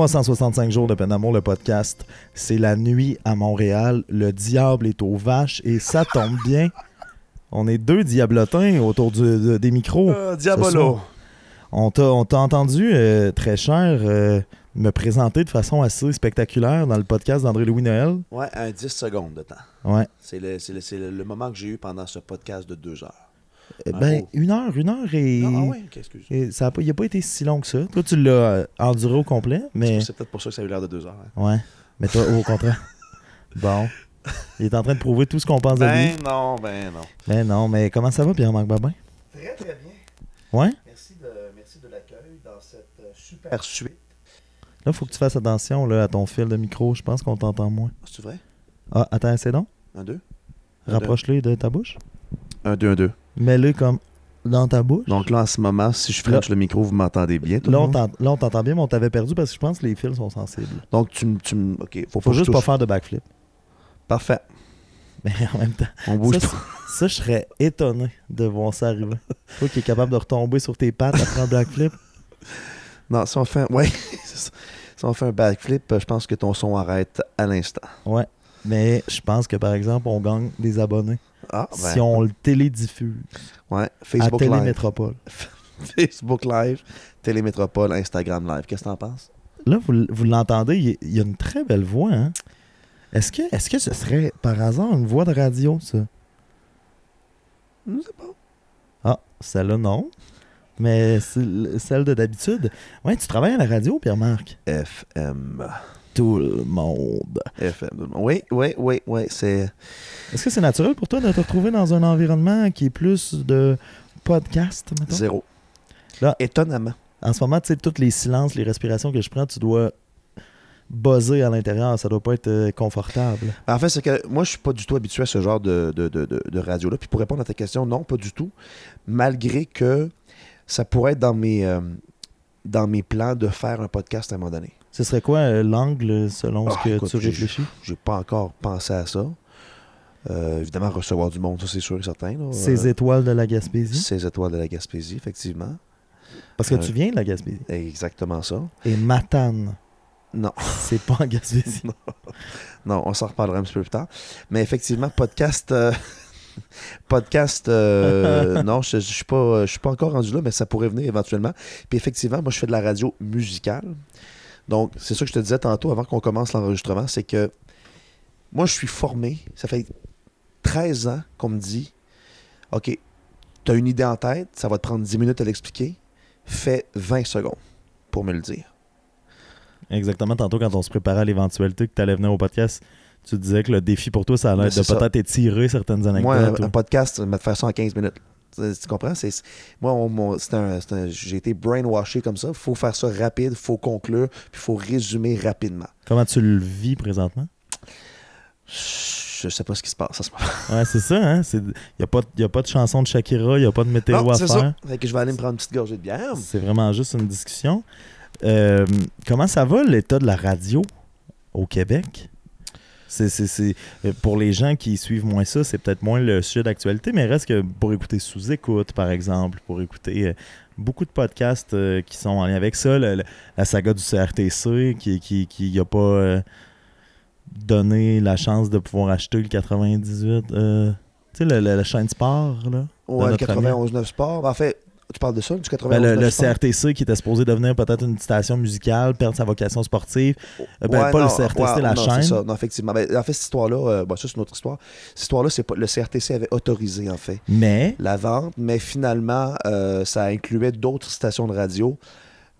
365 jours de peine d'amour, le podcast. C'est la nuit à Montréal. Le diable est aux vaches et ça tombe bien. On est deux diablotins autour du- de- des micros. Euh, Diabolo. On t'a on t'a entendu, euh, très cher, euh, me présenter de façon assez spectaculaire dans le podcast d'André-Louis Noël. Ouais, un 10 secondes de temps. Ouais. C'est le, c'est le- c'est le- le moment que j'ai eu pendant ce podcast de deux heures. Euh, Un ben, gros. une heure, une heure et. Non, ah ouais, ok, excuse. et ça a pas, il n'a pas été si long que ça. Toi, tu l'as euh, enduré au complet, mais. C'est peut-être pour ça que ça a eu l'air de deux heures. hein. Ouais. Mais toi, au contraire. Bon. Il est en train de prouver tout ce qu'on pense de lui. Ben non, ben non. Mais non, mais comment ça va, Pierre-Marc Babin? Très, très bien. Ouais? Merci de, merci de l'accueil dans cette euh, super suite. Là, faut que tu fasses attention là, à ton fil de micro. Je pense qu'on t'entend moins. Ah, C'est vrai? Ah, attends, c'est donc? Un, deux? Rapproche-le de ta bouche. Un, deux, un, deux. Mets-le comme dans ta bouche. Donc là, en ce moment, si je french le micro, vous m'entendez bien. tout Là, on là, t'entend bien, mais on t'avait perdu parce que je pense que les fils sont sensibles. Donc, tu me. Tu ok, faut, Faut que je juste pas faire de backflip. Parfait. Mais en même temps, On bouge ça, pas. je serais étonné de voir ça arriver. Toi qui es capable de retomber sur tes pattes après un backflip. Non, si on fait. Ouais, c'est ça. Si on fait un backflip, euh, je pense que ton son arrête à l'instant. Ouais. Mais je pense que, par exemple, on gagne des abonnés Ah, ben. si on le télédiffuse Ouais, à Facebook Live. Télémétropole. Facebook Live, Télémétropole, Instagram Live. Qu'est-ce que t'en penses? Là, vous, vous l'entendez, il, y a une très belle voix. Hein? Est-ce que, est que ce serait par hasard une voix de radio, ça? Je sais pas. Ah, celle-là, non. Mais celle de d'habitude. Ouais, tu travailles à la radio, Pierre-Marc? FM. Tout le monde. FM. Oui, oui, oui, oui. C'est. Est-ce que c'est naturel pour toi de te retrouver dans un environnement qui est plus de podcast, mettons? Zéro. Là- Étonnamment. En ce moment, tu sais, tous les silences, les respirations que je prends, tu dois buzzer à l'intérieur. Ça doit pas être euh, confortable. En fait, c'est que moi, je suis pas du tout habitué à ce genre de, de, de, de- de radio-là. Puis pour répondre à ta question, non, pas du tout. Malgré que ça pourrait être dans mes, euh, dans mes plans de faire un podcast à un moment donné. Ce serait quoi euh, l'angle selon Ah, ce que écoute, tu réfléchis? J'ai pas encore pensé à ça. Euh, évidemment, recevoir du monde, ça c'est sûr et certain. là. Ces Euh, étoiles de la Gaspésie? ces étoiles de la Gaspésie, effectivement. Parce que tu viens de la Gaspésie. Exactement ça. Et Matane, Non. c'est pas en Gaspésie. Non, on s'en reparlera un petit peu plus tard. Mais effectivement, podcast. euh, podcast. euh, non, je ne suis, pas- je suis pas encore rendu là, mais ça pourrait venir éventuellement. Puis effectivement, moi, je fais de la radio musicale. Donc, c'est ça que je te disais tantôt avant qu'on commence l'enregistrement c'est que moi, je suis formé. Ça fait 13 ans qu'on me dit OK, tu as une idée en tête, ça va te prendre 10 minutes à l'expliquer. Fais 20 secondes pour me le dire. Exactement, tantôt quand on se préparait à l'éventualité que tu allais venir au podcast, tu disais que le défi pour toi, ça allait Mais être de ça. peut-être étirer certaines Moi, un, anecdotes. un ou- podcast, je vais te faire ça en 15 minutes. Tu, tu comprends? C'est, moi, on- c'est un- c'est un- j'ai été brainwashé comme ça. Il faut faire ça rapide, il faut conclure, puis il faut résumer rapidement. Comment tu le vis présentement? Je sais pas ce qui se passe à ce moment Ouais, c'est ça, hein? Il n'y a, pas- a pas de chanson de Shakira, il n'y a pas de météo Non, à c'est faire. ça. Fait que je vais aller me prendre une petite gorgée de bière. C'est vraiment juste une discussion. Euh, comment ça va l'état de la radio au Québec? C'est, c'est- c'est- euh, pour les gens qui suivent moins ça, c'est peut-être moins le sujet d'actualité, mais reste que pour écouter sous-écoute, par exemple, pour écouter euh, beaucoup de podcasts euh, qui sont en lien avec ça, le- le- la saga du CRTC qui qui, qui a pas euh, donné la chance de pouvoir acheter le 98, euh, tu sais, la chaîne sport, là. Ouais, le notre ami. 91.9 Sport. En fait, tu parles de ça, du Ben, 91.9 le? CRTC qui était supposé devenir peut-être une station musicale, perdre sa vocation sportive. Euh, ben, Ouais, pas le CRTC, ouais, la non, chaîne. ça. Non, effectivement. Ben, en fait, cette histoire-là, euh, bon, ça, c'est une autre histoire. Cette histoire-là, c'est pas, le CRTC avait autorisé, en fait. Mais, la vente, mais finalement, euh, ça incluait d'autres stations de radio.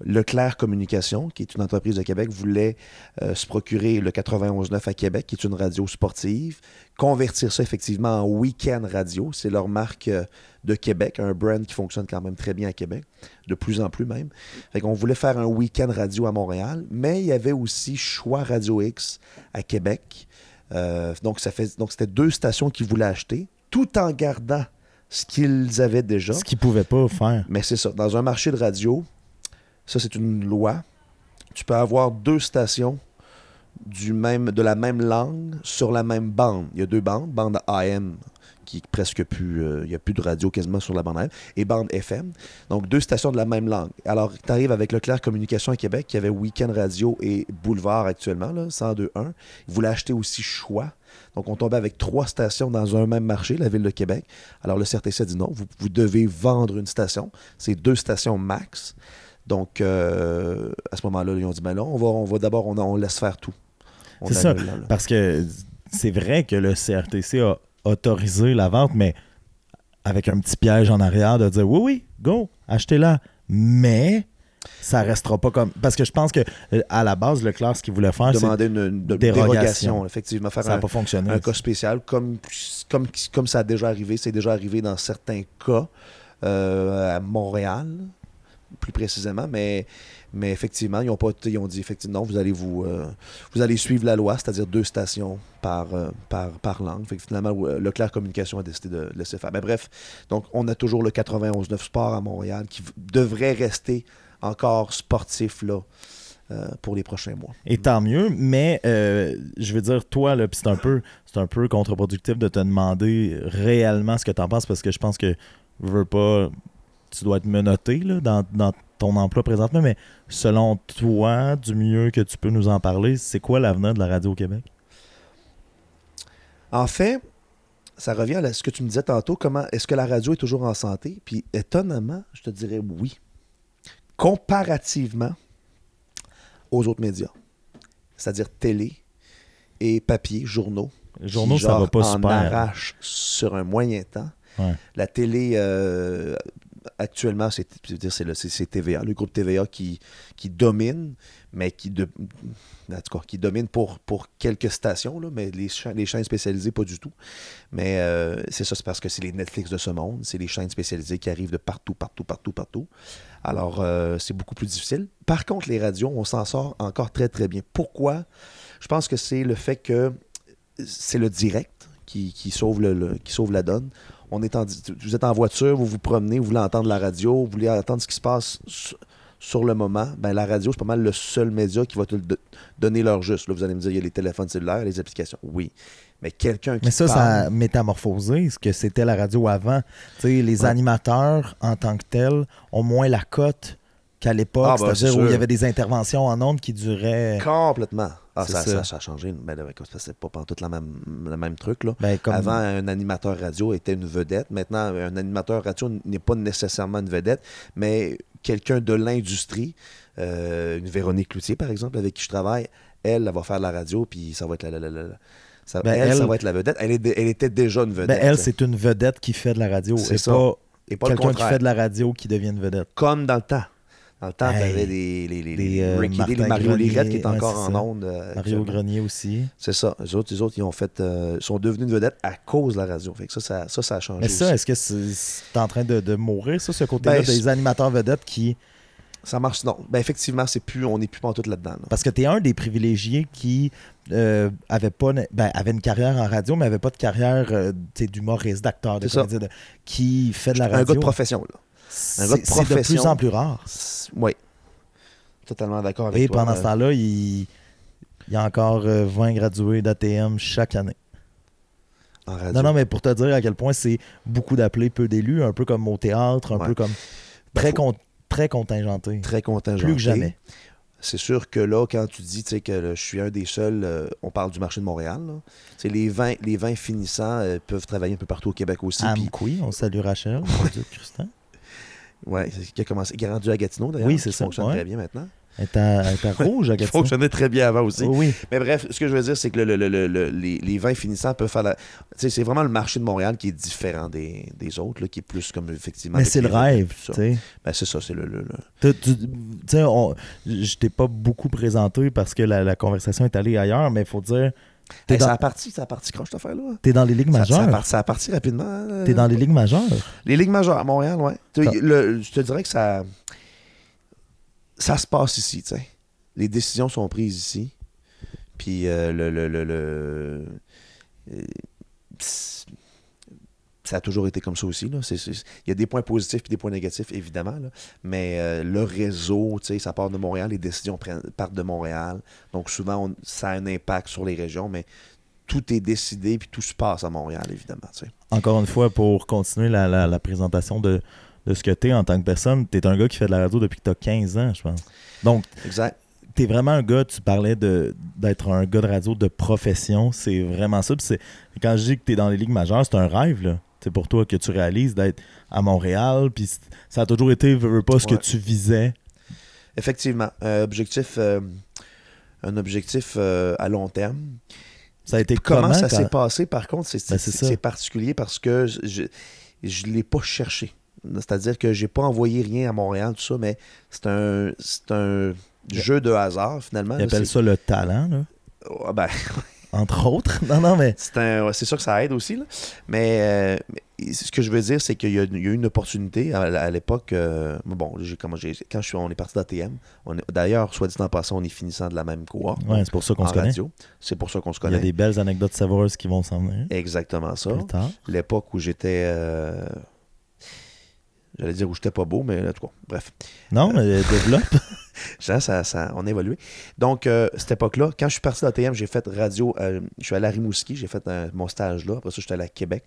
Leclerc Communication, qui est une entreprise de Québec, voulait euh, se procurer le 91.9 à Québec, qui est une radio sportive, convertir ça effectivement en week-end radio. C'est leur marque euh, de Québec, un brand qui fonctionne quand même très bien à Québec, de plus en plus même. Fait qu'on voulait faire un week-end radio à Montréal, mais il y avait aussi Choix Radio X à Québec. Euh, donc, ça fait, donc, c'était deux stations qu'ils voulaient acheter, tout en gardant ce qu'ils avaient déjà. ce qu'ils pouvaient pas faire. Mais c'est ça. Dans un marché de radio, ça, c'est une loi. Tu peux avoir deux stations de la même langue sur la même bande. Il y a deux bandes, bande AM qui presque plus. euh, Il n'y a plus de radio quasiment sur la bande FM, et bande FM. Donc, deux stations de la même langue. Alors, tu arrives avec Leclerc Communication à Québec, qui avait Weekend Radio et Boulevard actuellement, là, 102.1. Ils voulaient acheter aussi Choix. Donc, on tombait avec trois stations dans un même marché, la ville de Québec. Alors, le CRTC a dit non, vous devez vendre une station. C'est deux stations max. Donc, euh, à ce moment-là, ils ont dit ben non, on va, on va d'abord, on, on laisse faire tout. C'est ça. là, là. Parce que c'est vrai que le CRTC a autorisé la vente, mais avec un petit piège en arrière de dire oui, oui, go, achetez-la. Mais ça restera pas comme. Parce que je pense que euh, à la base, Leclerc, ce qu'il voulait faire, c'est Demander une, une dérogation. dérogation, effectivement, faire ça un, pas fonctionné. un cas spécial, comme, comme, comme ça a déjà arrivé. C'est déjà arrivé dans certains cas euh, à Montréal, plus précisément, mais, mais effectivement, ils ont, pas, ils ont dit effectivement, non, vous allez, vous, euh, vous allez suivre la loi, c'est-à-dire deux stations par, euh, par, par langue. Fait que finalement, euh, Leclerc Communication a décidé de laisser faire. Mais bref, donc on a toujours le 91.9 Sport à Montréal qui devrait rester encore sportif là, pour les prochains mois. Et tant mieux, mais je veux dire, toi, c'est un peu peu contre-productif de te demander réellement ce que tu en penses parce que je pense que veux pas, tu dois être menotté là, dans, dans ton emploi présentement, mais selon toi, du mieux que tu peux nous en parler, c'est quoi l'avenir de la radio au Québec? En fait, ça revient à ce que tu me disais tantôt, comment est-ce que la radio est toujours en santé? Puis étonnamment, je te dirais oui. Comparativement aux autres médias, c'est-à-dire télé et papier, journaux, Les journaux, qui, ça va genre, pas en super. arrache sur un moyen temps. Ouais. La télé, euh, actuellement, c'est TVA, le groupe TVA qui, qui domine, mais qui, de, qui domine pour, pour quelques stations, là, mais les, les chaînes spécialisées, pas du tout. Mais euh, c'est ça, c'est parce que c'est les Netflix de ce monde, c'est les chaînes spécialisées qui arrivent de partout, partout, partout, partout. Alors, euh, c'est beaucoup plus difficile. Par contre, les radios, on s'en sort encore très, très bien. Pourquoi? Je pense que c'est le fait que c'est le direct qui, qui sauve le, le- qui sauve la donne. On est en, vous êtes en voiture, vous vous promenez, vous voulez entendre la radio, vous voulez entendre ce qui se passe sur, sur le moment. Ben, la radio, c'est pas mal le seul média qui va te donner l'heure juste. Là, vous allez me dire, il y a les téléphones cellulaires, les applications. Oui. Mais quelqu'un qui Mais ça, ça a métamorphosé ce que c'était la radio avant. Tu sais, les Ouais. animateurs, en tant que tels, ont moins la cote qu'à l'époque. Ah, ben, C'est-à-dire c'est où il y avait des interventions en ondes qui duraient. Complètement. Ah, ça, ça. a changé. Mais parce que c'est pas tout la même, le même truc. Là. Ben, comme... Avant, un animateur radio était une vedette. Maintenant, un animateur radio n'est pas nécessairement une vedette, mais quelqu'un de l'industrie, euh, une Véronique Cloutier, par exemple, avec qui je travaille, elle, elle va faire de la radio, puis ça va être la, la- la- la- la- ça, Ben, elle, ça va être la vedette. Elle, est dé- elle était déjà une vedette. Ben, elle, c'est une vedette qui fait de la radio C'est pas, Et pas quelqu'un qui fait de la radio qui devient une vedette. Comme dans le temps. Dans le temps, Hey. t'avais des, les, les, Des, euh, Ricky les Mario Lirette qui est ouais, encore en ça. onde. euh, Mario. Grenier aussi. C'est ça. Les autres, les autres, ils ont fait, euh, sont devenus une vedette à cause de la radio. Fait que ça, ça, ça, ça a changé. Mais ça, est-ce que c'est en train de, de mourir, ça, ce côté-là, Ben, des animateurs vedettes qui. Ça marche. Non. Ben, effectivement, c'est plus, on n'est plus tout là-dedans. là. Parce que tu es un des privilégiés qui euh, avait pas ben, avait une carrière en radio, mais avait pas de carrière euh, d'humoriste, d'acteur, de de- qui fait de la radio. Un gars de profession, là. C'est un gars de c'est de plus profession. en plus rare. Oui. Totalement d'accord avec Et toi. pendant Euh, ce temps-là, il, il y a encore euh, 20 gradués d'ATM chaque année. en radio. Non, non, mais pour te dire à quel point c'est beaucoup d'appelés, peu d'élus, un peu comme au théâtre, un Ouais. peu comme Ben, très, faut- con- très contingenté. Très contingent. Plus que jamais. C'est sûr que là, quand tu dis que là, je suis un des seuls, euh, on parle du marché de Montréal, là. Les vins, les vins finissants euh, peuvent travailler un peu partout au Québec aussi. Amqui, on salue Rachel, Christin. Ouais, c'est- qui a commencé, qui est rendu à Gatineau d'ailleurs. Oui, c'est ça, fonctionne ouais. très bien maintenant. Elle à rouge à Gatineau. fonctionnait très bien avant aussi. Oui. Mais bref, ce que je veux dire, c'est que le- le- le- le- les, les vins finissants peuvent faire la. Tu sais, c'est vraiment le marché de Montréal qui est différent des, des autres, là, qui est plus comme effectivement. Mais c'est le rêve. Ben, c'est ça, c'est le. le- le- Tu sais, on- je t'ai pas beaucoup présenté parce que la, la conversation est allée ailleurs, mais il faut dire, Hey, dans, Ça a parti, ça a parti croche cette affaire-là. t'es dans les ligues Ça, ça, a majeures. parti, ça a parti rapidement. T'es dans les ligues majeures. Les ligues majeures à Montréal, ouais. Le- je te dirais que ça. Ça se passe ici, tu sais. Les décisions sont prises ici. Puis euh, le. le, le, le- euh, ça a toujours été comme ça aussi. Là. C'est- c'est- Il y a des points positifs et des points négatifs, évidemment. là. Mais euh, le réseau, ça part de Montréal, les décisions partent de Montréal. Donc souvent, on- ça a un impact sur les régions, mais tout est décidé, puis tout se passe à Montréal, évidemment. Encore une fois, pour continuer la, la- la présentation de, de ce que tu es en tant que personne, tu es un gars qui fait de la radio depuis que tu as 15 ans, je pense. Donc, Exact. tu es vraiment un gars, tu parlais de- d'être un gars de radio de profession, c'est vraiment ça. Puis c'est- quand je dis que tu es dans les ligues majeures, c'est un rêve, là. C'est pour toi que tu réalises d'être à Montréal, puis ça a toujours été, veux, veux pas, ce Ouais. que tu visais. Effectivement, un objectif, euh, un objectif euh, à long terme. Ça a été Comment, comment, ça quand- s'est passé, par contre, c'est Ben, particulier parce que je je l'ai pas cherché. C'est-à-dire que j'ai pas envoyé rien à Montréal, tout ça, mais c'est un, c'est un jeu de hasard, finalement. Ils appellent ça le talent, là, Ah, ben, entre autres. Non, non, mais c'est un- ouais, c'est sûr que ça aide aussi. là. Mais, euh, ce que je veux dire, c'est qu'il y, a il y a eu une opportunité à, à l'époque. euh, bon, comment quand je suis, on est parti d'ATM, d'ailleurs, soit dit en passant, on est finissant de la même cohorte. ouais, c'est pour ça qu'on se connaît. C'est pour ça qu'on se Il y a connaît. des belles anecdotes savoureuses qui vont s'en venir Exactement ça. L'époque où j'étais. euh, J'allais dire où j'étais pas beau, mais en tout cas, bref. Non, mais développe. Ça, ça, ça- on a évolué. Donc, euh, cette époque-là, quand je suis parti d'ATM, j'ai fait radio. euh, je suis allé à Rimouski, j'ai fait euh, mon stage là. Après ça, j'étais allé à Québec.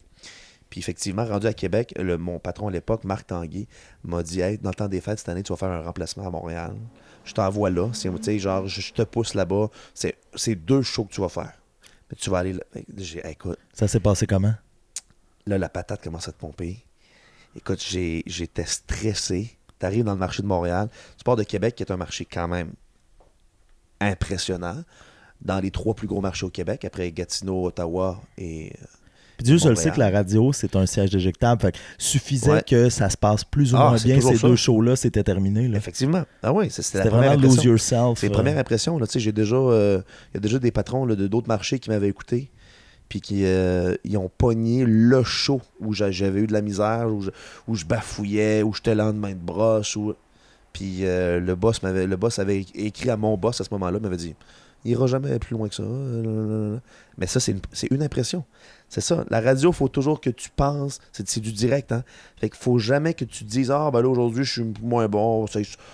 Puis, effectivement, rendu à Québec, le, mon patron à l'époque, Marc Tanguay, m'a dit Hey, dans le temps des fêtes, cette année, tu vas faire un remplacement à Montréal. Je t'envoie là. C'est, tu sais, genre, je, je te pousse là-bas. C'est, c'est deux shows que tu vas faire. Mais tu vas aller là. J'ai, écoute, Ça s'est passé comment? Là, la patate commence à te pomper. Écoute, j'ai- j'étais stressé. Tu arrives dans le marché de Montréal. Tu pars de Québec, qui est un marché quand même impressionnant. Dans les trois plus gros marchés au Québec, après Gatineau, Ottawa et. Puis Dieu seul sait que la radio, c'est un siège éjectable. Fait que suffisait Ouais. que ça se passe plus ou Ah, moins bien. Ces ça. deux shows-là, c'était terminé. là. Effectivement. Ah oui, c'était la première vraiment lose impression. yourself. C'est la euh, première impression. J'ai déjà, euh, il y a déjà des patrons là, de d'autres marchés qui m'avaient écouté. Puis qui euh, ils ont pogné le show où j'a- j'avais eu de la misère, où je, où je bafouillais, où j'étais lendemain de brosse. Où... Puis euh, le boss m'avait le boss avait écrit à mon boss à ce moment-là, m'avait dit Il ira jamais plus loin que ça. euh. Mais ça, c'est c'est une impression. C'est ça. La radio, il faut toujours que tu penses. C'est du direct. Hein? Fait qu'il faut jamais que tu te dises Ah, ben là, aujourd'hui, je suis moins bon.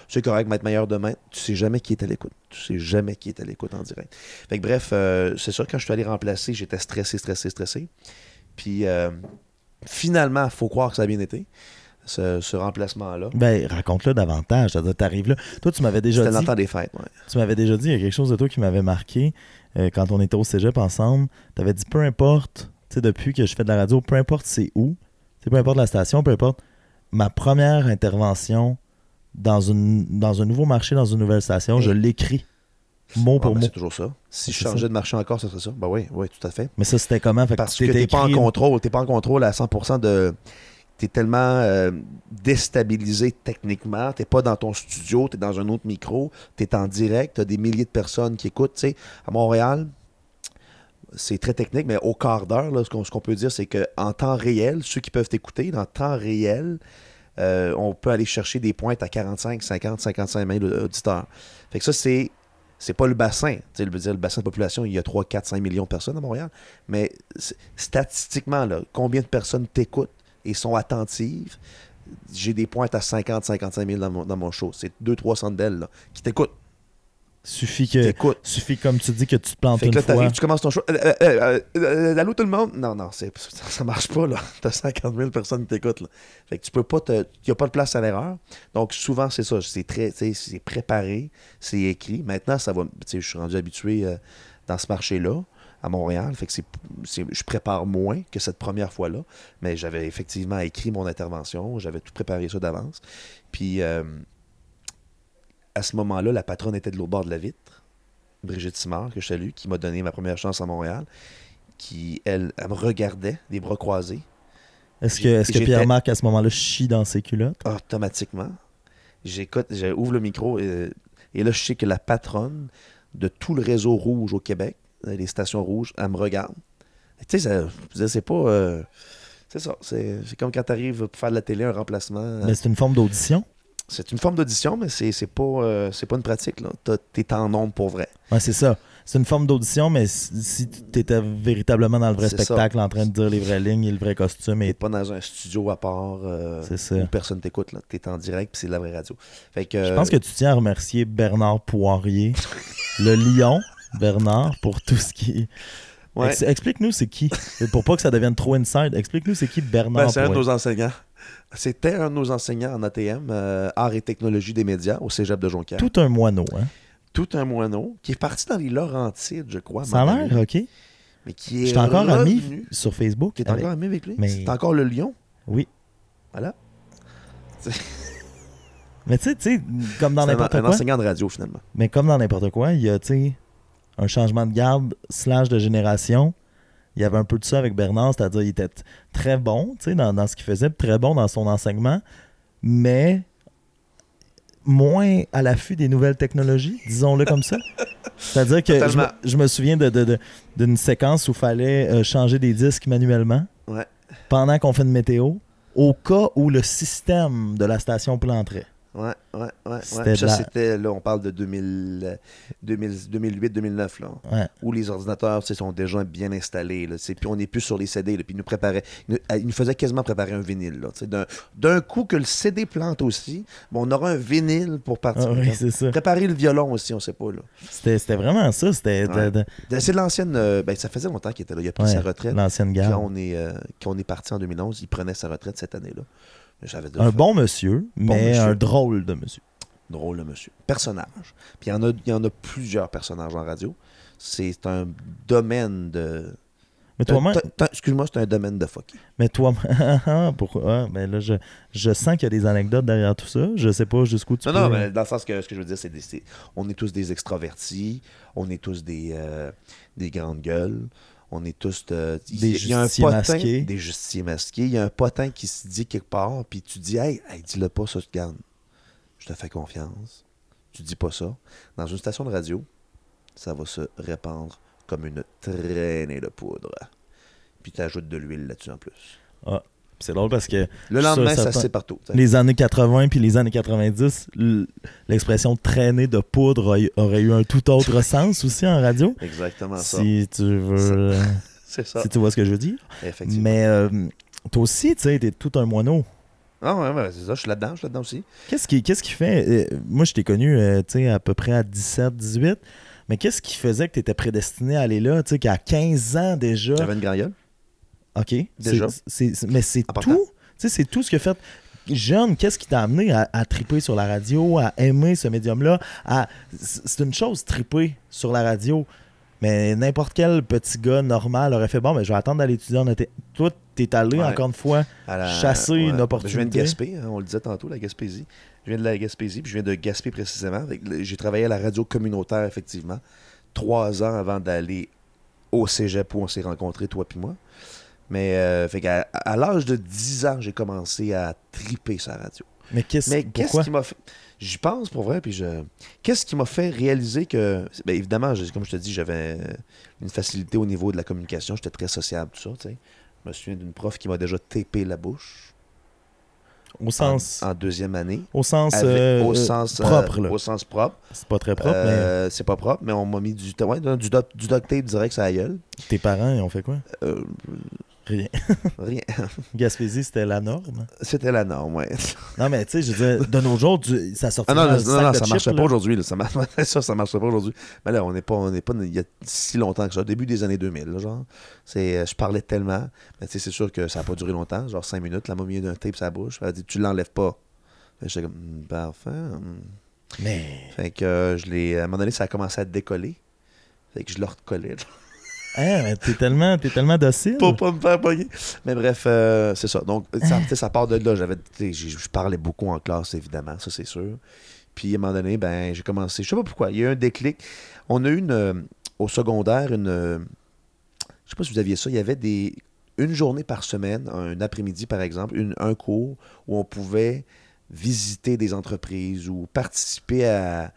C'est correct, m'être meilleur demain. Tu sais jamais qui est à l'écoute. Tu sais jamais qui est à l'écoute en direct. Fait que bref, euh, c'est sûr, quand je suis allé remplacer, j'étais stressé, stressé, stressé. Puis euh, finalement, il faut croire que ça a bien été, ce, ce remplacement-là. Ben, raconte-le davantage. T'arrives là. Toi, tu m'avais déjà C'était dit. temps des fêtes. ouais. Tu m'avais déjà dit, il y a quelque chose de toi qui m'avait marqué euh, quand on était au cégep ensemble. Tu avais dit, peu importe, sais, depuis que je fais de la radio, peu importe c'est où, peu importe la station, peu importe ma première intervention dans, une, dans un nouveau marché, dans une nouvelle station, Et- je l'écris mot Ah, pour ben, mot. c'est toujours ça. Si je changeais ça. de marché encore, ce serait ça. Ben oui, oui, tout à fait. Mais ça, c'était comment? Fait Parce que t'es pas en contrôle. T'es pas en contrôle à 100% de. T'es tellement euh, déstabilisé techniquement. T'es pas dans ton studio, t'es dans un autre micro. T'es en direct. T'as des milliers de personnes qui écoutent. Tu sais, à Montréal, c'est très technique, mais au quart d'heure, ce qu'on peut dire, c'est qu'en temps réel, ceux qui peuvent t'écouter, dans temps réel, euh, on peut aller chercher des pointes à 45, 50, 55 000 auditeurs. Fait que ça, c'est. C'est pas le bassin. Le bassin de population, il y a 3, 4, 5 millions de personnes à Montréal. Mais statistiquement, là, combien de personnes t'écoutent et sont attentives? J'ai des pointes à 50, 55 000 dans mon, show. C'est 200-300 d'elles là, qui t'écoutent. Suffit que. Suffit, comme tu dis, que tu te plantes Fait que une fois. tu commences ton show. Euh, euh, euh, euh, allô tout le monde? Non, non, ça, ça marche pas, là. T'as 50 000 personnes qui t'écoutent, là. Fait que tu peux pas te. Il n'y a pas de place à l'erreur. Donc, souvent, c'est ça. C'est très. C'est préparé, c'est écrit. Maintenant, ça va. Je suis rendu habitué dans ce marché-là, à Montréal. Fait que c'est, c'est- je prépare moins que cette première fois-là. Mais j'avais effectivement écrit mon intervention. J'avais tout préparé ça d'avance. Puis, euh, à ce moment-là, la patronne était de l'autre bord de la vitre. Brigitte Simard, que je salue, qui m'a donné ma première chance à Montréal, qui, elle, elle me regardait, les bras croisés, Est-ce que, est-ce que Pierre-Marc, à ce moment-là, chie dans ses culottes? automatiquement. J'écoute, j'ouvre le micro, et, et là, je sais que la patronne de tout le réseau rouge au Québec, euh, les stations rouges, elle me regarde. Tu sais, c'est pas... euh, c'est ça, c'est comme quand tu arrives pour faire de la télé, un remplacement. euh, Mais c'est une forme d'audition. C'est une forme d'audition, mais c'est c'est pas, euh, c'est pas une pratique. là. T'as- T'es en nombre pour vrai. Ouais, c'est ça. C'est une forme d'audition, mais si, tu étais véritablement dans le vrai C'est ça. spectacle, en train de dire les vraies lignes et le vrai costume, T'es et pas dans un studio à part euh, c'est ça. où personne t'écoute. là. T'es en direct, puis c'est de la vraie radio. Fait que, Je pense que tu tiens à remercier Bernard Poirier, le lion, Bernard, pour tout ce qui. Ouais. Ex- Explique-nous c'est qui. Pour pas que ça devienne trop inside, explique-nous c'est qui Bernard Ben, c'est un de Poirier. nos enseignants. C'était un de nos enseignants en ATM, euh, Art et technologie des médias, au cégep de Jonquière. Tout, Tout un moineau, hein? un moineau qui est parti dans les Laurentides, je crois. un Ça a l'air, ok. Mais qui est encore ami revenu. sur Facebook. Tu es avec- encore ami avec lui? Mais- C'est encore le lion? Oui. Voilà. Mais tu sais, comme dans un, n'importe un quoi. enseignant de radio, finalement. Mais comme dans n'importe quoi, il y a, tu sais, un changement de garde slash de génération. Il y avait un peu de ça avec Bernard, c'est-à-dire il était très bon, dans, dans ce qu'il faisait, très bon dans son enseignement, mais moins à l'affût des nouvelles technologies, disons-le comme ça. C'est-à-dire que je me, Totalement. je me souviens de- de- de- d'une séquence où il fallait euh, changer des disques manuellement Ouais. pendant qu'on fait une météo, au cas où le système de la station planterait. Ouais, ouais, ouais. ouais. Ça, la- c'était, là, on parle de 2000, euh, 2000 2008-2009, là. Ouais. Où les ordinateurs, sont déjà bien installés, là. Puis on n'est plus sur les CD, là. Puis ils nous préparaient, ils nous, euh, ils nous faisaient quasiment préparer un vinyle, là. D'un, coup que le CD plante aussi, bon, on aura un vinyle pour partir. Ah oui, c'est ça. Préparer le violon aussi, on sait pas, là. C'était c'était vraiment ça. C'était de- Ouais. de- C'est de l'ancienne, euh, ben, ça faisait longtemps qu'il était là. Il a pris sa retraite. l'ancienne garde. Quand on, est, euh, quand on est parti en 2011, il prenait sa retraite cette année-là. De Un bon monsieur, mais monsieur. un drôle de monsieur. Drôle, le monsieur. Personnage. Puis il y, en a, il y en a plusieurs personnages en radio. C'est un domaine de. Mais toi, T'as- t'as- Excuse-moi, c'est un domaine de fucky. mais toi, pourquoi? Ben là, je, je sens qu'il y a des anecdotes derrière tout ça. Je sais pas jusqu'où tu Non, peux. non, mais dans le sens que ce que je veux dire, c'est- on est tous des extravertis, on est tous des, euh, des grandes gueules, on est tous Des y a- il y a un justiciers potin, masqués. Des justiciers masqués. Il y a un potin qui se dit quelque part, puis tu dis, hey, hey dis-le pas, ça, garde. Je te fais confiance. Tu dis pas ça. Dans une station de radio, ça va se répandre comme une traînée de poudre. Puis tu ajoutes de l'huile là-dessus en plus. C'est drôle parce que Le lendemain, ça se sait partout. t'sais. les années 80 puis les années 90, l- l'expression traîner de poudre aurait eu un tout autre sens aussi en radio. Exactement ça. Si tu veux. euh, C'est ça. si tu vois ce que je veux dire. Effectivement. Mais euh, toi aussi, tu sais, t'es tout un moineau. Ah ouais, ouais, c'est ça. Je suis là-dedans, je suis là-dedans aussi. Qu'est-ce qui, qu'est-ce qui fait. euh, moi, je t'ai connu euh, tu sais, à peu près à 17, 18. Mais qu'est-ce qui faisait que tu étais prédestiné à aller là? Tu sais, qu'à 15 ans déjà? J'avais une grand gueule. OK? Déjà. Mais c'est tout. Tu sais, c'est tout ce que fait. Jeune, qu'est-ce qui t'a amené à, à triper sur la radio, à aimer ce médium-là? à- C'est une chose, triper sur la radio. Mais n'importe quel petit gars normal aurait fait bon, mais je vais attendre d'aller étudier en. Toi, t'es allé Ouais. encore une fois. la- Chasser une opportunité. Je viens de Gaspé, hein, on le disait tantôt, la Gaspésie. Je viens de la Gaspésie, puis je viens de Gaspé précisément. J'ai travaillé à la radio communautaire, effectivement, trois ans avant d'aller au cégep où on s'est rencontrés, toi puis moi. Mais euh, fait qu'à à l'âge de 10 ans, j'ai commencé à triper sa radio. Mais qu'est-ce Mais qu'est-ce pourquoi? qui m'a fait. J'y pense pour vrai, puis je. Qu'est-ce qui m'a fait réaliser que. Ben, évidemment, comme je te dis, j'avais une facilité au niveau de la communication, j'étais très sociable, tout ça, tu sais. Je me souviens d'une prof qui m'a déjà tapé la bouche Au en, sens, en deuxième année. au sens, Avec- euh, au sens euh, propre. là. Au sens propre. C'est pas très propre, Euh, C'est pas propre, mais on m'a mis du, ouais, du, du duct tape direct sur la gueule. mais tes parents, ils ont fait quoi? Rien. rien. Gaspésie, c'était la norme. C'était la norme, ouais. Non, mais tu sais, je veux dire, de nos jours, tu- ça sortait Ah non, non, non, ça marcherait là. pas aujourd'hui. Ça, ça, ça marcherait pas aujourd'hui. Mais là, on n'est pas, on pas il y a si longtemps que ça. Début des années 2000, là, genre. C'est, euh, je parlais tellement. Mais tu sais, c'est sûr que ça n'a pas duré longtemps. Genre 5 minutes. La m'a mis d'un tape la bouche. Elle a dit, tu l'enlèves pas. J'étais comme, Hmm, parfait. hmm. Mais Fait que euh, je l'ai. À un moment donné, ça a commencé à décoller. Fait que je le recollais. Hein, t'es tellement, t'es tellement docile. Pour pas me faire pogner. Mais bref, euh, c'est ça. Donc, ça, part de là. J'avais, je parlais beaucoup en classe, évidemment, ça c'est sûr. Puis à un moment donné, ben, j'ai commencé. Je sais pas pourquoi. Il y a eu un déclic. On a eu une, euh, au secondaire une. euh, je sais pas si vous aviez ça. Il y avait des une journée par semaine, un après-midi par exemple, une- un cours où on pouvait visiter des entreprises ou participer à,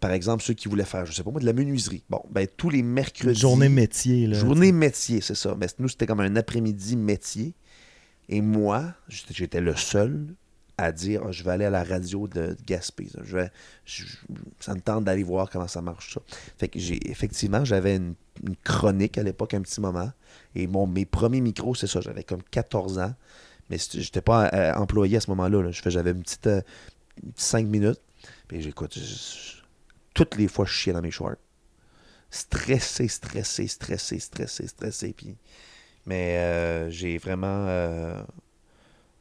par exemple, ceux qui voulaient faire, je sais pas moi, de la menuiserie. Bon, ben tous les mercredis. Journée métier, là. Journée métier, c'est ça. Mais nous, c'était comme un après-midi métier. Et moi, j'étais le seul à dire Ah, je vais aller à la radio de, Gaspé. ça. Je vais, je- ça me tente d'aller voir comment ça marche ça. Fait que j'ai effectivement, j'avais une, une chronique à l'époque, un petit moment. Et mon, mes premiers micros, c'est ça, j'avais comme 14 ans. Mais j'étais pas euh, employé à ce moment-là. là. J'avais une petite 5 minutes. Puis j'écoute, je- toutes les fois, je chiais dans mes shorts. stressé, stressé, stressé, stressé, stressé. Puis... Mais euh, j'ai vraiment. euh,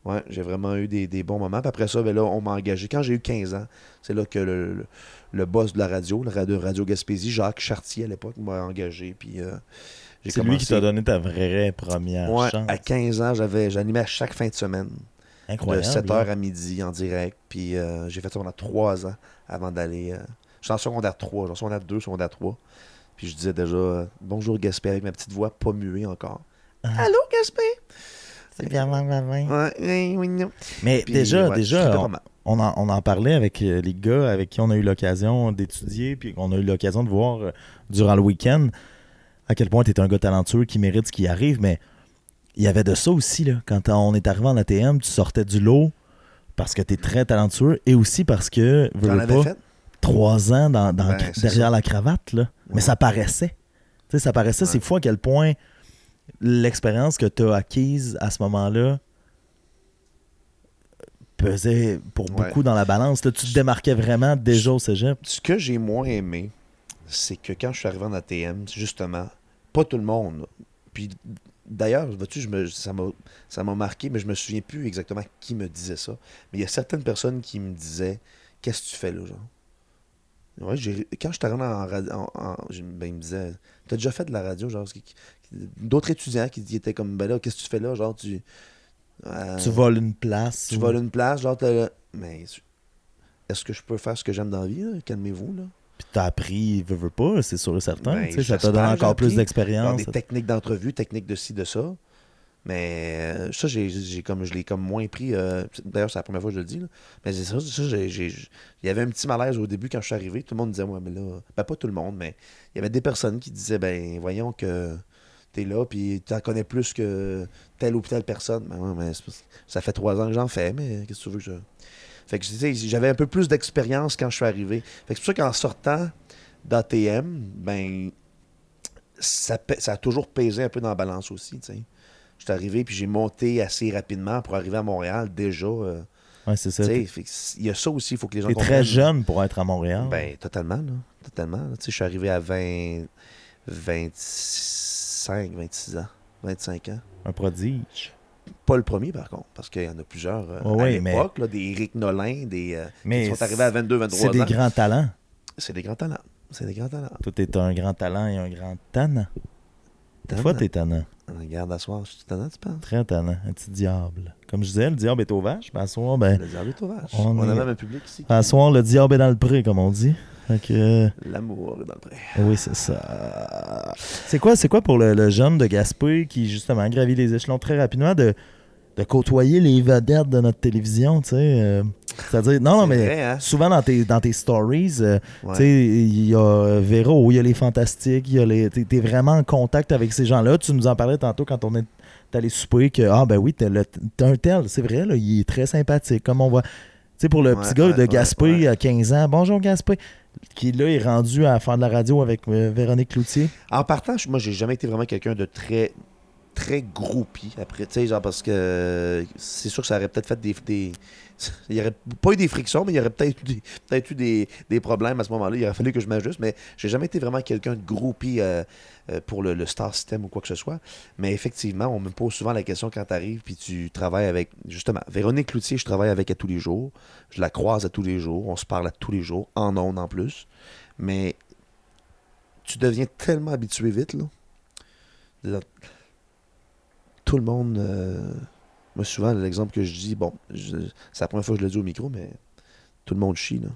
Ouais, j'ai vraiment eu des, des bons moments. Puis après ça, ben là, on m'a engagé. Quand j'ai eu 15 ans, c'est là que le, le, le boss de la radio, le radio, radio Gaspésie, Jacques Chartier à l'époque, m'a engagé. Puis euh, C'est lui qui t'a donné ta vraie première Ouais, chance. à 15 ans, j'avais j'animais à chaque fin de semaine, Incroyable. de 7h là. à midi en direct. Puis euh, j'ai fait ça pendant 3 ans avant d'aller. Euh... J'étais en secondaire 3, genre secondaire 2, secondaire 3. Puis je disais déjà bonjour Gaspé avec ma petite voix pas muée encore. Ah. Allô Gaspé? C'est bien, oui, non. Mais Puis, déjà, ouais, déjà, on, en, on en parlait avec euh, les gars avec qui on a eu l'occasion d'étudier, puis on a eu l'occasion de voir euh, durant le week-end à quel point tu es un gars talentueux qui mérite ce qui arrive, mais il y avait de ça aussi, là. Quand on est arrivé en ATM, tu sortais du lot parce que tu es très talentueux et aussi parce que, avais pas, fait? Trois ans dans, dans- Ben, c'est derrière ça. la cravate, là. Mais ça paraissait. Ça paraissait, c'est Ouais. fou à quel point l'expérience que tu as acquise à ce moment-là pesait pour Ouais. beaucoup dans la balance. Là, tu te démarquais vraiment déjà au cégep. Ce que j'ai moins aimé, c'est que quand je suis arrivé en ATM, justement, pas tout le monde. Puis d'ailleurs, vois-tu, je me- ça m'a ça m'a marqué, mais je me souviens plus exactement qui me disait ça. Mais il y a certaines personnes qui me disaient Qu'est-ce que tu fais là, genre? Ouais, quand je suis en radio, en- en- ben, ils me disaient T'as déjà fait de la radio, genre D'autres étudiants qui étaient comme Ben là, qu'est-ce que tu fais là, genre tu. euh, Tu voles une place. tu ou- voles une place, genre t'as- Mais est-ce que je peux faire ce que j'aime dans la vie? Calmez-vous, là. Puis t'as appris, veux, veux pas, c'est sûr et certain. Ben, tu sais, ça que encore plus d'expérience. des techniques d'entrevue, techniques de ci, de ça. Mais euh, ça, j'ai, comme, je l'ai comme moins pris. euh, d'ailleurs, c'est la première fois que je le dis. là. Mais c'est ça, ça il y avait un petit malaise au début quand je suis arrivé. Tout le monde disait, ouais, mais là. Ben, pas tout le monde, mais il y avait des personnes qui disaient, ben, voyons que t'es là, puis t'en connais plus que telle ou telle personne. Ben, mais ça fait trois ans que j'en fais, mais qu'est-ce que tu veux que je. Fait que j'avais un peu plus d'expérience quand je suis arrivé. Fait que c'est pour ça qu'en sortant d'ATM, ben, ça, ça a toujours pesé un peu dans la balance aussi, tu sais. Je suis arrivé, puis j'ai monté assez rapidement pour arriver à Montréal, déjà. euh, Ouais, c'est ça. il y a ça aussi, il faut que les gens t'es très jeune pour être à Montréal. Ben, totalement, là. Totalement. là. Tu sais, je suis arrivé à 20... 25, 26 ans. 25 ans. Un prodige. Pas le premier, par contre, parce qu'il y en a plusieurs euh, à mais- l'époque, là, des Eric Nolin, des... euh, Mais qui sont arrivés à 22, 23 c'est ans. des grands talents. C'est des grands talents. C'est des grands talents. Toi, t'es un grand talent et un grand tannant. Des fois, t'es tannant. Regarde, à soir, je suis tannant, tu penses? Très tannant. Un petit diable. Comme je disais, le diable est au vache. Puis à soir, ben, Le diable est au vache. On On, est- a même un public ici. à soir, le diable est dans le pré, comme on dit. Fait que, euh, L'amour est dans le pré. oui, c'est ça. C'est quoi, c'est quoi pour le, le jeune de Gaspé qui, justement, gravit les échelons très rapidement de, de côtoyer les vedettes de notre télévision, tu sais? euh, C'est-à-dire, non, non, mais vrai, hein? souvent dans tes, dans tes stories, euh, Ouais. Tu sais, il y a Véro, il y a les Fantastiques, il y a les. T'es t'es vraiment en contact avec ces gens-là. Tu nous en parlais tantôt quand on est allé souper que ah ben oui, t'as un tel, c'est vrai, là, il est très sympathique. Comme on voit. Tu sais, pour le Ouais, petit gars ouais, de Gaspé à 15 ans, bonjour Gaspé, qui là est rendu à faire de la radio avec euh, Véronique Cloutier. En partant, je- moi, j'ai jamais été vraiment quelqu'un de très très groupie après tu sais genre parce que c'est sûr que ça aurait peut-être fait des, il y aurait pas eu des frictions mais il y aurait peut-être eu des, peut-être eu des, des problèmes à ce moment-là. Il aurait fallu que je m'ajuste mais j'ai jamais été vraiment quelqu'un de groupie euh, euh, pour le, star system ou quoi que ce soit. Mais effectivement on me pose souvent la question quand tu arrives puis tu travailles avec justement Véronique Cloutier je travaille avec à tous les jours. Je la croise à tous les jours. On se parle à tous les jours en ondes en plus. Mais tu deviens tellement habitué vite Là, tout le monde. euh, moi, souvent, l'exemple que je dis, bon, c'est la première fois que je le dis au micro, mais tout le monde chie, là.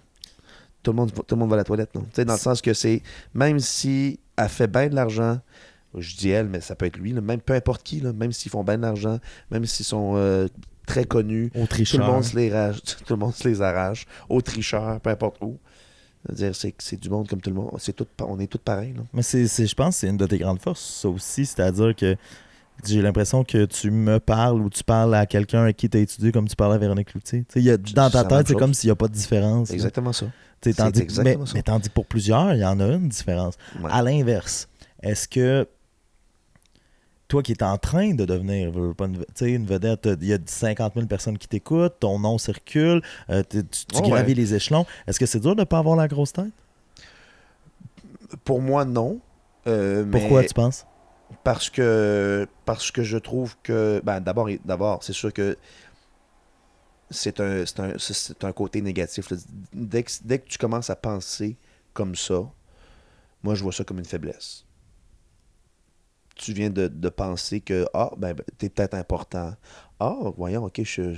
Tout le monde, tout le monde va à la toilette, non? Tu sais, dans le sens que c'est, même si elle fait bien de l'argent, je dis elle, mais ça peut être lui, là, même peu importe qui, là, même s'ils font bien de l'argent, même s'ils sont euh, très connus, Au tout le, monde se les rage- tout le monde se les arrache, aux tricheurs, peu importe où. C'est-à-dire, c'est, c'est du monde comme tout le monde. C'est tout, on est tous pareils, là. Mais c'est, c'est- je pense que c'est une de tes grandes forces, ça aussi. C'est-à-dire que j'ai l'impression que tu me parles ou tu parles à quelqu'un avec qui tu as étudié comme tu parles à Véronique y a, dans ta tête, c'est comme s'il n'y a pas de différence. Exactement ça. Tandis, exactement mais, ça. mais tandis que pour plusieurs, il y en a une différence. Ouais. À l'inverse, est-ce que toi qui es en train de devenir une, vedette, il y a 50 000 personnes qui t'écoutent, ton nom circule, euh, tu, tu- tu Oh, gravis ouais. les échelons, est-ce que c'est dur de ne pas avoir la grosse tête? Pour moi, non. Euh, Pourquoi mais tu penses? Parce que, parce que je trouve que. Ben, d'abord, d'abord c'est sûr que c'est un, un, un côté négatif. Dès que, dès que tu commences à penser comme ça, moi, je vois ça comme une faiblesse. Tu viens de, de penser que, ah, ben, ben, t'es peut-être important. Ah, voyons, ok, je,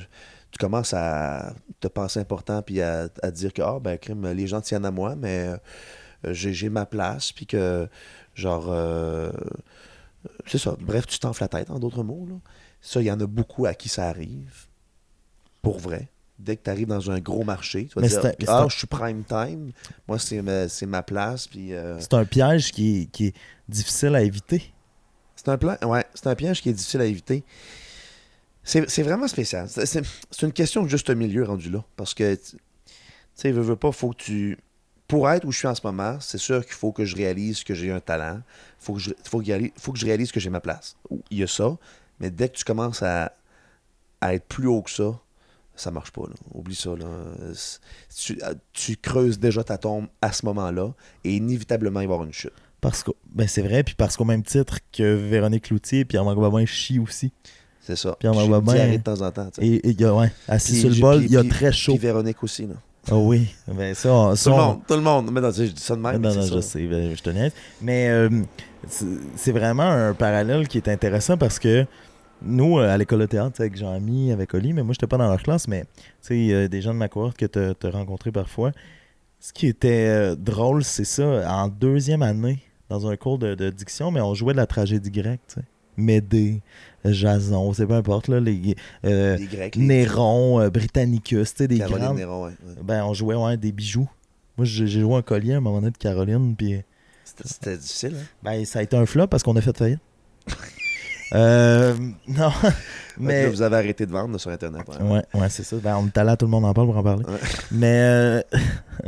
tu commences à te penser important puis à, à dire que, ah, ben, crime, les gens tiennent à moi, mais euh, j'ai, j'ai ma place, puis que, genre, euh, c'est ça. Bref, tu t'enfles la tête, en d'autres mots. Là. Ça, il y en a beaucoup à qui ça arrive. Pour vrai. Dès que tu arrives dans un gros marché, tu vas Mais dire Ah, je suis prime time. Moi, c'est ma, c'est ma place. Puis, euh, C'est un piège qui est, qui est difficile à éviter. c'est un plan. Ouais, c'est un piège qui est difficile à éviter. C'est c'est vraiment spécial. C'est- une question de juste milieu rendu là. Parce que, tu tu sais, veux, veux pas, faut que tu. Pour être où je suis en ce moment, c'est sûr qu'il faut que je réalise que j'ai un talent. Faut que je, faut que, j'y- faut que je réalise que j'ai ma place. Il y a ça. Mais dès que tu commences à, à être plus haut que ça, ça marche pas. Là. Oublie ça. Là. C'est- Tu, tu creuses déjà ta tombe à ce moment-là et inévitablement, il va y avoir une chute. Parce que, ben c'est vrai, puis parce qu'au même titre que Véronique Cloutier et Pierre-Marc Babin chient aussi. C'est ça. Pierre J'ai une Babin- de temps en temps. tu sais. Et et il y a, ouais, assis sur le bol, il y a très chaud. Puis Véronique aussi. Là. Oh oui, ben ça, on- ça, Tout le on- monde, tout le monde. Mais non, je dis ça de même. non, mais non, c'est je sais, ben, je te niaise. Mais euh, c'est vraiment un parallèle qui est intéressant parce que nous, euh, à l'école de théâtre, avec Jean-Mi, avec Oli, mais moi, j'étais pas dans leur classe, mais tu sais, il y a des gens de ma cohorte que tu as rencontrés parfois. Ce qui était euh, drôle, c'est ça, en deuxième année, dans un cours de, de diction, mais on jouait de la tragédie grecque, tu sais. Médée, Jason, c'est peu importe, là, les, euh, Les Grecs, les Néron, euh, Britannicus, tu sais, des Caroline grandes... Néron, ouais, ouais. Ben, on jouait ouais, des bijoux. Moi, j'ai joué un collier à un moment donné de Caroline, puis C'était- difficile. Hein? ben, ça a été un flop parce qu'on a fait faillite. euh, non, Mais... vous avez arrêté de vendre sur Internet. ouais. Ouais, ouais, c'est ça. Ben, on est allé à tout le monde en parle pour en parler. Ouais. Mais, euh,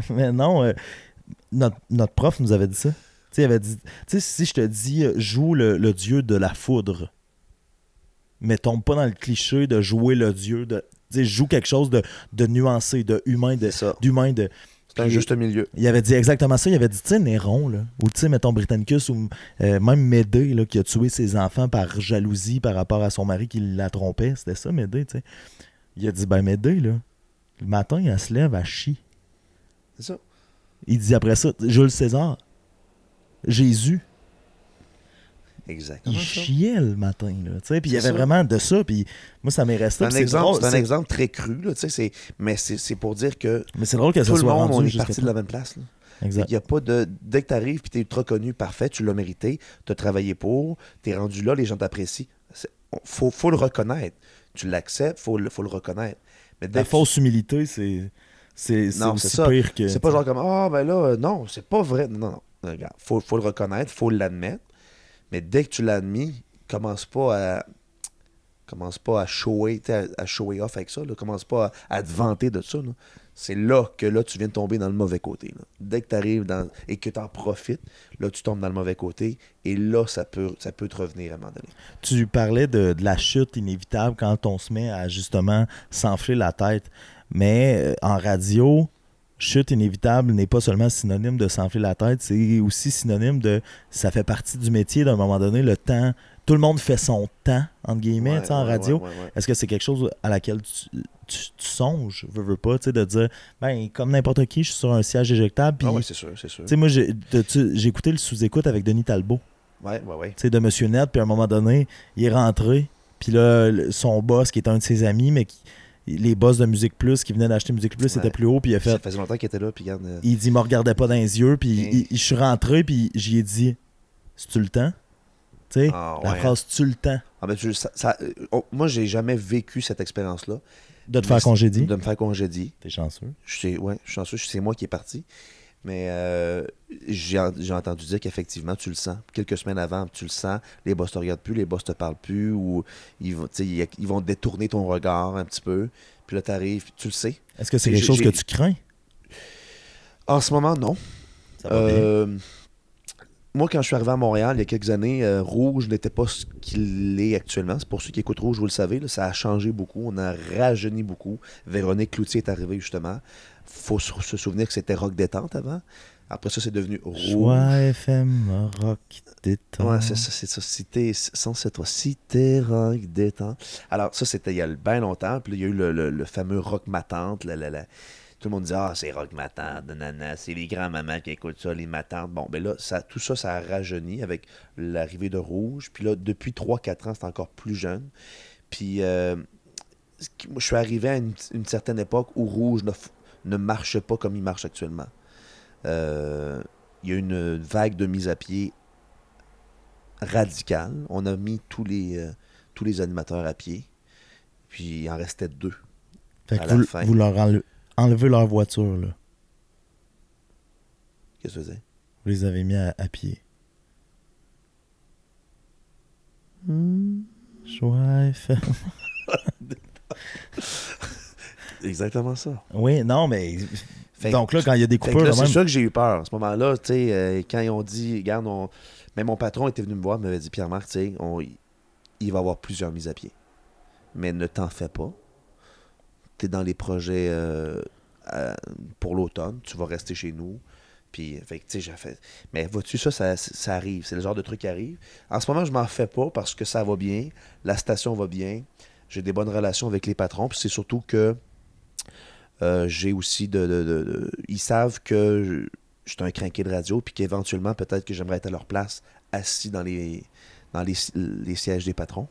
mais non, euh, notre, notre prof nous avait dit ça. Tu sais, il avait dit, tu sais, si je te dis euh, joue le, le dieu de la foudre, mais tombe pas dans le cliché de jouer le dieu de. Joue quelque chose de, de nuancé, de humain, de, d'humain, de. C'est un juste milieu. Il avait dit exactement ça. Il avait dit, tu sais, Néron, là, ou tu sais, mettons Britannicus, ou euh, même Médée, là, qui a tué ses enfants par jalousie par rapport à son mari qui la trompait. C'était ça, Médée, tu sais. Il a dit, ben Médée, là, le matin, elle se lève, elle chie. C'est ça. Il dit après ça, Jules César, Jésus, Exactement. il ça. chiait le matin, là, tu sais. Puis il y avait ça. vraiment de ça, puis moi, ça m'est resté. C'est un, puis exemple, drôle, c'est un exemple très cru, là, tu sais, mais c'est pour dire que Mais c'est drôle que ça tout le soit monde, on est parti de la même place. Là. Exact. Il y a pas de. Dès que tu arrives et tu es ultra connu, parfait, tu l'as mérité, tu as travaillé pour, tu es rendu là, les gens t'apprécient. Faut, faut le reconnaître. Tu l'acceptes, faut, le- faut le reconnaître. Mais La fausse humilité, c'est c'est Non, ça. pire que... C'est pas genre comme Ah, ben là, non, c'est pas vrai. Non, non. Regarde, faut, faut le reconnaître, faut l'admettre. Mais dès que tu l'as admis, commence pas à. Commence pas à shower, à, à off avec ça. Là. Commence pas à, te vanter de ça. là. C'est là que là, tu viens de tomber dans le mauvais côté. Dès que tu arrives dans, et que tu en profites, là, tu tombes dans le mauvais côté. Et là, ça peut, te revenir à un moment donné. Tu parlais de, de la chute inévitable quand on se met à justement s'enfler la tête. Mais euh, en radio, chute inévitable n'est pas seulement synonyme de s'enfler la tête, c'est aussi synonyme de ça fait partie du métier d'un moment donné, le temps. Tout le monde fait son temps, entre guillemets, Ouais, en ouais, radio. ouais. Est-ce que c'est quelque chose à laquelle tu, tu, tu songes, veux, veux pas, tu sais, de dire, ben, comme n'importe qui, je suis sur un siège éjectable, Ah tu c'est sûr, c'est sûr. sais, moi, j'ai écouté le sous-écoute avec Denis Talbot. Ouais, ouais, de Monsieur Net, puis à un moment donné, il est rentré, puis là, son boss, qui est un de ses amis, mais qui, les boss de Musique Plus, qui venaient d'acheter Musique Plus, Ouais. c'était plus haut, puis il a Ça fait, faisait longtemps qu'il était là, puis regarde. euh, il dit, il me regardait pas dans les yeux, puis Mm. il- il- je suis rentré, puis j'y ai dit, c'est-tu le temps? Tu sais, Ah, la phrase, tu le temps? Ah ben, tu- ça- ça- euh, oh, moi, j'ai jamais vécu cette expérience-là. de te faire congédier? De me faire congédier. T'es chanceux. Je sais, ouais, je suis chanceux, c'est moi qui est parti. Mais euh, j'ai en- j'ai entendu dire qu'effectivement, tu le sens. Quelques semaines avant, tu le sens. Les boss te regardent plus, les boss te parlent plus, ou ils vont, tu sais, ils, ils vont détourner ton regard un petit peu. Puis là, tu arrives, tu le sais. Est-ce que c'est quelque chose que tu crains? En ce moment, non. Ça va bien. Euh, moi, quand je suis arrivé à Montréal il y a quelques années, euh, Rouge n'était pas ce qu'il est actuellement. C'est pour ceux qui écoutent Rouge, vous le savez, là, ça a changé beaucoup. On a rajeuni beaucoup. Véronique Cloutier est arrivée, justement. Faut se souvenir que c'était rock détente avant. Après ça, c'est devenu rouge. Choix FM, rock, détente. Ouais, c'est ça, c'est ça. Cité, censé toi, cité, rock, détente. Alors, ça, c'était il y a bien longtemps. Puis là, il y a eu le, le- le fameux rock matante. la- la- la- Tout le monde dit Ah, c'est rock matante, nanana, c'est les grands-mamans qui écoutent ça, les matantes. Bon, ben là, ça, tout ça, ça a rajeuni avec l'arrivée de Rouge. Puis là, depuis 3-4 ans, c'est encore plus jeune. Puis, euh, je suis arrivé à une, une certaine époque où Rouge ne, marche pas comme il marche actuellement. Euh, il y a une vague de mise à pied radicale. On a mis tous les, euh, tous les animateurs à pied. Puis il en restait deux. Fait à que la vous, fin. vous leur enle- enlevez leur voiture, là. Qu'est-ce que c'est? Vous les avez mis à, à pied. FM. Exactement ça. Oui, non, mais. Fait Donc là, quand il y a des coupures, c'est même, ça que j'ai eu peur. À ce moment-là, tu sais, euh, quand ils ont dit, regarde, on... mais mon patron était venu me voir, m'avait dit, Pierre-Marc, tu sais, on- il va y avoir plusieurs mises à pied. Mais ne t'en fais pas. Tu es dans les projets euh, à- pour l'automne, tu vas rester chez nous. Puis, fait tu sais, j'ai fait. Mais vois-tu, ça, ça, ça arrive. C'est le genre de truc qui arrive. En ce moment, je m'en fais pas parce que ça va bien. La station va bien. J'ai des bonnes relations avec les patrons. Puis c'est surtout que euh, j'ai aussi de, de- Ils savent que je, suis un crinqué de radio, puis qu'éventuellement, peut-être que j'aimerais être à leur place, assis dans les, dans les, les sièges des patrons.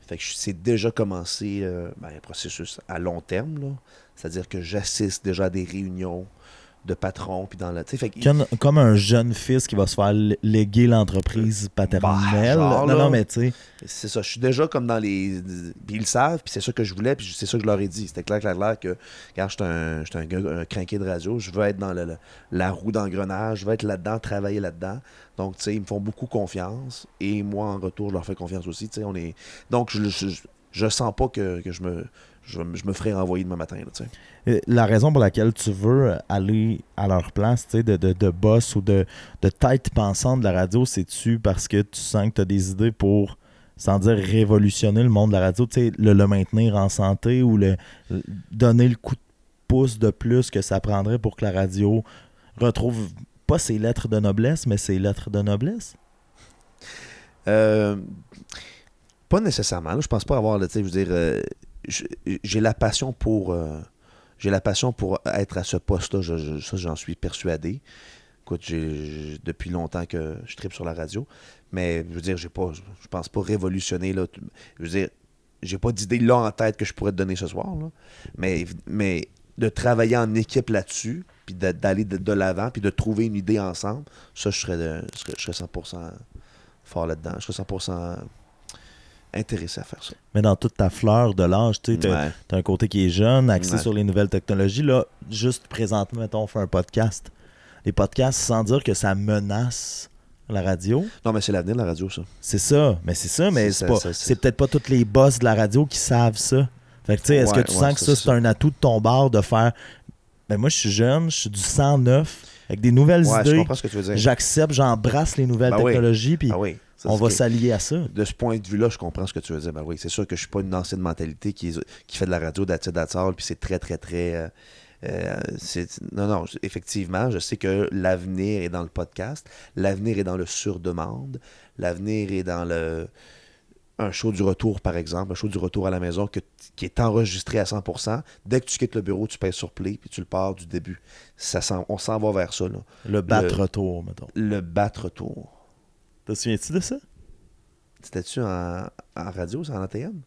Fait que c'est déjà commencé euh, ben, un processus à long terme. C'est-à-dire que j'assiste déjà à des réunions de patrons, puis dans la. tu sais, Fait comme, comme un jeune fils qui va se faire lé- léguer l'entreprise paternelle. Bah, genre, non, là. non, mais tu sais. C'est ça, je suis déjà comme dans les. Puis ils le savent, puis c'est ça que je voulais, puis c'est ça que je leur ai dit. C'était clair, clair, clair que quand je suis un, j'étais un gars, un crinqué de radio, je veux être dans le- le- la roue d'engrenage, je veux être là-dedans, travailler là-dedans. Donc, tu sais, ils me font beaucoup confiance, et moi, en retour, je leur fais confiance aussi. Tu sais, on est. Donc, je, je, je sens pas que, que je me. Je, je me ferai renvoyer demain matin, là. Euh, La raison pour laquelle tu veux aller à leur place, tu sais, de, de, de boss ou de, de tête pensante de la radio, c'est-tu parce que tu sens que tu as des idées pour, sans dire révolutionner le monde de la radio, tu sais, le, le maintenir en santé ou le, le- donner le coup de pouce de plus que ça prendrait pour que la radio retrouve pas ses lettres de noblesse, mais ses lettres de noblesse? Euh, pas nécessairement. là. Je pense pas avoir, tu sais, je veux dire, euh, j'ai la passion pour, euh, j'ai la passion pour être à ce poste-là. Ça, j'en suis persuadé. Écoute, j'ai, depuis longtemps que je tripe sur la radio, mais je veux dire, j'ai pas, je pense pas révolutionner là. Je veux dire, j'ai pas d'idée là en tête que je pourrais te donner ce soir, là. Mais, mais de travailler en équipe là-dessus, puis d'aller de, de l'avant, puis de trouver une idée ensemble, ça, je serais, de- je serais, je serais 100% fort là-dedans. Je serais 100% intéressé à faire ça. Mais dans toute ta fleur de l'âge, tu sais, Ouais. T'as un côté qui est jeune, axé Ouais. sur les nouvelles technologies. Là, juste présentement, mettons, on fait un podcast. Les podcasts, sans dire que ça menace la radio. Non, mais c'est l'avenir de la radio, ça. C'est ça. Mais c'est ça, mais C'est peut-être pas tous les boss de la radio qui savent ça. Fait que, tu sais, est-ce Ouais, que tu sens que ça, c'est un atout de ton bar de faire. Ben, moi, je suis jeune, je suis du 109, avec des nouvelles Ouais, je idées. comprends ce que tu veux dire. J'accepte, j'embrasse les nouvelles Ben oui. technologies, puis Ah oui. On va s'allier à ça. De ce point de vue-là, je comprends ce que tu veux dire. Ben oui, c'est sûr que je suis pas une ancienne mentalité qui, fait de la radio d'attitude, puis c'est très, très, très. euh, euh, non, non, effectivement, je sais que l'avenir est dans le podcast, l'avenir est dans le sur-demande, l'avenir est dans le un show du retour, par exemple, un show du retour à la maison que- qui est enregistré à 100%. Dès que tu quittes le bureau, tu pèses sur play, puis tu le pars du début. Ça on s'en va vers ça, là. Le battre-retour, mettons. Le battre-retour. Te souviens-tu de ça? C'était-tu en, en radio, c'est en ATM?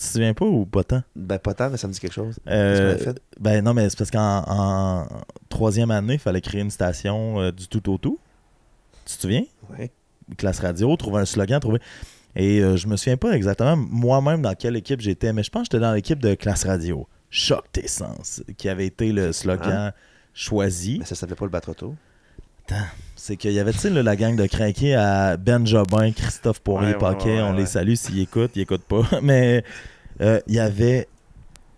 Tu te souviens pas ou pas tant? Ben, pas tant, mais ça me dit quelque chose. Euh, fait? ben non, mais c'est parce qu'en en troisième année, il fallait créer une station euh, du tout au tout. Tu te souviens? Ouais. Classe radio, trouver un slogan, trouver. Et euh, je me souviens pas exactement moi-même dans quelle équipe j'étais, mais je pense que j'étais dans l'équipe de Classe Radio. Choc tes sens, qui avait été le slogan choisi. Mais ça s'appelait pas le C'est qu'il y avait, tu sais, la gang de craqués à Ben Jobin, Christophe Poirier, Ouais, Paquet, ouais, on ouais, les salue s'ils écoutent, ils écoutent pas. Mais euh, il y avait,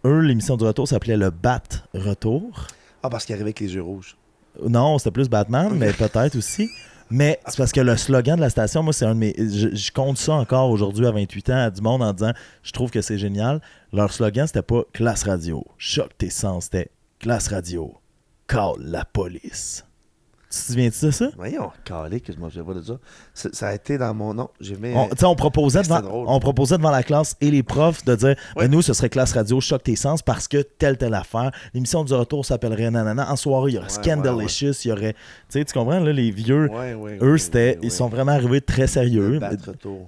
eux, l'émission du retour s'appelait le Bat Retour. Ah, parce qu'il arrivait avec les yeux rouges. Non, c'était plus Batman, mais peut-être aussi. Mais c'est parce que le slogan de la station, moi, c'est un de mes. Je, je compte ça encore aujourd'hui à 28 ans à du monde en disant je trouve que c'est génial. Leur slogan, c'était pas classe radio, choc tes sens, c'était classe radio, call la police. Tu te souviens-tu de ça? Voyons, calé que je m'en souviens pas de ça. Ça a été dans mon nom. J'ai mis. On, tu sais, on, proposait devant, drôle. on proposait devant la classe et les profs de dire ben, nous, ce serait classe radio, choc tes sens parce que telle, telle affaire. L'émission du retour s'appellerait nanana. En soirée, il y aurait Ouais, Scandalicious, il y aurait. Tu sais, tu comprends, là, les vieux, eux, c'était. Ils sont vraiment arrivés très sérieux. Le.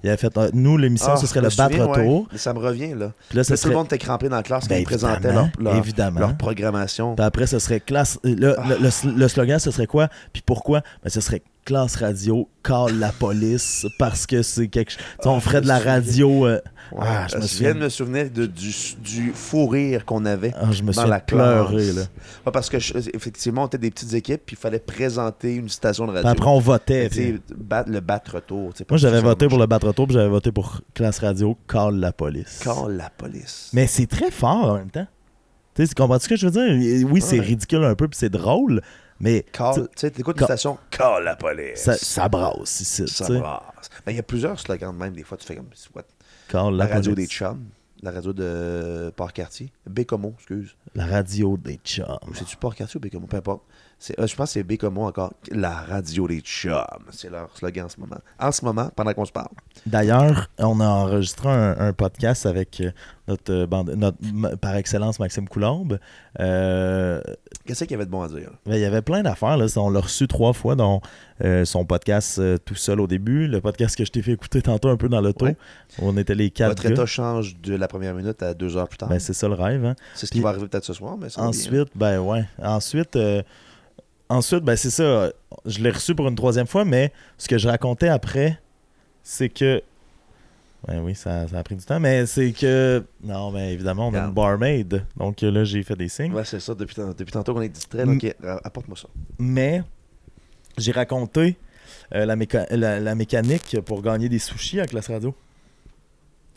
Il avait fait, euh, nous, l'émission, Ah, ce serait le me souviens. Mais ça me revient, là. Puis là, tout le monde était crampé dans la classe quand Ben, ils présentaient évidemment, leur, leur, évidemment. leur programmation. Puis après, ce serait classe. euh, le- le slogan, ce serait quoi? Puis pourquoi? Ben, ce serait classe radio, call la police, parce que c'est quelque chose. On Ah, ferait de la radio. euh, Ouais. Ah, je me viens souviens. de me souvenir de- du, du fou rire qu'on avait. ah, je me Dans la pleuré, classe. là. Ouais, parce que, je- effectivement, on était des petites équipes, puis il fallait présenter une station de radio. Puis après, on votait. Battre- le sais, Moi, j'avais voté pour le battre tour, puis j'avais voté pour classe radio, call la police. Call la police. Mais c'est très fort en même temps. Tu sais, comprends-tu ce que je veux dire? Oui, c'est Ouais. ridicule un peu, puis c'est drôle, mais Call, tu- sais, t'écoutes une station, call la police. ça, ça brasse ici. Ça brasse. Ben, Il y a plusieurs slogans même. Des fois, tu fais comme what? Call la, la, radio police. des chums, la radio de Port-Cartier. Bécomo, excuse. La radio des chums. C'est-tu Port-Cartier ou Bécomo? Peu importe. Euh, je pense que c'est Bécomo encore. La radio des chums. C'est leur slogan en ce moment. En ce moment, pendant qu'on se parle. D'ailleurs, on a enregistré un, un podcast avec euh, notre, euh, bande- notre par excellence Maxime Coulombe. Euh, Qu'est-ce qu'il y avait de bon à dire? ben, il y avait plein d'affaires. Là. On l'a reçu trois fois, euh, son podcast tout seul au début, le podcast que je t'ai fait écouter tantôt un peu dans l'auto. Ouais. On était les quatre Votre état change de la première minute à deux heures plus tard. Ben, c'est ça le rêve. hein. c'est ce puis- qui va arriver peut-être ce soir, mais ça va bien. Ensuite, ben ouais. Ensuite, ensuite ben c'est ça. Je l'ai reçu pour une troisième fois, mais ce que je racontais après, c'est que. Ben oui, ça, ça a pris du temps, mais c'est que. Non, mais évidemment, on a une barmaid. Donc là, j'ai fait des signes. Ouais, c'est ça. Depuis, depuis tantôt qu'on est distrait, Mm. ok, ra- apporte-moi ça. Mais j'ai raconté euh, la, méca- la, la mécanique pour gagner des sushis à Classe Radio.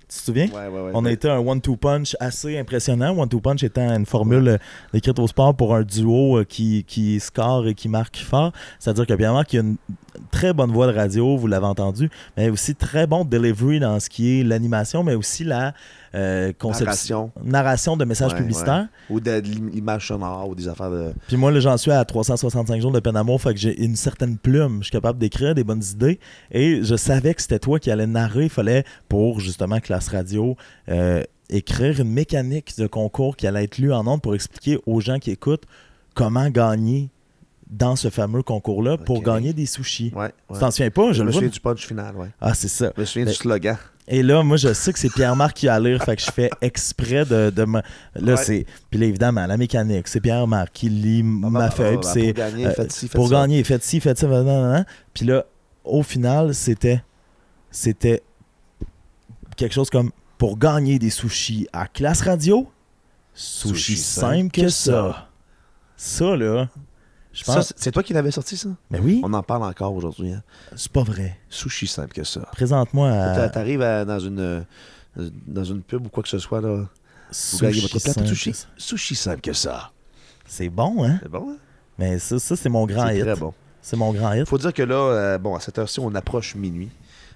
Tu te souviens? Ouais, ouais, ouais. On a été un one-two punch assez impressionnant. One-two punch étant une formule euh, décrite au sport pour un duo euh, qui, qui score et qui marque fort. C'est-à-dire que Pierre-Marc a une très bonne voix de radio, vous l'avez entendu, mais aussi très bon delivery dans ce qui est l'animation, mais aussi la euh, conception. Narration. Narration de messages Ouais, publicitaires. Ou de, de l'image sonore ou des affaires de. Puis moi, j'en suis à 365 jours de peine d'amour, fait que j'ai une certaine plume. Je suis capable d'écrire des bonnes idées. Et je savais que c'était toi qui allais narrer. Il fallait, pour justement Classe Radio, euh, écrire une mécanique de concours qui allait être lue en ondes pour expliquer aux gens qui écoutent comment gagner dans ce fameux concours-là pour gagner des sushis. Ouais. Tu t'en souviens pas? Je Je me souviens du punch final, ouais. Ah, c'est ça. Je me souviens Ben- du slogan. Et là, moi, je sais que c'est Pierre-Marc qui a lire, fait que je fais exprès de, de me... Là, Ouais. c'est... Puis là, évidemment, la mécanique, c'est Pierre-Marc qui lit Ah, ma bah, feuille, bah, puis bah, c'est... Pour gagner, euh, faites ci, faites pour ça. gagner, faites ci, faites ça. Puis là, au final, c'était c'était quelque chose comme pour gagner des sushis à classe radio, sushi, Sushi simple que ça. Ça, là, pense... c'est- c'est toi qui l'avais sorti, ça? Mais oui, On en parle encore aujourd'hui. Hein? c'est pas vrai. Sushi simple que ça. Présente-moi à T'arrives dans une dans une pub ou quoi que ce soit, là? Vous gagnez votre plat de simple sushi? que ça. Sushi simple que ça. C'est bon, hein? C'est bon, hein? Mais ça, ça c'est mon grand C'est hit. très bon. C'est mon grand hit. Faut dire que là, euh, bon, à cette heure-ci, on approche minuit.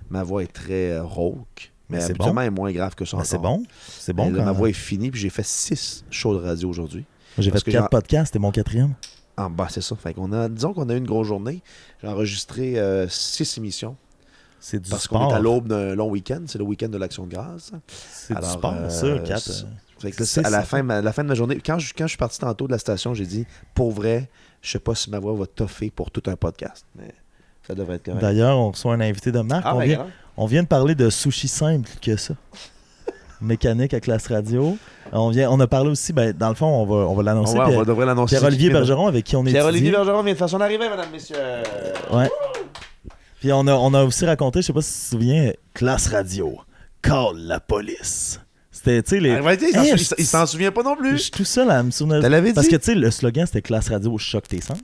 Ma voix est très euh, rauque. Mais, c'est bon. est moins grave que ça c'est bon. C'est bon Mais là, quand ma voix est finie, puis j'ai fait six shows de radio aujourd'hui. J'ai fait quatre podcasts, c'était mon quatrième. En bas, c'est ça. Fait qu'on a, disons qu'on a eu une grosse journée. J'ai enregistré euh, six émissions. C'est du Parce qu'on sport. est à l'aube d'un long week-end. C'est le week-end de l'Action de grâce. C'est du sport, euh, ça, quatre. c'est-. Fait que là, C'est à la fin, à la fin de ma journée, quand je, quand je suis parti tantôt de la station, j'ai dit, pour vrai, je sais pas si ma voix va toffer pour tout un podcast. Mais ça devrait être correct. D'ailleurs, on reçoit un invité de marque. Ah, on, ben, vient, on vient de parler de sushi simple que ça. Mécanique à classe radio. On, vient, on a parlé aussi, ben, dans le fond, on va, on va l'annoncer. Ouais, on devrait l'annoncer. Pierre-Olivier Pierre- Bergeron, avec qui on est Pierre-Olivier Bergeron vient de faire son arrivée, mesdames, messieurs. Ouais. Puis on a, on a aussi raconté, je sais pas si tu te souviens, classe radio. Call la police. C'était, tu sais, les. Réalité, il s'en Hey, sou- je- il s'en- souvient pas non Je plus. suis tout seul à me souvenir. L'avais Parce dit? que, tu sais, le slogan, c'était classe radio, choque tes sens.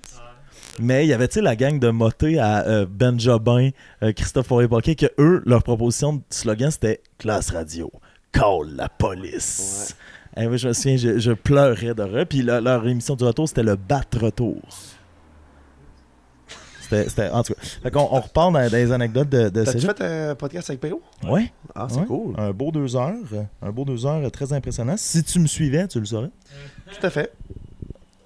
Mais il y avait, tu sais, la gang de motés à euh, Ben Jobin, euh, Christophe Poirier-Paquet, que eux, leur proposition de slogan, c'était classe radio. Call la police. Eh oui, je me souviens, je, je pleurais de rire. Puis leur, leur émission du retour, c'était le battre-retour. C'était, c'était- en tout cas. Fait qu'on on repart dans, dans les anecdotes de, de T'as-tu fait un podcast avec Péro? Ouais. Ah, c'est ouais. cool. Un beau deux heures. Un beau deux heures très impressionnant. Si tu me suivais, tu le saurais. Tout à fait.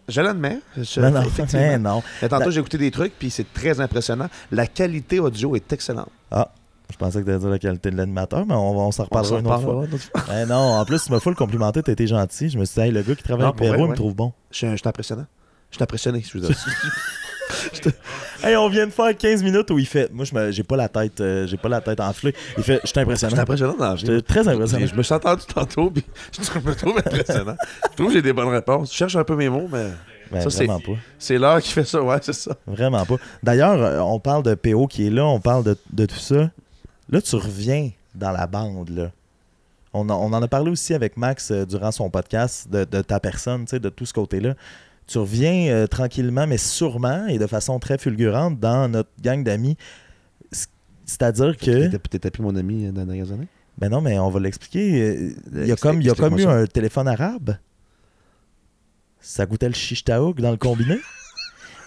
Je l'admets. Je- Non, non, effectivement. mais non. Mais tantôt, La- j'ai écouté des trucs, puis c'est très impressionnant. La qualité audio est excellente. Je pensais que tu allais dire la qualité de l'animateur, mais on, on s'en reparlera une autre fois. Eh non, en plus, tu m'as full complimenté, t'as été gentil. Je me suis dit, hey, le gars qui travaille Non, avec Véro, il me trouve bon. Je suis je impressionnant. Je suis impressionné, je veux dire. Hey, on vient de faire 15 minutes où il fait. Moi, je j'ai pas la tête, euh, j'ai pas la tête enflée. Il fait, je suis Je impressionnant. suis impressionnant dans. J'étais très impressionnant. Je me suis entendu tantôt, puis je me trouve impressionnant. je trouve que j'ai des bonnes réponses. Je cherche un peu mes mots, mais Ben, ça, c'est- vraiment pas. c'est l'heure qui fait ça. Ouais, c'est ça. Vraiment pas. D'ailleurs, euh, on parle de PO qui est là, on parle de, de tout ça. Là, tu reviens dans la bande, là. On, en- on en a parlé aussi avec Max euh, durant son podcast de, de ta personne, de tout ce côté-là. Tu reviens euh, tranquillement, mais sûrement et de façon très fulgurante dans notre gang d'amis. C'est-à-dire que. T'étais plus mon ami euh, dans les dernières années? Ben non, mais on va l'expliquer. Il y a comme, il y a comme eu un téléphone arabe. Ça goûtait le chichtaouk dans le combiné?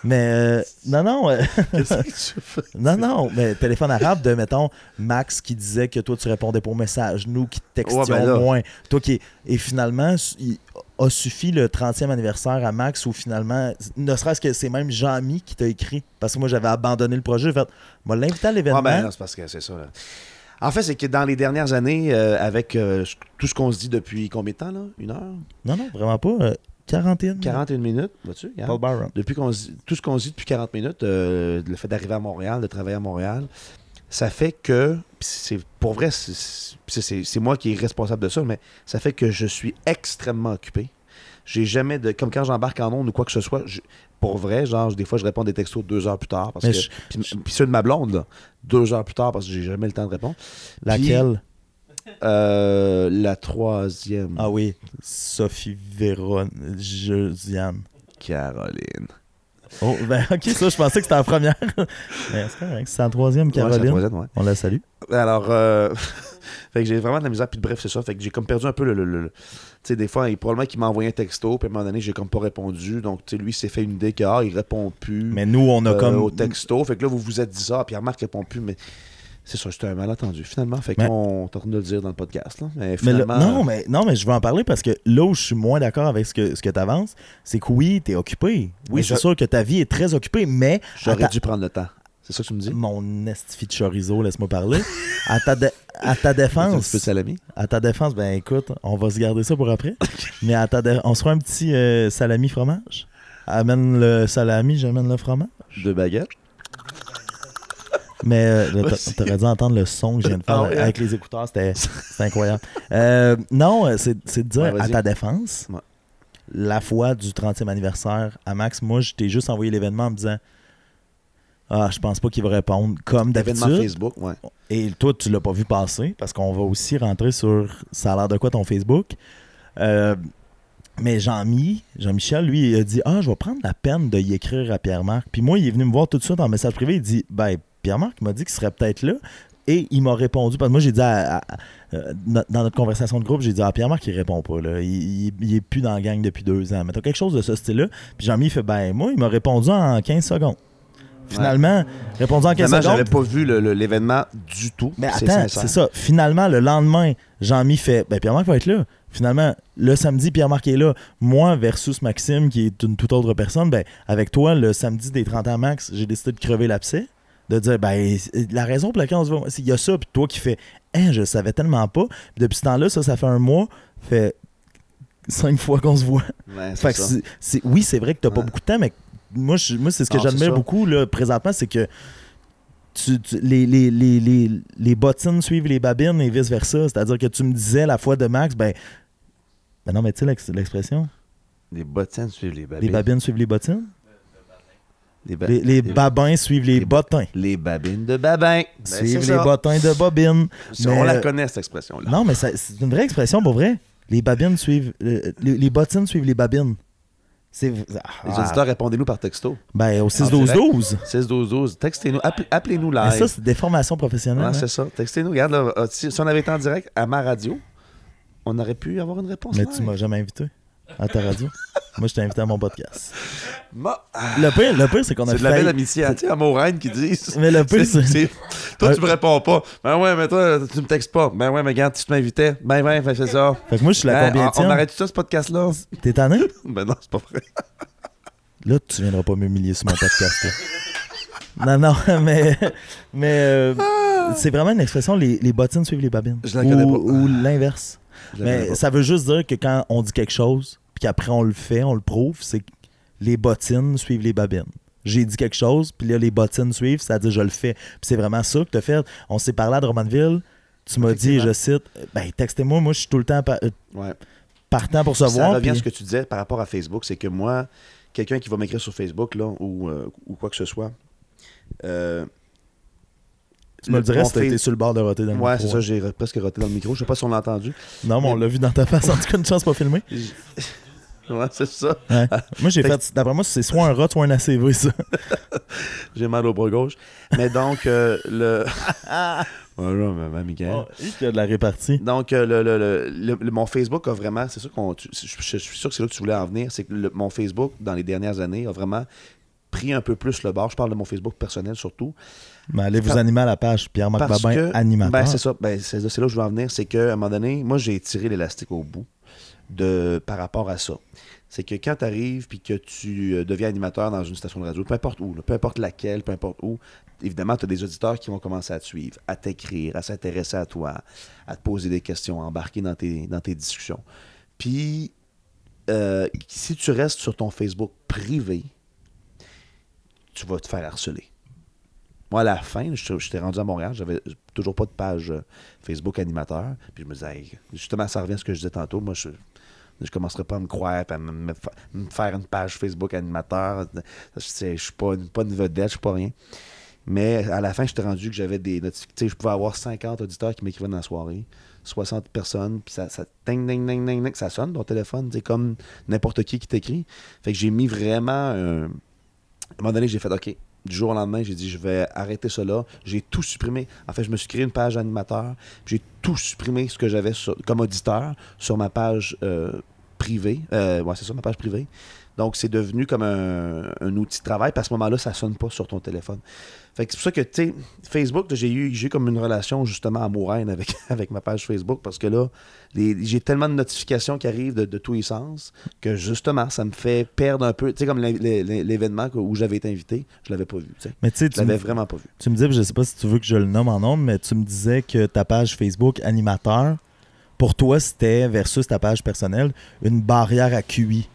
Mais euh, non, non. euh, Qu'est-ce que tu fais? Non, non, mais téléphone arabe de, mettons, Max qui disait que toi, tu répondais pour message, nous qui te textions Ouais, ben moins. Toi qui... Et finalement, il a suffi le 30e anniversaire à Max où finalement, ne serait-ce que c'est même Jean-Mi qui t'a écrit. Parce que moi, j'avais abandonné le projet. J'ai fait, moi, l'inviter à l'événement. Ah, ben non, c'est parce que c'est ça. là. En fait, c'est que dans les dernières années, euh, avec euh, tout ce qu'on se dit depuis combien de temps, là? Une heure? Non, non, vraiment pas. Euh, 41. 41 minutes, vois-tu? Byron. Depuis qu'on tout ce qu'on dit depuis 40 minutes, euh, le fait d'arriver à Montréal, de travailler à Montréal, ça fait que, c'est pour vrai, c'est- moi qui est responsable de ça, mais ça fait que je suis extrêmement occupé. J'ai jamais de. Comme quand j'embarque en ondes ou quoi que ce soit, je- pour vrai, genre, des fois, je réponds des textos deux heures plus tard. Parce Mais que, je- puis, puis ceux de ma blonde, là, deux heures plus tard parce que j'ai jamais le temps de répondre. Laquelle? Euh, la troisième, Ah oui, Sophie Véron. Josiane. Caroline. Oh, ben ok, ça, je pensais que c'était la première. Mais c'est la troisième, Ouais, la Caroline. troisième, ouais. On la salue. Alors, euh, fait que j'ai vraiment de la misère. Puis bref, c'est ça. Fait que j'ai comme perdu un peu le. le- Tu sais, des fois, il, probablement qu'il m'a envoyé un texto, puis à un moment donné, j'ai comme pas répondu. Donc, tu sais, lui, il s'est fait une idée que, ah, il répond plus Mais nous, on a euh, comme. au texto. Fait que là, vous vous êtes dit ça, puis Marc répond plus, mais. C'est ça, c'était un malentendu, finalement. Fait qu'on train de le dire dans le podcast. Là. Mais finalement. non, mais, non, mais je veux en parler parce que là où je suis moins d'accord avec ce que, ce que tu avances, c'est que oui, tu es occupé. Oui, c'est sûr que ta vie est très occupée, mais J'aurais dû prendre le temps. C'est ça que tu me dis? mon estifi de chorizo, laisse-moi parler. à, ta dé- à ta Un petit peu de défense, salami? à ta défense, ben écoute, on va se garder ça pour après. mais à ta on se fera un petit euh, salami fromage. Amène le salami, j'amène le fromage. Deux baguettes? Mais euh, t'aurais dû entendre le son que je viens de faire Ah ouais, avec les écouteurs, c'était incroyable. Euh, non, euh, c'est de dire Ouais, à ta défense, Ouais. la fois du 30e anniversaire à Max, moi, je t'ai juste envoyé l'événement en me disant Ah, je pense pas qu'il va répondre comme d'habitude. Facebook, ouais. Et toi, tu l'as pas vu passer parce qu'on va aussi rentrer sur ça a l'air de quoi ton Facebook. Euh, mais Jean-Mi, Jean-Michel, lui, il a dit Ah, je vais prendre la peine de y écrire à Pierre-Marc. Puis moi, il est venu me voir tout de suite en message privé. Il dit Ben, Pierre-Marc m'a dit qu'il serait peut-être là. Et il m'a répondu. Parce que moi, j'ai dit à- à- euh, dans notre conversation de groupe, j'ai dit Ah, Pierre-Marc, il répond pas. Là. Il, il- il est plus dans la gang depuis deux ans. Mais t'as quelque chose de ce style-là. Puis Jean-Mi, fait Ben, moi, il m'a répondu en 15 secondes. Finalement, répondu en 15 Finalement, secondes. j'avais pas vu l'événement du tout. Mais attends, c'est ça. Finalement, le lendemain, Jean-Mi fait Ben, Pierre-Marc va être là. Finalement, le samedi, Pierre-Marc est là. Moi versus Maxime, qui est une toute autre personne, ben, avec toi, le samedi des 30 ans max, j'ai décidé de crever l'abcès. De dire, ben, c'est- la raison pour laquelle on se voit, c'est- il y a ça, puis toi qui fais, hein, je savais tellement pas. Puis depuis ce temps-là, ça, ça fait un mois, fait cinq fois qu'on se voit. Ouais, c'est Fait que c'est- c'est- oui, c'est vrai que t'as pas Ouais. beaucoup de temps, mais moi, je- moi c'est ce que c'est j'admire beaucoup là, présentement, c'est que tu- tu- les, les, les, les, les bottines suivent les babines et vice-versa. C'est-à-dire que tu me disais la fois de Max, ben, ben non, mais tu sais l'ex- l'expression? Les bottines suivent les Les babines. babines suivent les bottines? Les, ba- Les, les les- babins suivent les les- bottins. les babines de babin. Ben, suivent les bottins de bobines. Mais, On la euh, connaît, cette expression-là. Non, mais c'est une vraie expression pour vrai. Les babines suivent. euh, les, les bottines suivent les babines. C'est. Les ah, auditeurs, répondez-nous par texto. ben, au En 6-12-12. 16-12-12. Textez-nous. Appelez- Appelez-nous Mais live. ça, c'est des formations professionnelles. Hein. c'est ça. Textez-nous. Regarde, là, si, si on avait été en direct à ma radio, on aurait pu avoir une réponse. Mais live. tu m'as jamais invité à ta radio. Moi, je t'ai invité à mon podcast. Ma- Ah, Le pire, le pire c'est qu'on a C'est de la failli- belle amitié. Tu sais, à Maureen qui disent. Mais le pire, C'est- Toi, tu me réponds pas. Ben ouais, mais toi, tu me textes pas. Ben ouais, mais regarde, tu m'invitais. Ben ouais, fait, c'est ça. Fait que moi, je suis la Ben, combien on, on arrête tout ça, ce podcast-là? T'es tanné? Ben non, c'est pas vrai. Là, tu viendras pas m'humilier sur mon podcast. là. non, non, mais, mais euh, c'est vraiment une expression les, les bottines suivent les babines. Je la connais ou, pas. ou l'inverse. Mais ça veut juste dire que quand on dit quelque chose, puis qu'après on le fait, on le prouve, c'est que les bottines suivent les babines. J'ai dit quelque chose, puis là, les bottines suivent, c'est-à-dire je le fais. Puis c'est vraiment ça que tu as fait. On s'est parlé à Drummondville, tu m'as dit, je cite, ben textez-moi, moi je suis tout le temps euh, Ouais. partant pour se Ça voir. revient à ce que tu disais par rapport à Facebook, c'est que moi, quelqu'un qui va m'écrire sur Facebook là, ou, euh, ou quoi que ce soit, euh, Tu me le dirais si t'étais sur le bord de roter dans le Ouais, micro, c'est ça, hein. j'ai re- presque roté dans le micro. Je sais pas si on l'a entendu. Non, mais on l'a vu dans ta face. En tout cas, une chance pas filmé. ouais, c'est ça. Ouais. Moi, j'ai Fait fait. D'après moi, c'est soit un rot, soit un ACV, ça. J'ai mal au bras gauche. Mais donc, euh, le. Bonjour, maman. Oh, il y a de la répartie. Donc, euh, le, le- le- mon Facebook a vraiment, c'est ça qu'on, je, je- suis sûr que c'est là que tu voulais en venir, c'est que mon Facebook, dans les dernières années, a vraiment pris un peu plus le bord. Je parle de mon Facebook personnel surtout. Mais allez vous animer à la page Pierre-Marc Babin, que, animateur. ben, c'est ça, ben, c'est, là que je veux en venir. C'est qu'à un moment donné, moi, j'ai tiré l'élastique au bout de, par rapport à ça. C'est que quand tu arrives puis que tu euh, deviens animateur dans une station de radio, peu importe où, là, peu importe laquelle, peu importe où, évidemment, tu as des auditeurs qui vont commencer à te suivre, à t'écrire, à s'intéresser à toi, à te poser des questions, à embarquer dans tes, dans tes discussions. Puis, euh, si tu restes sur ton Facebook privé, tu vas te faire harceler. Moi, à la fin, j'étais rendu à Montréal, j'avais toujours pas de page euh, Facebook animateur. Puis je me disais, justement, ça revient à ce que je disais tantôt. Moi, je je commencerai pas à me croire, à me, me fa- me faire une page Facebook animateur. Je je suis pas, une- vedette, je suis pas rien. Mais à la fin, j'étais rendu que j'avais des notifications. Je pouvais avoir 50 auditeurs qui m'écrivaient dans la soirée, 60 personnes, puis ça, ça, ding, ding, ding, ça sonne ton téléphone, c'est comme n'importe qui qui t'écrit. Fait que j'ai mis vraiment à un moment donné, j'ai fait OK. Du jour au lendemain, j'ai dit je vais arrêter cela. J'ai tout supprimé. En fait, je me suis créé une page animateur. J'ai tout supprimé ce que j'avais comme auditeur sur ma page euh, privée. Euh, ouais, c'est ça, ma page privée. Donc, c'est devenu comme un, outil de travail. Puis à ce moment-là, ça sonne pas sur ton téléphone. Fait que c'est pour ça que, tu sais, Facebook, j'ai eu, j'ai comme une relation justement amoureuse avec, avec ma page Facebook parce que là, j'ai tellement de notifications qui arrivent de, de tous les sens que justement, ça me fait perdre un peu. Tu sais, comme l'é- l'é- l'événement où j'avais été invité, je l'avais pas vu. tu sais. Mais tu sais, Je l'avais me- vraiment pas vu. tu me dis, je sais pas si tu veux que je le nomme en nombre, mais tu me disais que ta page Facebook animateur, pour toi, c'était versus ta page personnelle, une barrière à QI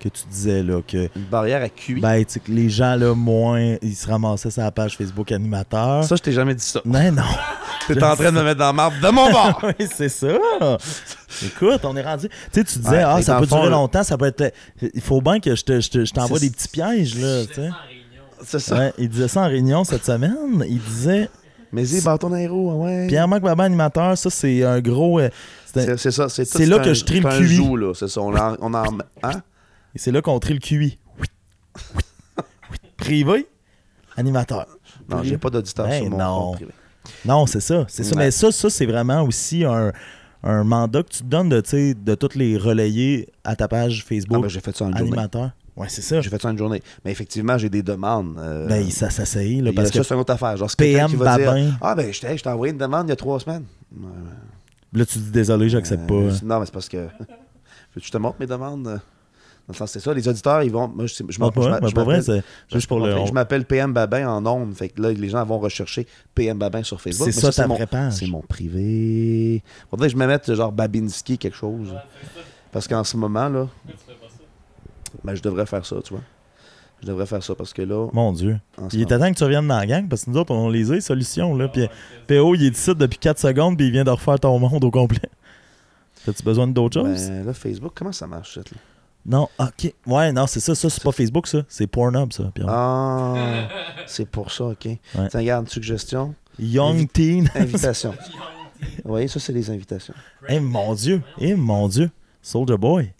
que tu disais là que Une barrière à QI. ben, tu sais, que les gens là moins ils se ramassaient sur la page Facebook animateur. ça, je t'ai jamais dit ça. non non. T'es en train de me mettre dans la marde de mon bord. oui, c'est ça. Écoute, on est rendu. Tu sais, tu disais, Ouais, ah, ça peut durer là- longtemps, ça peut être. Il faut bien que je te- je te- je t'envoie C'est- des petits pièges, là. tu sais. C'est ça. Ouais, il disait ça en réunion cette semaine. Il disait Mais y bâton aéro, ouais. Pierre-Marc Babin, animateur, ça, c'est un gros. euh, c'est C'est c'est ça. C'est tout- C'est là un- que je trie le c'est un QI. C'est ça. On en. On en hein? Et c'est là qu'on trie le QI. Privé, animateur. Non, j'ai pas d'auditeur Ben sur mon non. privé. Non, c'est ça. C'est ça. Ouais. Mais ça, ça c'est vraiment aussi un, un mandat que tu te donnes de, tu de toutes les relayer à ta page Ah, Facebook ben, j'ai fait ça en une journée. Ouais, c'est ça. J'ai fait ça en une journée. Mais effectivement, j'ai des demandes. euh, Ben, ça s'essaye, là, ça, c'est une autre affaire. Genre, PM qui va dire, Babin. Ah, ben, je t'ai je t'ai envoyé une demande il y a trois semaines. Là, tu dis désolé, j'accepte euh, pas. Non, mais c'est parce que. Veux-tu je te montre mes demandes? Dans le sens, c'est ça. Les auditeurs, ils vont. Moi, je, je, m'en- pas vrai, m'appelle- c'est juste pour le. Je m'appelle PM Babin en ondes. Fait que là, les gens vont rechercher PM Babin sur Facebook. C'est ça ta mon-. C'est mon privé. Faudrait que je me mette genre Babinski quelque chose. Parce qu'en ce moment, là. Ben, je devrais faire ça, tu vois. Je devrais faire ça parce que là. Mon Dieu. Il est moment- temps que tu reviennes dans la gang parce que nous autres, on les a, les solutions. Là, puis PO, il est ici depuis 4 secondes puis il vient de refaire ton monde au complet. T'as-tu besoin d'autre chose? Ben, là, Facebook, comment ça marche, ça? là? Non, ok. Ouais, non, c'est ça. Ça, c'est pas Facebook, ça. C'est Pornhub, ça. Pierre. Ah, c'est pour ça, OK. Tiens, regarde, suggestion, Young Teen. invitation. Vous voyez, ça, c'est les invitations. Eh mon Dieu. Eh mon Dieu. Soldier Boy.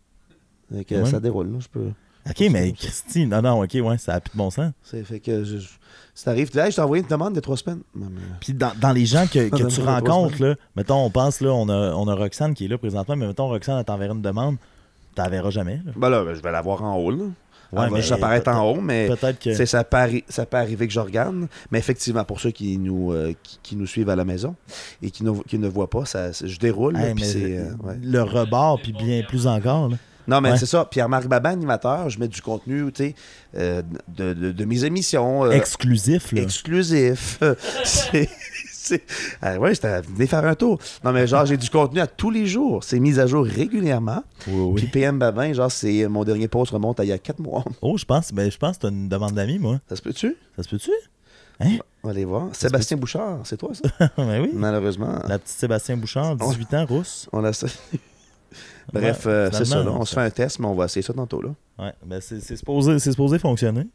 Fait que, Ouais. Ça déroule, là, je peux... Ok, mais Christy, non, non, ok, ouais, ça a plus de bon sens. C'est fait que... Je, je- si t'arrives, hey, je t'ai envoyé une demande a trois semaines. Mais- Puis dans, dans les gens que, que tu rencontres, là, mettons, on pense, là, on a, on a Roxane qui est là présentement, mais mettons, Roxane, elle t'enverra une demande, la verras jamais. là. Ben là, ben, je vais la voir en haut, là. Ouais, va mais juste apparaître en haut, mais... Que. Ça peut, arri- ça peut arriver que je regarde, mais effectivement, pour ceux qui nous, euh, qui, qui nous suivent à la maison et qui ne, qui ne voient pas, ça, je déroule, Hey, mais euh, ouais. le rebord, puis bien plus encore. là. Non, mais Ouais. c'est ça. Pierre-Marc Babin, animateur, je mets du contenu, euh, de, de- de mes émissions. Exclusif, là. exclusif. c'est. C'est- Ah ouais, venez faire un tour. Non, mais genre, j'ai du contenu à tous les jours. C'est mis à jour régulièrement. Oui, Puis. PM Babin, genre, c'est mon dernier post remonte à il y a 4 mois. Oh, je pense, ben, je pense que t'as une demande d'amis, moi. Ça se peut-tu? Ça se peut-tu? Hein? On va aller voir. Sébastien Bouchard, c'est toi, ça? ben oui. Malheureusement. La petite Sébastien Bouchard, 18 ans, rousse. On a ça. Bref, Ouais, euh, c'est ça. là. On se fait un test, mais on va essayer ça tantôt. Là. Ouais, ben c'est c'est supposé, c'est supposé fonctionner.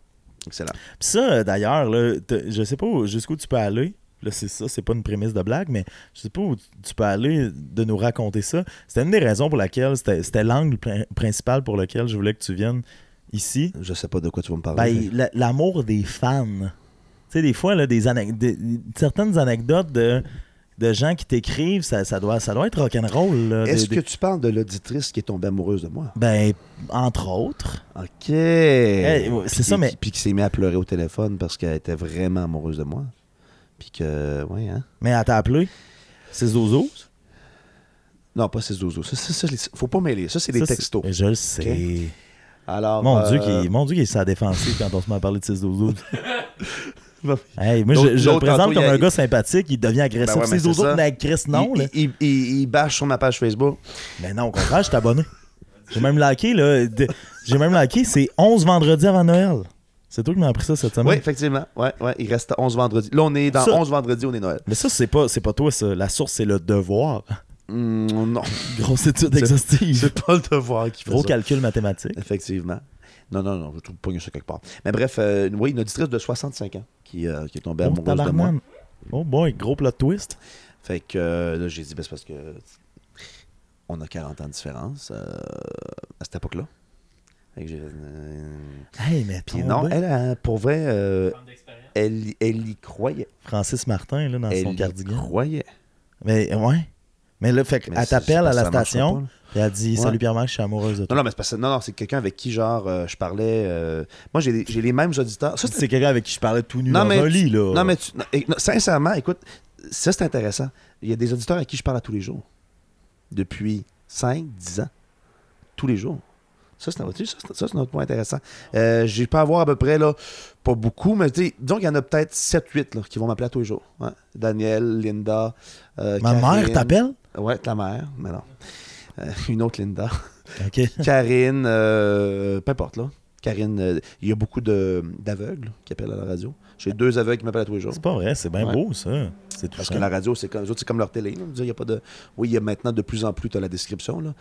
Excellent. Puis ça, euh, d'ailleurs, là, je sais pas où- jusqu'où tu peux aller. Là, c'est ça, c'est pas une prémisse de blague, mais je sais pas où tu- peux aller de nous raconter ça. C'était une des raisons pour laquelle, c'était c'était l'angle prin- principal pour lequel je voulais que tu viennes ici. Je sais pas de quoi tu vas me parler. Ben, la- l'amour des fans. Tu sais, des fois, là, des anec- des- certaines anecdotes de, de gens qui t'écrivent, ça, ça, doit, ça doit être rock'n'roll. Est-ce des- que tu parles de l'auditrice qui est tombée amoureuse de moi? Ben, entre autres. OK. ouais, c'est Puis ça, mais- Puis qui s'est mis à pleurer au téléphone parce qu'elle était vraiment amoureuse de moi. Puis que, ouais, hein? Mais elle t'a appelé. C'est Zozo? Non, pas ses zozos. Ça, ça, ça, faut pas mêler. Ça, c'est des c'est- textos. Je le sais. Alors, Mon, euh, Dieu, qui, mon Dieu, qui est sa défensive quand on se met à parler de ses zozos. Non. hey, moi, je, je le présente comme a- un gars sympathique, il devient agressif. Ben ouais, ses c'est Chris, non. il, là. il, il- il bâche sur ma page Facebook. Mais non, au contraire, je suis abonné. J'ai même liké, là. de- J'ai même liké, c'est 11 vendredis avant Noël. C'est toi qui m'as appris ça cette semaine? Oui, effectivement. Ouais, ouais, il reste 11 vendredis. Là, on est dans Ça- 11 vendredis, on est Noël. Mais ça, c'est pas, c'est pas toi, ça. La source, c'est le devoir. Hmm, non, Grosse étude exhaustive. c'est pas le devoir qui fait Gros ça. calcul mathématique. Effectivement. Non, non, non, je trouve pas ça quelque part. Mais bref, euh, oui, une auditrice de 65 ans qui, euh, qui est tombée Oh, amoureuse de moi. Oh boy, gros plot twist. Fait que euh, là, j'ai dit, ben, c'est parce que on a 40 ans de différence euh, à cette époque-là. Fait que j'ai. euh, Hey, mais Puis non, elle, euh, pour vrai, euh, elle, elle y croyait. Francis Martin, là, dans Elle son y cardigan. croyait. Mais ouais. Mais là, fait Mais c'est- t'appelle à la station, puis elle dit Ouais. Salut Pierre-Marc, je suis amoureuse de Non, toi. non, mais c'est parce que- non, non, c'est quelqu'un avec qui, genre, euh, je parlais. euh, moi, j'ai les- j'ai les mêmes auditeurs. Ça, c'est quelqu'un avec qui je parlais tout nu Non, dans mais un lit, là. Non, mais tu- non, et- non, sincèrement, écoute, ça c'est intéressant. Il y a des auditeurs à qui je parle à tous les jours. Depuis 5, 10 ans. Tous les jours. Ça, c'est sais, ça, autre point intéressant. Euh, J'ai pas à voir à peu près, là, pas beaucoup, mais disons qu'il y en a peut-être 7, 8 là, qui vont m'appeler à tous les jours. Ouais. Daniel, Linda. euh, Ma Karine. mère t'appelle? Ouais, ta mère, mais non. Euh, une autre Linda. Karine, euh, peu importe, là. Karine, il y a beaucoup de- d'aveugles qui appellent à la radio. J'ai deux aveugles qui m'appellent à tous les jours. C'est pas vrai, c'est bien Ouais. beau, ça. Parce que la radio, c'est comme, comme leur télé. là. Je veux dire, il y a pas de... Oui, il y a maintenant de plus en plus, tu as la description là,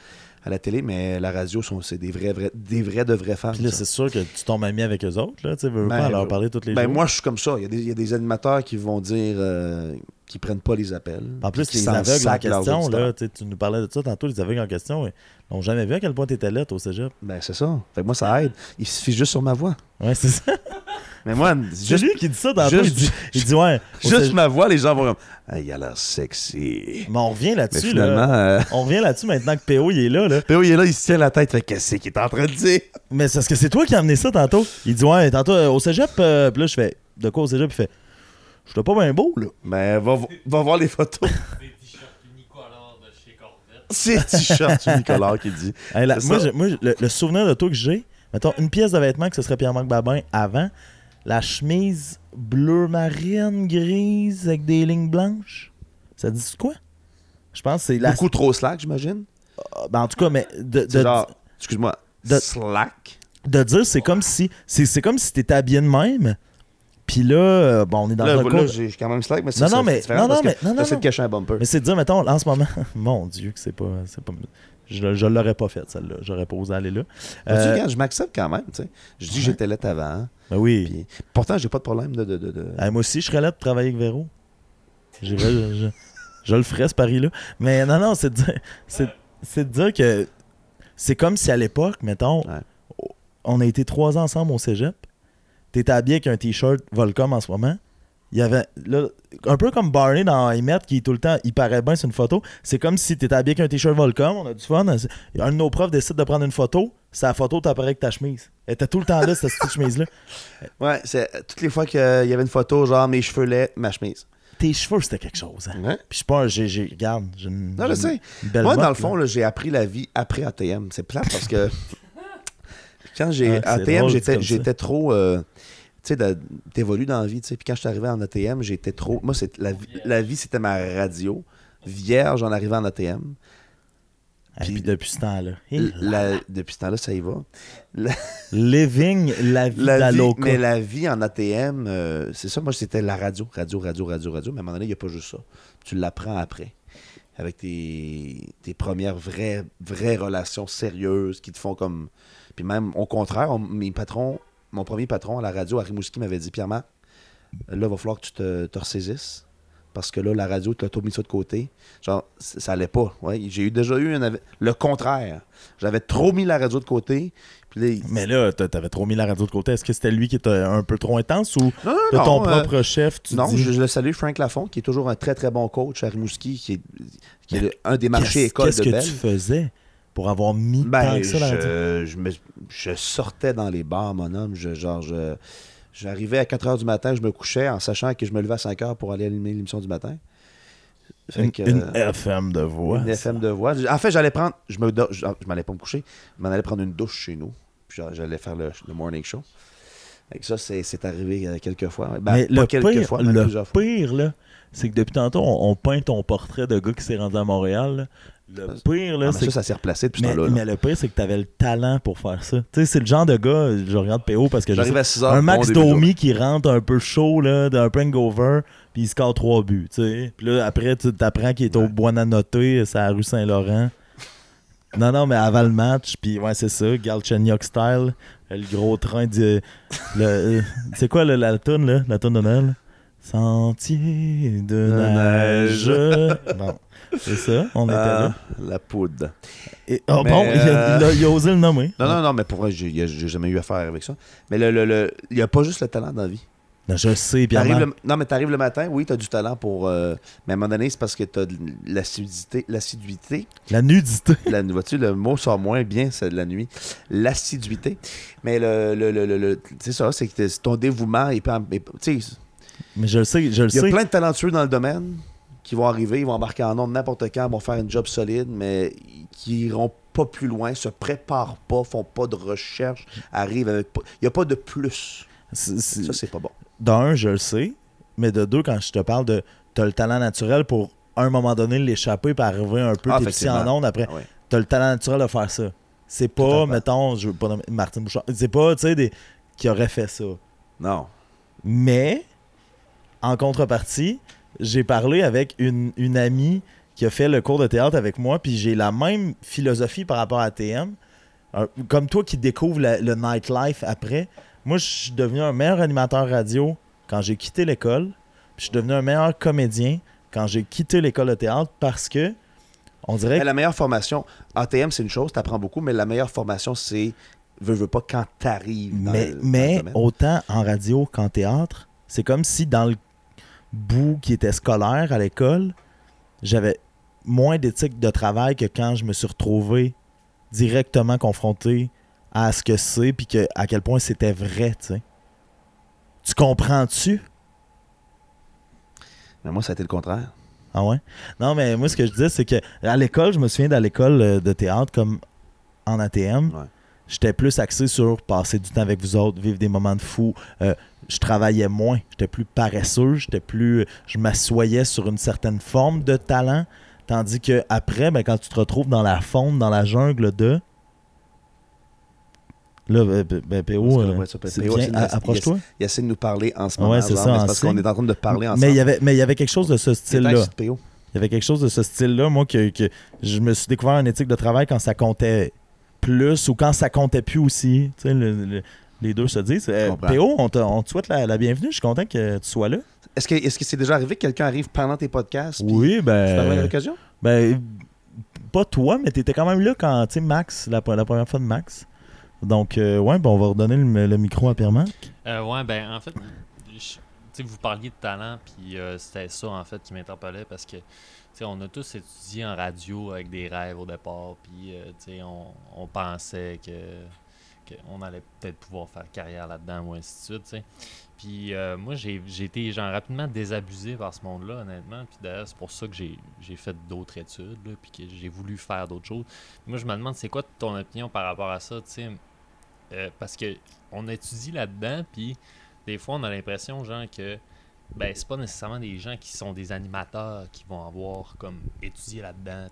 à la télé, mais la radio, c'est des vrais, vrais, des vrais de vrais fans. Puis là, c'est sûr que tu tombes ami avec eux autres, là. Tu veux Ben, pas leur euh, parler tous les Ben, jours. moi, je suis comme ça. Il y, a des, il y a des animateurs qui vont dire euh, qu'ils prennent pas les appels. En plus, les qui aveugles en question, là, tu tu nous parlais de ça tantôt, les aveugles en question, ils n'ont jamais vu à quel point t'étais là, toi, au cégep. Ben, c'est ça. Fait que moi, ça aide. Il suffit juste sur ma voix. Ouais, c'est ça. Mais moi, juste, lui qui dit ça juste- il, dit, il dit, ouais. juste cégep- ma voix, les gens vont comme il a l'air sexy. Mais on revient Mais là-dessus, finalement, là. euh, On revient là-dessus maintenant que PO, il est là, là. Péo, il est là, il se tient la tête. Fait qu'est-ce qu'il est en train de dire? Mais c'est parce que c'est toi qui as amené ça tantôt. Il dit, ouais, tantôt, euh, au cégep, euh, puis là, je fais, de quoi au cégep? Il fait, je suis pas bien beau, là. Ben, va, va voir les photos. Des t-shirts unicolores de chez Corvette. C'est t-shirt Nicolas qui dit. Hey, moi, moi, le souvenir de toi que j'ai, mettons, une pièce de vêtement que ce serait Pierre-Marc Babin avant, la chemise bleu marine, grise, avec des lignes blanches. Ça dit quoi? Je pense que c'est la. Beaucoup trop slack, j'imagine. Ben, en tout cas, mais de, C'est de, genre, excuse-moi, de- slack? de dire, c'est comme si. C'est comme si t'étais habillé de même. Puis là, euh, bon, on est dans Là, un là, cours. j'ai j'ai quand même slack, mais c'est Non, non, mais- non, non, mais- non, non, de cacher un bumper. Mais c'est de dire, mettons, en ce moment, mon Dieu, que c'est pas, c'est pas. Je, je l'aurais pas fait, celle-là. J'aurais pas osé aller là. Euh, regarde, je m'accepte quand même, tu sais. Je dis que j'étais lettre avant. ben oui. Puis, pourtant, j'ai pas de problème de. de, de, de- Ah, moi aussi, je serais là de travailler avec Véro. Je, je- je le ferais, ce pari-là. Mais non, non, c'est de dire, c'est, dire que c'est comme si à l'époque, mettons, Ouais. on a été trois ans ensemble au cégep. T'étais habillé avec un t-shirt Volcom en ce moment. Il y avait, là, un peu comme Barney dans Emmett qui est tout le temps, il paraît bien sur une photo. C'est comme si t'étais habillé avec un t-shirt Volcom, on a du fun. Un de nos profs décide de prendre une photo, sa photo t'apparaît avec ta chemise. Elle était tout le temps là, cette petite chemise-là. Ouais, c'est toutes les fois qu'il y avait une photo, genre mes cheveux laids, ma chemise. tes cheveux, c'était quelque chose. hein. Ouais. Puis je suis pas un. J'ai, regarde, j'ai une. Non, je sais. belle Moi, dans le fond, là. là, j'ai appris la vie après ATM. C'est plate parce que quand j'ai Ouais, ATM, drôle, j'étais, j'étais trop. euh, tu sais, t'évolues dans la vie. tu sais. Puis quand je suis arrivé en ATM, j'étais trop. Moi, c'est, la, vie- la vie, c'était ma radio. Vierge en arrivant en ATM. Et puis depuis ce temps-là. La- depuis ce temps-là, ça y va. Living la vie La vie, d'Aloca. mais la vie en ATM, euh, c'est ça. Moi, c'était la radio, radio, radio, radio, radio. Mais à un moment donné, il n'y a pas juste ça. Tu l'apprends après. Avec tes, tes premières vraies, vraies relations sérieuses qui te font comme. Puis même, au contraire, on- mes patrons, mon premier patron à la radio, à Rimouski, m'avait dit Pierre-Marc, là, il va falloir que tu te, te ressaisisses. Parce que là, la radio, tu as tout mis ça de côté. Genre, ça allait pas. Ouais, j'ai eu déjà eu un le contraire. J'avais trop mis la radio de côté. Puis Mais là, t'a- t'avais trop mis la radio de côté. Est-ce que c'était lui qui était un peu trop intense ou Non, non, de non, ton euh, propre chef, tu Non, dis je, je le salue, Frank Lafont, qui est toujours un très très bon coach à Rimouski, qui est, qui un des marchés qu'est-ce écoles qu'est-ce de que Belle. tu faisais? Pour avoir mis Ben, ça je, je, me- je sortais dans les bars, mon homme. Je, genre, je, j'arrivais à 4 h du matin, je me couchais en sachant que je me levais à 5 h pour aller animer l'émission du matin. Fait Une, que, une euh, FM de voix. une FM de voix. En fait, j'allais prendre. Je me je, je m'allais pas me coucher. Je m'en allais prendre une douche chez nous. Puis j'a- j'allais faire le, le morning show. Fait que ça, c'est, c'est arrivé euh, quelques fois. Ben, mais le quelques pire, fois, mais le fois. pire, là, c'est que depuis tantôt, on, on peint ton portrait de gars qui s'est rendu à Montréal. là. Le pire, là, Ah, mais ça, que ça s'est replacé depuis ce Mais, temps-là. mais le pire, c'est que tu avais le talent pour faire ça. Tu sais, c'est le genre de gars, je regarde PO parce que J'arrive sais- à 6 heures. un bon Max. Domi qui rentre un peu chaud, là, d'un hangover, puis il score trois buts, tu sais. Puis là, après, tu t'apprends qu'il est au Ouais. Buonanotte, c'est à la rue Saint-Laurent. Non, non, mais avant le match, puis ouais, c'est ça, Galchenyuk style, le gros train de... le- euh, c'est quoi le- la toune, là, la toune de Noël? Sentier de De neige. neige. bon, c'est ça, on était là. Ah, la poudre. Et, oh, Mais, bon, il a, euh, il a- il a osé le nommer. Non, non, non, mais pour vrai, j'ai jamais eu affaire avec ça. Mais le, le, le- il n'y a pas juste le talent dans la vie. Non, je sais. T'arrives le- non, mais tu arrives le matin, oui, tu as du talent pour. euh, mais à un moment donné, c'est parce que tu as l'assiduité. L'assiduité. La nudité. La, vois-tu, le mot sort moins bien, c'est de la nuit. L'assiduité. Mais le, le, le, le- c'est ça, c'est que ton dévouement. Tu sais, Mais je le sais, je le il y a sais. plein de talentueux dans le domaine qui vont arriver, ils vont embarquer en nombre n'importe quand, vont faire une job solide, mais qui iront pas plus loin, se préparent pas, font pas de recherche, arrivent avec. Il n'y a pas de plus. Ça, c'est pas bon. D'un, je le sais. Mais de deux, quand je te parle de. T'as le talent naturel pour, à un moment donné, l'échapper et arriver un peu Ah, en onde après. Ah ouais. T'as le talent naturel de faire ça. C'est pas, mettons, je veux pas nommer Martin Bouchard. C'est pas, tu sais, des... qui aurait fait ça. Non. Mais, en contrepartie, j'ai parlé avec une, une amie qui a fait le cours de théâtre avec moi, puis j'ai la même philosophie par rapport à TM. Euh, Comme toi qui découvres la- le nightlife après, moi, je suis devenu un meilleur animateur radio quand j'ai quitté l'école, puis je suis devenu un meilleur comédien quand j'ai quitté l'école de théâtre parce que, on dirait Mais la meilleure formation, ATM, c'est une chose, tu apprends beaucoup, mais la meilleure formation, c'est. Veux, veux pas quand t'arrives. dans Mais, le- dans le mais autant en radio qu'en théâtre, c'est comme si dans le bout qui était scolaire à l'école, j'avais moins d'éthique de travail que quand je me suis retrouvé directement confronté à ce que c'est puis que à quel point c'était vrai, tu comprends-tu? Mais moi, ça a été le contraire. Ah ouais? Non, mais moi, ce que je disais, c'est que à l'école, je me souviens de l'école euh, de théâtre comme en ATM. Ouais. J'étais plus axé sur passer du temps avec vous autres, vivre des moments de fou. Euh, je travaillais moins. J'étais plus paresseux. J'étais plus. Je m'assoyais sur une certaine forme de talent. Tandis que après, ben, quand tu te retrouves dans la faune, dans la jungle de. Là, ben, ben, ben, PO, euh, approche-toi. Il essaie de nous parler en ce Ouais, moment. c'est ça, en parce qu'on est en train de parler ensemble. Mais il y avait, mais il y avait quelque chose de ce style-là. Il y avait quelque chose de ce style-là, moi, que, que je me suis découvert une éthique de travail quand ça comptait plus ou quand ça comptait plus aussi. Tu sais, le- le- les deux se disent. Euh. PO, on te, on te souhaite la, la bienvenue. Je suis content que tu sois là. Est-ce que est-ce que c'est déjà arrivé que quelqu'un arrive pendant tes podcasts? Oui, Tu t'en à ben, l'occasion? ben. Pas toi, mais tu étais quand même là quand, tu sais, Max, la, la première fois de Max. Donc, euh, ouais, ben, on va redonner le, le micro à Pierre-Marc. Euh, ouais, ben en fait, je- tu sais, vous parliez de talent, puis euh, c'était ça en fait qui m'interpellait parce que, tu sais, on a tous étudié en radio avec des rêves au départ, puis, euh, tu sais, on, on pensait que qu'on allait peut-être pouvoir faire carrière là-dedans ou ainsi de suite. Puis euh, moi, j'ai été genre, rapidement désabusé par ce monde-là, honnêtement. Puis d'ailleurs, c'est pour ça que j'ai fait d'autres études, là, puis que j'ai voulu faire d'autres choses. Moi, je me demande, c'est quoi ton opinion par rapport à ça? Euh, parce que on étudie là-dedans, puis des fois, on a l'impression, genre, que ben, c'est pas nécessairement des gens qui sont des animateurs qui vont avoir comme étudié là-dedans.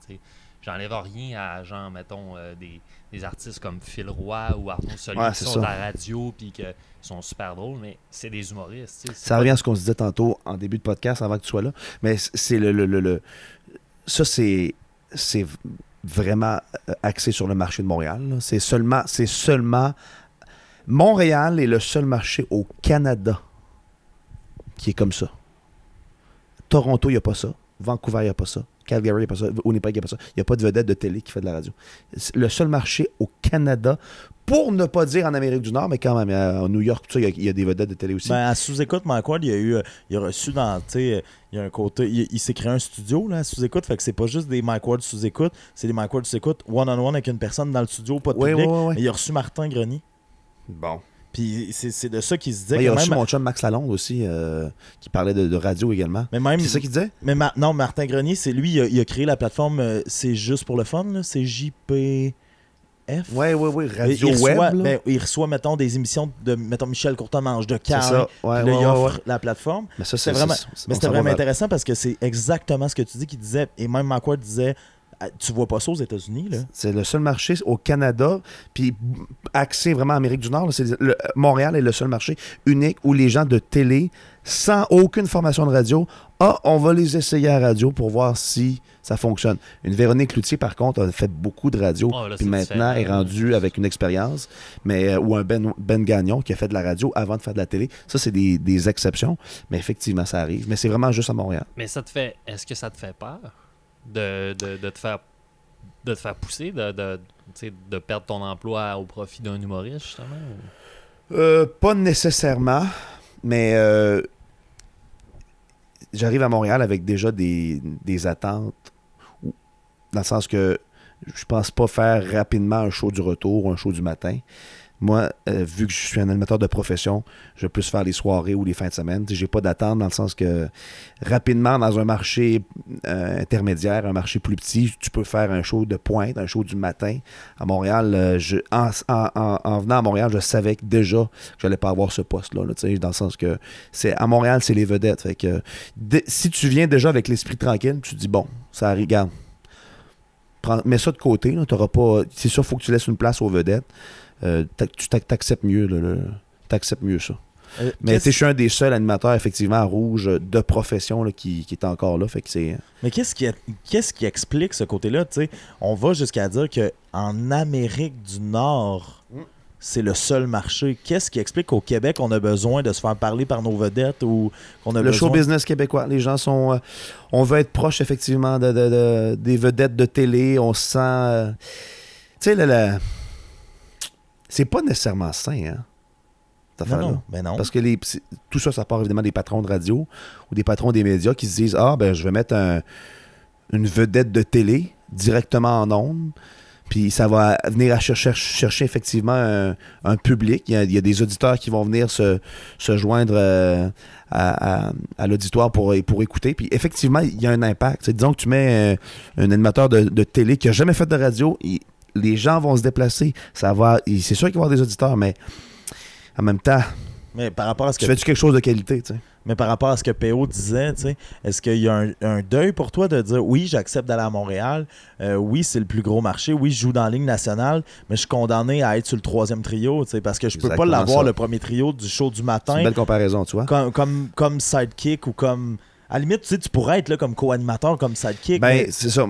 J'enlève rien à, genre, mettons, euh, des, des artistes comme Phil Roy ou Arnaud Solier Ouais, qui sont à la radio puis qui sont super drôles, mais c'est des humoristes. Ça revient à ce qu'on se disait tantôt en début de podcast avant que tu sois là. Mais c'est le, le, le- le- Ça, c'est. Vraiment euh, axé sur le marché de Montréal. C'est seulement. C'est seulement. Montréal est le seul marché au Canada qui est comme ça. Toronto, il n'y a pas ça. Vancouver, il n'y a pas ça. Calgary, il n'y a pas ça. Winnipeg, il n'y a pas ça. Il n'y a pas de vedette de télé qui fait de la radio. C'est le seul marché au Canada, pour ne pas dire en Amérique du Nord, mais quand même, à New York, il y a- il y, a des vedettes de télé aussi. Ben, à sous-écoute, Mike Ward, il y a eu, euh, il a reçu dans, tu sais, il y a un côté, il, il s'est créé un studio, là, à sous-écoute, fait que c'est pas juste des Mike Ward sous-écoute, c'est des Mike Ward sous-écoute one-on-one avec une personne dans le studio, pas de Oui, public. oui, oui. Mais il a reçu Martin Grenier. Bon. Puis c'est de ça qu'il se disait Ouais, il y a même, mon chum Max Lalonde aussi, euh, qui parlait de, de radio également. mais même, C'est ça qu'il disait? mais Ma- non, Martin Grenier, c'est lui, il a, il a créé la plateforme, euh, c'est juste pour le fun, c'est JPF. Oui, oui, oui. il, Radio il reçoit, Web. ben, il reçoit, mettons, des émissions de, mettons, Michel Courtemanche, de Carl. Ouais, ouais, il ouais, offre ouais. la plateforme. Mais ça, C'est vraiment- Mais vraiment intéressant parce que c'est exactement ce que tu dis qu'il disait. Et même McQuarrie disait Tu vois pas ça aux États-Unis, là? C'est le seul marché au Canada, puis axé vraiment en Amérique du Nord. là, c'est le- Montréal est le seul marché unique où les gens de télé, sans aucune formation de radio, ah, on va les essayer à la radio pour voir si ça fonctionne. Une Véronique Loutier, par contre, a fait beaucoup de radio, Oh, là, puis maintenant est rendue avec une expérience, mais euh, ou un ben, ben Gagnon qui a fait de la radio avant de faire de la télé. Ça, c'est des, des exceptions, mais effectivement, ça arrive. Mais c'est vraiment juste à Montréal. Mais ça te fait. Est-ce que ça te fait peur? De, de, de te faire de te faire pousser, de, de, de perdre ton emploi au profit d'un humoriste, justement? Euh, pas nécessairement, mais euh, j'arrive à Montréal avec déjà des, des attentes, dans le sens que je pense pas faire rapidement un show du retour ou un show du matin. Moi, euh, vu que je suis un animateur de profession, je vais plus faire les soirées ou les fins de semaine. Je n'ai pas d'attente dans le sens que rapidement, dans un marché euh, intermédiaire, un marché plus petit, tu peux faire un show de pointe, un show du matin. À Montréal, euh, en, en- en- en venant à Montréal, je savais déjà que j'allais pas avoir ce poste-là. dans le sens que c'est à Montréal, c'est les vedettes. Si tu viens déjà avec l'esprit tranquille, tu te dis bon, ça arrive, regarde. Prends- mets ça de côté. là, t'auras pas. C'est sûr, il faut que tu laisses une place aux vedettes. Euh, tu t'ac- t'acceptes mieux. là, là. t'acceptes mieux ça. Euh, Mais je suis un des seuls animateurs, effectivement, à rouge de profession là, qui, qui est encore là. Fait que c'est. Mais qu'est-ce qui, qu'est-ce qui explique ce côté-là? On va jusqu'à dire que en Amérique du Nord, Mm. c'est le seul marché. Qu'est-ce qui explique qu'au Québec, on a besoin de se faire parler par nos vedettes ou qu'on a Le besoin... show business québécois. Les gens sont. euh, on veut être proche, effectivement, de, de- de- des vedettes de télé. On se sent. euh, tu sais, le- c'est pas nécessairement sain, hein, cette Non, affaire-là. non, ben non. Parce que les, tout ça, ça part évidemment des patrons de radio ou des patrons des médias qui se disent Ah, ben, je vais mettre un- une vedette de télé directement en ondes. Puis ça va venir à chercher, chercher effectivement un, un public. Il y, a, il y a des auditeurs qui vont venir se, se joindre euh, à, à- à l'auditoire pour, pour écouter. Puis effectivement, il y a un impact. Disons que tu mets euh, un animateur de, de télé qui n'a jamais fait de radio, il- les gens vont se déplacer. Ça va, il- c'est sûr qu'il va y avoir des auditeurs, mais en même temps, Mais par rapport à ce tu que fais-tu quelque chose de qualité, tu sais? Mais par rapport à ce que PO disait, est-ce qu'il y a un, un deuil pour toi de dire oui, j'accepte d'aller à Montréal, euh, oui, c'est le plus gros marché, oui, je joue dans la Ligue nationale, mais je suis condamné à être sur le troisième trio, tu sais, parce que je peux pas l'avoir le premier trio du show du C'est matin une belle comparaison, tu vois. comme, comme, comme sidekick ou comme. À la limite, tu sais, tu pourrais être là comme co-animateur, comme sidekick. Ben, mais- c'est ça.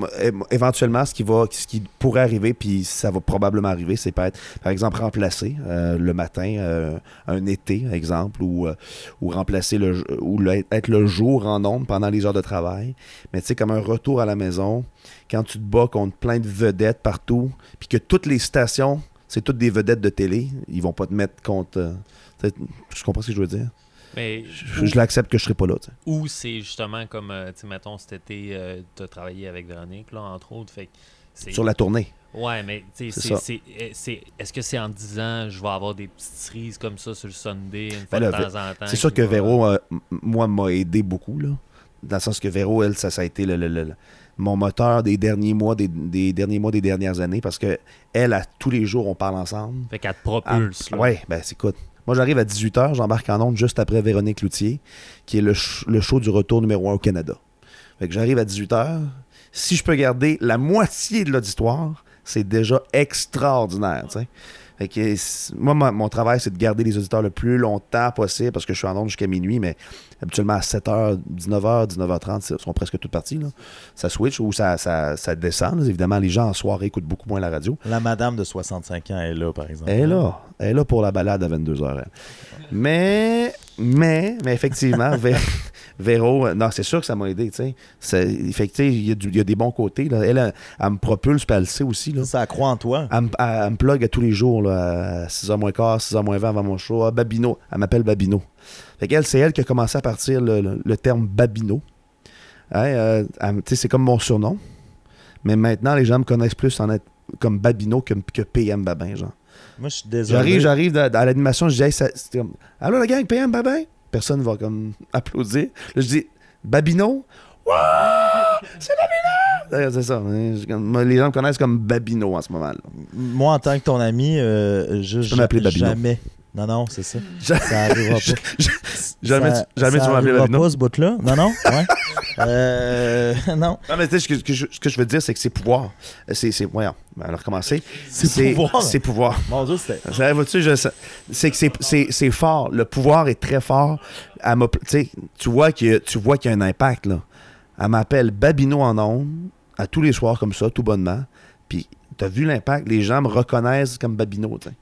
Éventuellement, ce qui va, ce qui pourrait arriver, puis ça va probablement arriver, c'est peut-être, par exemple, remplacer euh, le matin, euh, un été, exemple, ou, euh, ou remplacer le, ou le- être le jour en ombre pendant les heures de travail. Mais tu sais, comme un retour à la maison, quand tu te bats contre plein de vedettes partout, puis que toutes les stations, c'est toutes des vedettes de télé, ils vont pas te mettre contre. tu je comprends ce que je veux dire? Mais Je, je l'accepte que je serai pas là. Ou c'est justement comme, euh, tu mettons, cet été, tu as travaillé avec Véronique, là, entre autres. Fait Sur la tournée. Ouais, mais C'est c'est- ça. c'est- euh, est-ce que c'est en disant je vais avoir des petites cerises comme ça sur le Sunday une fois Ben là, de temps en temps? C'est sûr que Véro, euh, moi, m'a aidé beaucoup, là. Dans le sens que Véro, elle, ça, ça a été le, le- le- mon moteur des derniers mois, des, des derniers mois, des dernières années, parce que elle, à tous les jours, on parle ensemble. Fait qu'elle te propulse. là. ouais, ben c'est écoute. Moi, j'arrive à 18h, j'embarque en onde juste après Véronique Loutier, qui est le, le show du retour numéro 1 au Canada. Fait que j'arrive à 18h. Si je peux garder la moitié de l'auditoire, c'est déjà extraordinaire, tu sais. Fait que c- moi, mon travail, c'est de garder les auditeurs le plus longtemps possible parce que je suis en onde jusqu'à minuit, mais habituellement à 7h, 19h, 19h30, ils sont presque toutes parties. Là. Ça switch ou ça, ça, ça descend. là. Évidemment, les gens en soirée écoutent beaucoup moins la radio. La madame de 65 ans est là, par exemple. Elle est là. Elle est là pour la balade à 22h. Mais, mais, mais effectivement, Vé- Véro, non, c'est sûr que ça m'a aidé, tu sais. Il y, a y des bons côtés. Là. Elle, elle, elle me propulse, puis elle le sait aussi. Là. Ça croit en toi. Elle, me- elle- elle me plug à tous les jours, là, à 6h moins quart, 6h moins 20 avant mon show. Ah, Babino. Elle m'appelle Babino. Fait qu'elle, c'est elle qui a commencé à partir le, le- le terme Babino. Hein, euh, c'est comme mon surnom. Mais maintenant, les gens me connaissent plus en être comme Babino que, que PM Babin, genre. Moi, je suis désolé. J'arrive, j'arrive dans, dans l'animation, je dis, hey, ça- comme, allô la gang, PM Babin? Personne va comme applaudir. Là, je dis, Babino? Wouah! C'est Babino! C'est ça. hein, les gens me connaissent comme Babino en ce moment. là. Moi, en tant que ton ami, euh, je, Je peux m'appeler Babino. jamais. Non, non, c'est ça. Ça arrivera Je- pas. jamais Ça- tu- jamais ça tu Babino. pas ce bout-là. Non, non, ouais. euh, non. Non, mais tu sais, ce que, ce que je, veux dire, c'est que c'est pouvoir. C'est, voyons, on va recommencer. C'est pouvoir. C'est pouvoir. Mon Dieu, c'était. C'est que c'est, fort. Le pouvoir est très fort. Elle tu vois qu'il y a, tu vois qu'il y a un impact, là. Elle m'appelle Babino en ondes, à tous les soirs comme ça, tout bonnement. Puis, t'as vu l'impact? Les gens me reconnaissent comme Babino, tu sais.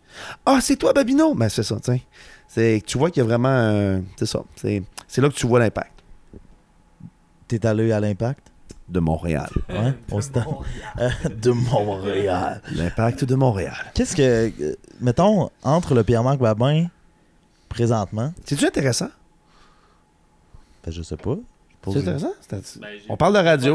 Ah, c'est toi, Babino? Ben, c'est ça, tu sais. C'est, tu vois qu'il y a vraiment... un- c'est ça. C'est, c'est là que tu vois l'impact T'es allé à l'impact? de Montréal. Ouais, au stand. Euh, de Montréal. L'impact de Montréal. Qu'est-ce que. euh, Mettons, entre le Pierre-Marc Babin, présentement, C'est-tu intéressant? ben, je sais pas. C'est intéressant? Ben, On parle de radio.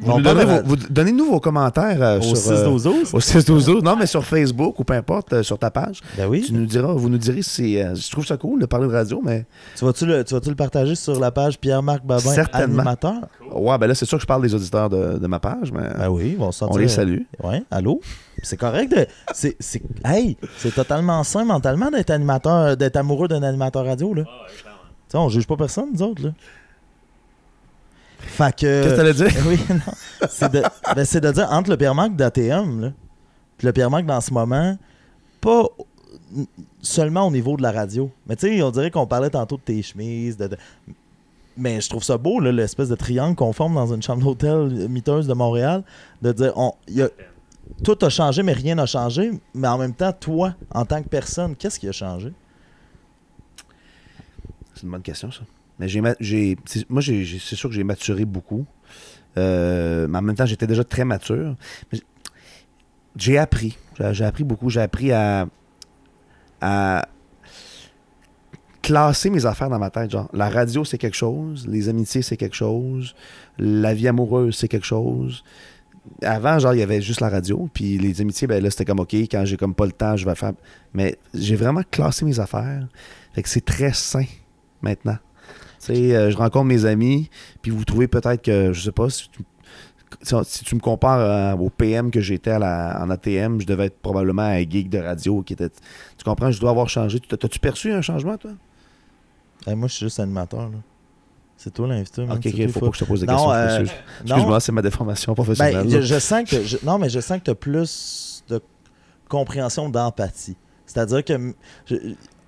Vous nous donnez, de vos- vous- donnez-nous vos commentaires euh, Au sur, 6 euh, 12 12 au 6 12 12. Non, mais sur Facebook ou peu importe, euh, sur ta page. Ben oui. Tu nous diras, vous nous direz si euh, je trouve ça cool de parler de radio, mais Tu vas-tu le, tu vas-tu le partager sur la page Pierre-Marc Babin, Certainement. animateur? ouais, ben là c'est sûr que je parle des auditeurs de, de ma page, mais Ben oui, on on les salue. Ouais, allô? C'est correct de. C'est, c'est, hey, c'est totalement sain mentalement d'être animateur, d'être amoureux d'un animateur radio, là. Ah ouais, sais, on juge pas personne, nous autres, là. Fait que. Qu'est-ce que t'allais dire? oui, non. C'est de, ben, c'est de dire entre le Pierre-Marc d'ATM, là, puis le Pierre-Marc dans ce moment, pas seulement au niveau de la radio. Mais tu sais, on dirait qu'on parlait tantôt de tes chemises, de, de- mais je trouve ça beau, là, l'espèce de triangle qu'on forme dans une chambre d'hôtel miteuse de Montréal, de dire, on, y a, tout a changé, mais rien n'a changé. Mais en même temps, toi, en tant que personne, qu'est-ce qui a changé? C'est une bonne question, ça. Mais j'ai, moi, c'est sûr que j'ai maturé beaucoup. Euh, mais en même temps, j'étais déjà très mature. J'ai appris. J'ai, appris beaucoup. J'ai appris à, à classer mes affaires dans ma tête. Genre, la radio, c'est quelque chose. Les amitiés, c'est quelque chose. La vie amoureuse, c'est quelque chose. Avant, genre, il y avait juste la radio. Puis les amitiés, ben là, c'était comme OK. Quand j'ai comme pas le temps, je vais faire. Mais j'ai vraiment classé mes affaires. Fait que c'est très sain maintenant. Euh, je rencontre mes amis, puis vous trouvez peut-être que, je sais pas, si tu, si- tu me compares euh, au PM que j'étais en ATM, je devais être probablement un geek de radio qui était. Tu comprends, je dois avoir changé. Tu- T'as-tu perçu un changement, toi? Hey, moi, je suis juste animateur. Là. C'est toi l'invité. Ok, ok, faut pas que je te pose des Non, questions. euh. Excuse-moi, c'est ma déformation professionnelle. Ben, je, je sens que je- non, mais je sens que tu as plus de compréhension d'empathie. C'est-à-dire que je-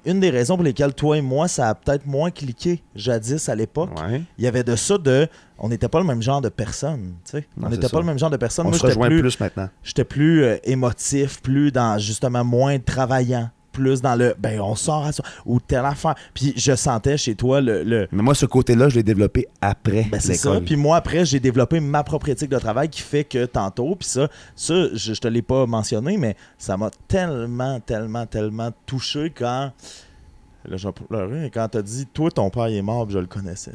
une des raisons pour lesquelles toi et moi, ça a peut-être moins cliqué jadis à l'époque, Ouais. il y avait de ça de. On n'était pas le même genre de personne. On n'était pas le même genre de personne. On Moi, se rejoint plus, plus maintenant. j'étais plus euh, émotif, plus dans justement moins travaillant, plus dans le ben on sort à ça ou telle affaire. Puis je sentais chez toi le- le Mais moi, ce côté-là, je l'ai développé après ben, c'est ça. Puis moi, après, j'ai développé ma propre éthique de travail qui fait que tantôt, puis ça, ça je, je te l'ai pas mentionné, mais ça m'a tellement, tellement, tellement touché quand. Là, je vais pleurer, quand t'as dit, toi, ton père il est mort, puis je le connaissais.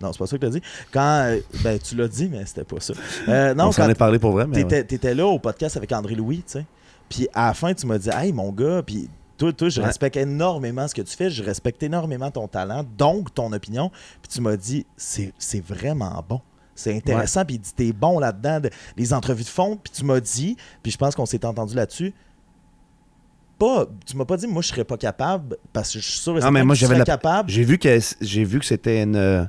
Non, c'est pas ça que tu as dit. Quand. euh, ben, tu l'as dit, mais c'était pas ça. Euh, non, On s'en est parlé pour vrai, mais. t'étais là au podcast avec André Louis, tu sais. Puis à la fin, tu m'as dit, hey, mon gars, puis toi, toi, je Ouais. respecte énormément ce que tu fais, je respecte énormément ton talent, donc ton opinion. Puis tu m'as dit, c'est, c'est vraiment bon. C'est intéressant, puis il dit, t'es bon là-dedans, de- les entrevues de fond. Puis tu m'as dit, puis je pense qu'on s'est entendu là-dessus, pas, tu m'as pas dit, moi, je serais pas capable, parce que je suis sûr et Non, mais moi, que tu j'avais serais la- capable. J'ai vu que j'ai vu que c'était une.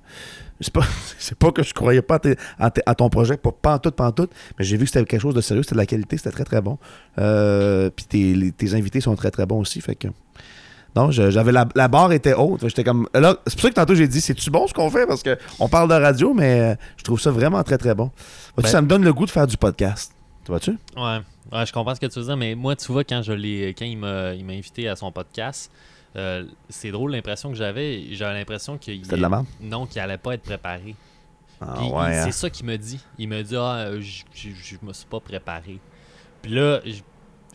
C'est pas, c'est pas que je croyais pas à, ton projet, pas, pas en tout, pas en tout, mais j'ai vu que c'était quelque chose de sérieux, c'était de la qualité, c'était très très bon. Euh, Puis tes, les- tes invités sont très très bons aussi, fait que. Non, j'avais la, la barre était haute. J'étais comme. Là, c'est pour ça que tantôt j'ai dit c'est-tu bon ce qu'on fait? Parce qu'on parle de radio, mais euh, je trouve ça vraiment très très bon. Ben- ça me donne le goût de faire du podcast. Tu? Vois-tu? Ouais, ouais, je comprends ce que tu veux dire, mais moi, tu vois, quand je l'ai, quand il m'a, il m'a invité à son podcast, euh, c'est drôle l'impression que j'avais. J'avais l'impression qu'il C'était de la merde? non, qu'il allait pas être préparé. Ah ouais. hein? c'est ça qu'il me dit. Il me dit ah, euh, j- j- je me suis pas préparé. Puis là,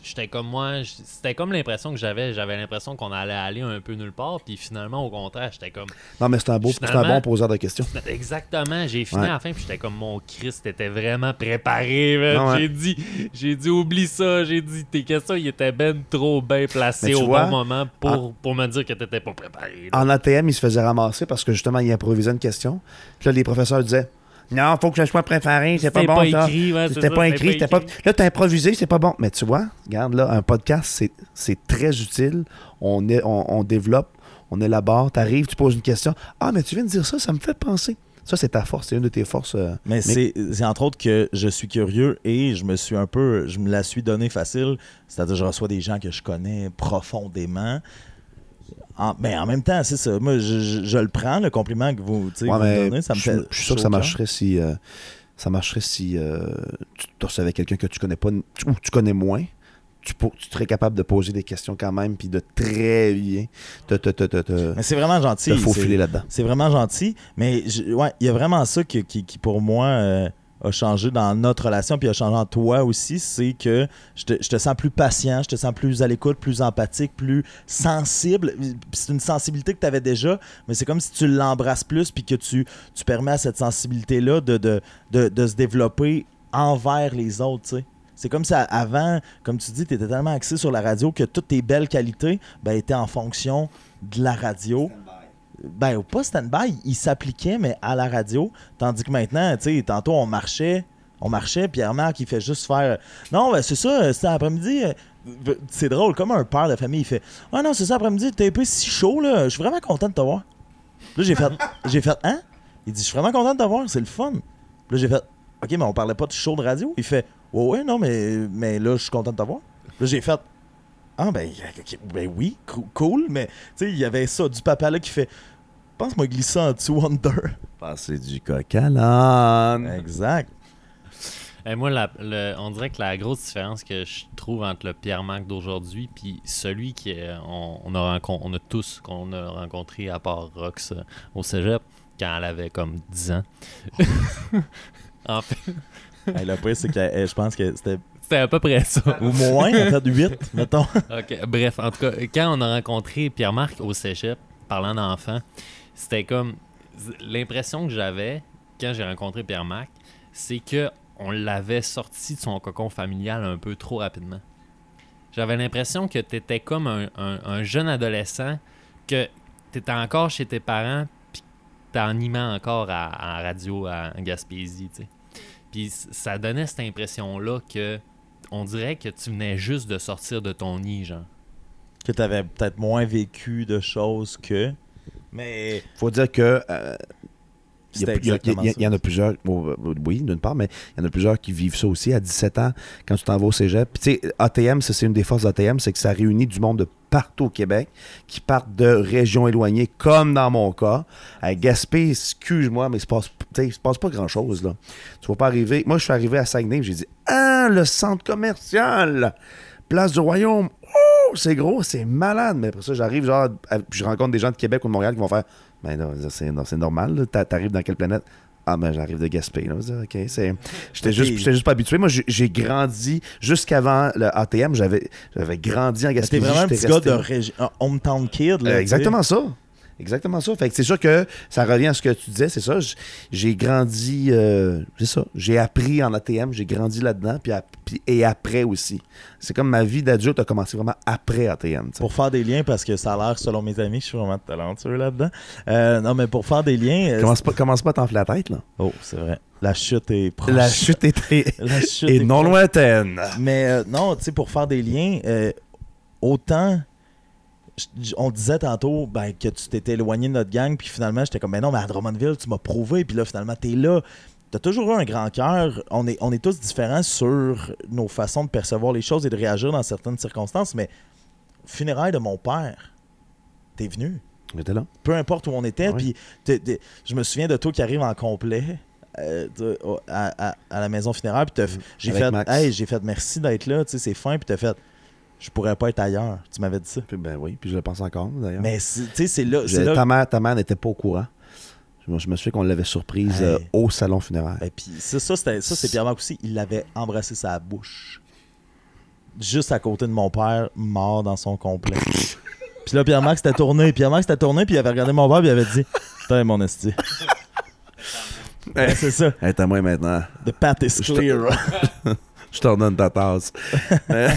j'étais comme moi, c'était comme l'impression que j'avais. J'avais l'impression qu'on allait aller un peu nulle part. Puis finalement, au contraire, j'étais comme Non, mais c'est un, beau, c'est un bon poseur de questions. Exactement, j'ai fini Ouais. à la fin puis j'étais comme mon Christ, t'étais vraiment préparé. ouais. J'ai dit, j'ai dit oublie ça, j'ai dit tes questions ils étaient ben trop bien placées au vois, bon moment pour, pour me dire que t'étais pas préparé. là. En ATM, il se faisait ramasser parce que justement, il improvisait une question. Puis là, les professeurs disaient Non, faut que je sois préparé, c'est pas C'était bon pas ça. écrit, ouais, C'était pas écrit, c'était pas. Là, t'as improvisé, c'est pas bon. Mais tu vois, regarde là, un podcast, c'est- c'est très utile. On, est, on, on développe, on élabore. T'arrives, tu poses une question. Ah, mais tu viens de dire ça, ça me fait penser. Ça, c'est ta force, c'est une de tes forces. euh, Mais c'est c'est entre autres que je suis curieux et je me suis un peu, je me la suis donné facile. C'est-à-dire, je reçois des gens que je connais profondément. En, mais en même temps, c'est ça. Moi, je, je- je le prends, le compliment que vous, Ouais, vous me donnez. Ça me je, fait je suis sûr que ça marcherait si. euh, ça marcherait si euh, tu recevais quelqu'un que tu connais pas ou tu connais moins. Tu, tu serais capable de poser des questions quand même, puis de très bien te, te, te, te, te- Mais c'est vraiment gentil. faufiler là-dedans. C'est vraiment gentil. Mais je- ouais, il y a vraiment ça qui, qui, qui, pour moi, euh, a changé dans notre relation, puis a changé en toi aussi. C'est que je te, sens plus patient, je te sens plus à l'écoute, plus empathique, plus sensible. C'est une sensibilité que tu avais déjà, mais c'est comme si tu l'embrasses plus, puis que tu, tu permets à cette sensibilité-là de, se développer envers les autres. C'est comme à- avant, comme tu dis, tu étais tellement axé sur la radio que toutes tes belles qualités ben, étaient en fonction de la radio. Ben, pas stand-by, il s'appliquait, mais à la radio. Tandis que maintenant, tu sais, tantôt, on marchait, on marchait, Pierre-Marc, il fait juste faire Non, ben, c'est ça, c'était après-midi. euh, C'est drôle, comme un père de famille, il fait Ah non, c'est ça, après-midi, t'es un peu si chaud, là. Je suis vraiment content de te voir. Là, j'ai fait J'ai fait Hein? Il dit Je suis vraiment content de te voir, c'est le fun. Là, j'ai fait Ok, mais on parlait pas de show de radio. Il fait Ouais, ouais, non, mais, mais là, je suis content de te voir. Là, j'ai fait Ah, ben, ben oui, cool, mais tu sais, il y avait ça, du papa là qui fait Pense-moi glisser en dessous Wonder. Passer du coq à l'âne. Exact. Et moi, la- le- on dirait que la grosse différence que je trouve entre le Pierre-Marc d'aujourd'hui puis celui qui est- on, a on a tous qu'on a rencontré à part Rox euh, au cégep quand elle avait comme 10 ans. en fait, Hey, le pire, c'est que je pense que c'était c'était à peu près ça. au moins, en fait, 8, mettons. Ok, bref, en tout cas, quand on a rencontré Pierre-Marc au cégep, parlant d'enfants, c'était comme l'impression que j'avais quand j'ai rencontré Pierre-Marc, c'est que on l'avait sorti de son cocon familial un peu trop rapidement. J'avais l'impression que tu étais comme un, un- un jeune adolescent, que tu étais encore chez tes parents, puis t'animais encore à, à radio à, en Gaspésie, tu sais. Puis ça donnait cette impression-là que on dirait que tu venais juste de sortir de ton nid, genre. Que tu avais peut-être moins vécu de choses que. Mais faut dire que euh, il y, a- c'était il y y a- ça. il y en a plusieurs, bon, euh, oui, d'une part, mais il y en a plusieurs qui vivent ça aussi à 17 ans, quand tu t'en vas au cégep. Puis, tu sais, ATM, c'est une des forces d'ATM, c'est que ça réunit du monde de partout au Québec, qui partent de régions éloignées, comme dans mon cas. À Gaspé, excuse-moi, mais il se passe, il se passe pas grand-chose, là. Tu vas pas arriver... Moi, je suis arrivé à Saguenay, j'ai dit « Ah, le centre commercial! Place du Royaume! Oh, c'est gros, c'est malade! » Mais après ça, j'arrive, genre, à- puis je rencontre des gens de Québec ou de Montréal qui vont faire ben non, c'est non, c'est normal. T'arrives dans quelle planète? Ah, ben j'arrive de Gaspé. Là. OK, c'est... J'étais juste, j'étais juste pas habitué. Moi, j'ai- grandi jusqu'avant le ATM. J'avais, j'avais grandi en Mais T'es vraiment un petit gars de région. hometown kid. Là, Euh, exactement ça. Exactement ça. Fait que c'est sûr que ça revient à ce que tu disais, c'est ça. J'ai grandi, euh, c'est ça. J'ai appris en ATM, j'ai grandi là-dedans, puis, et après aussi. C'est comme ma vie d'adulte a commencé vraiment après ATM. Pour faire des liens, parce que ça a l'air, selon mes amis, je suis vraiment talentueux là-dedans. Euh, non, mais pour faire des liens. euh, Commence pas, commence pas à t'enfler la tête, là. Oh, c'est vrai. La chute est proche. La chute était La chute est est non proche. lointaine. Mais euh, non, tu sais, pour faire des liens, autant. On disait tantôt ben, que tu t'étais éloigné de notre gang, puis finalement, j'étais comme, mais non, mais à Drummondville, tu m'as prouvé, puis là, finalement, t'es là. T'as toujours eu un grand cœur. On est, on est tous différents sur nos façons de percevoir les choses et de réagir dans certaines circonstances, mais funérailles de mon père, t'es venu. J'étais là. Peu importe où on était, Ah puis je me souviens de toi qui arrive en complet. euh, de- à, à- à la maison funéraire puis j'ai Mm. Avec fait Max. hey j'ai fait merci d'être là tu sais c'est fin puis t'as fait je pourrais pas être ailleurs tu m'avais dit ça Puis ben oui, puis je le pense encore, d'ailleurs. mais tu sais c'est là, ta mère, ta mère n'était pas au courant. Je me, je me souviens qu'on l'avait surprise Hey. euh, au salon funéraire. Ben, puis ça, ça, c'est Pierre-Marc aussi. Il l'avait embrassé sa bouche. Juste à côté de mon père, mort dans son complet. puis là, Pierre-Marc s'était tourné. Pierre-Marc s'était tourné, puis il avait regardé mon père, puis il avait dit Putain, mon esti. Ouais, c'est ça. Hey, t'as moi maintenant. The path is clear. Je t'en donne ta tasse. Mais-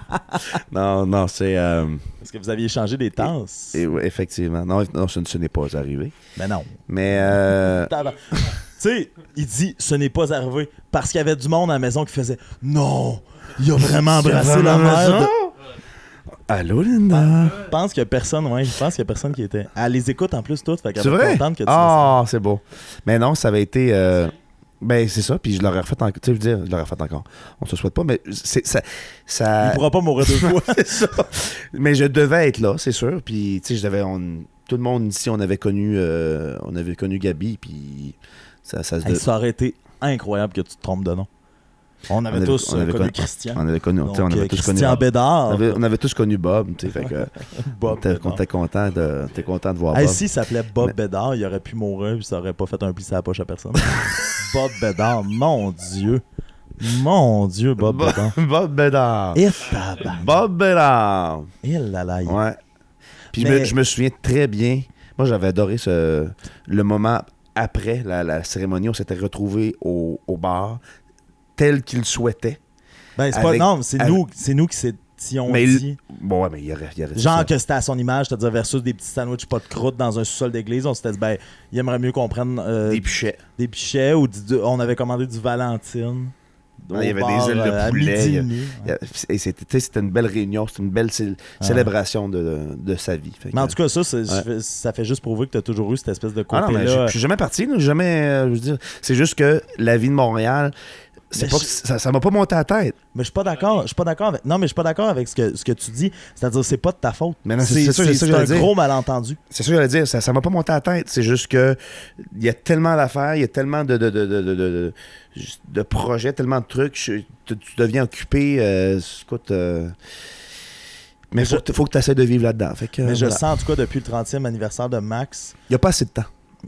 non, non, c'est. euh, Parce que vous aviez changé des tasses. et- effectivement. Non, non ce, ce n'est pas arrivé. Mais non. Mais. euh, tu sais, il dit Ce n'est pas arrivé. Parce qu'il y avait du monde à la maison qui faisait Non, il a vraiment embrassé la mère. de- Allô, Linda? Je pense qu'il y a personne, ouais. Je pense qu'il y a personne qui était. Elle les écoute en plus toutes. Fait qu'elle C'est va vrai? être contente que tu Ah, c'est beau. Mais non, ça avait été. euh, Ben, c'est ça. Puis je l'aurais refait encore. Tu sais, je veux dire, je l'aurais refait encore. On se souhaite pas, mais c'est, ça. ça... Il pourra pas mourir deux fois. c'est ça. Mais je devais être là, c'est sûr. Puis, tu sais, je devais. on- Tout le monde ici, on avait connu, euh, on avait connu Gabi. Puis, ça, ça se. Hey, de- ça aurait été incroyable que tu te trompes de nom. On avait, avait- tous on euh, avait connu connu- Christian. On avait connu, on tous connu. Christian On Bédard. avait, on avait tous connu Bob, fait que Bob t'es content de, t'es content de voir Hey, Bob. s'il s'appelait Bob Mais- Bédard, il aurait pu mourir puis ça aurait pas fait un pli sur la poche à personne. Bob Bédard, mon Dieu. Mon Dieu, Bob Bob- Bédard. Bob Bédard. Et. Bob Bédard. Et là là. il- Ouais. Puis je, me, je me souviens très bien. Moi, j'avais adoré ce, le moment après la, la cérémonie. On s'était retrouvés au, au bar tel qu'il souhaitait. Ben, c'est pas. Non, c'est nous, c'est nous qui s'étions Mais il- dit. Bon, ouais, mais il y aurait, il y aurait Genre ça. que c'était à son image, c'est-à-dire versus des petits sandwichs pas de croûte dans un sous-sol d'église. On s'était dit, ben, il aimerait mieux qu'on prenne euh, Des pichets. des pichets ou du- on avait commandé du Valentine. Ah, il y avait des ailes de euh, poulet, et c'était, une belle réunion, c'était une belle Ah. célébration de, de sa vie. Fait Mais en que- tout cas, ça, c'est- Ouais. ça fait- juste prouver que tu as toujours eu cette espèce de Ah non, mais côté-là. je suis jamais parti. jamais, euh, je veux dire, c'est juste que la vie de Montréal, c'est pas je- que ça, m'a pas monté à la tête. Mais je suis pas d'accord. Je suis pas d'accord avec. Non, mais je suis pas d'accord avec ce que, ce que tu dis. C'est-à-dire, c'est pas de ta faute. Mais non, c'est- c'est que un dire. gros malentendu. C'est ça que j'allais dire, ça, m'a pas monté à la tête. C'est juste que il y a tellement d'affaires, il y a tellement de, de, de, de, de, de- de projets, tellement de trucs. je- tu, tu deviens occupé. euh, écoute. euh, mais Mais faut, que- faut que tu essaies de vivre là-dedans. Que, mais je voilà. sens, en tout cas, depuis le 30e anniversaire de Max. Il n'y a pas assez de temps.